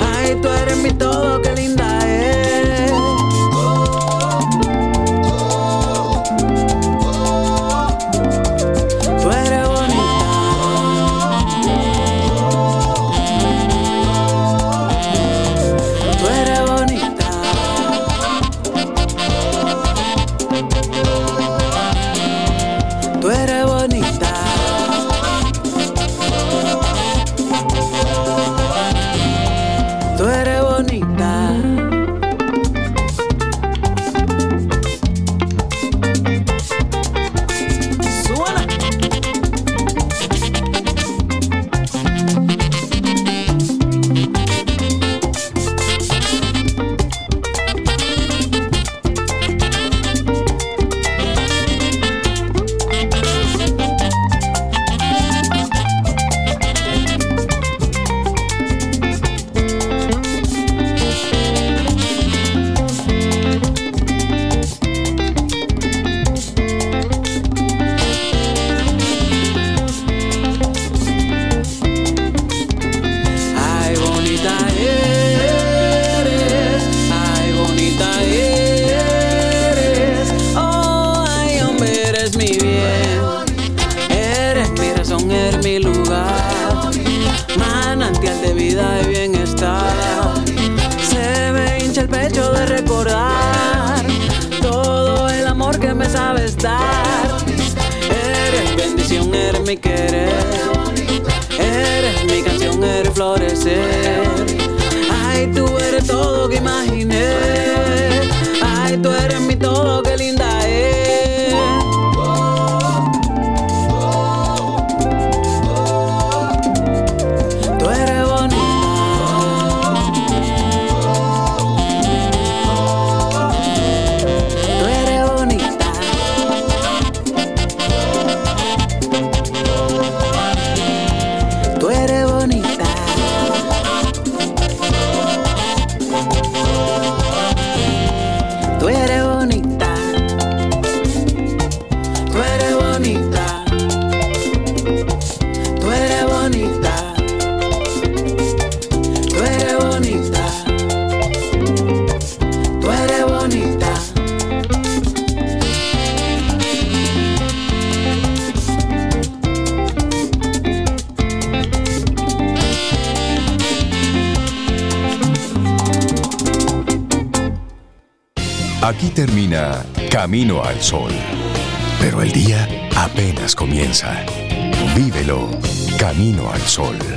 Ay, tú eres mi todo, qué Camino al Sol. Pero el día apenas comienza. Vívelo Camino al Sol.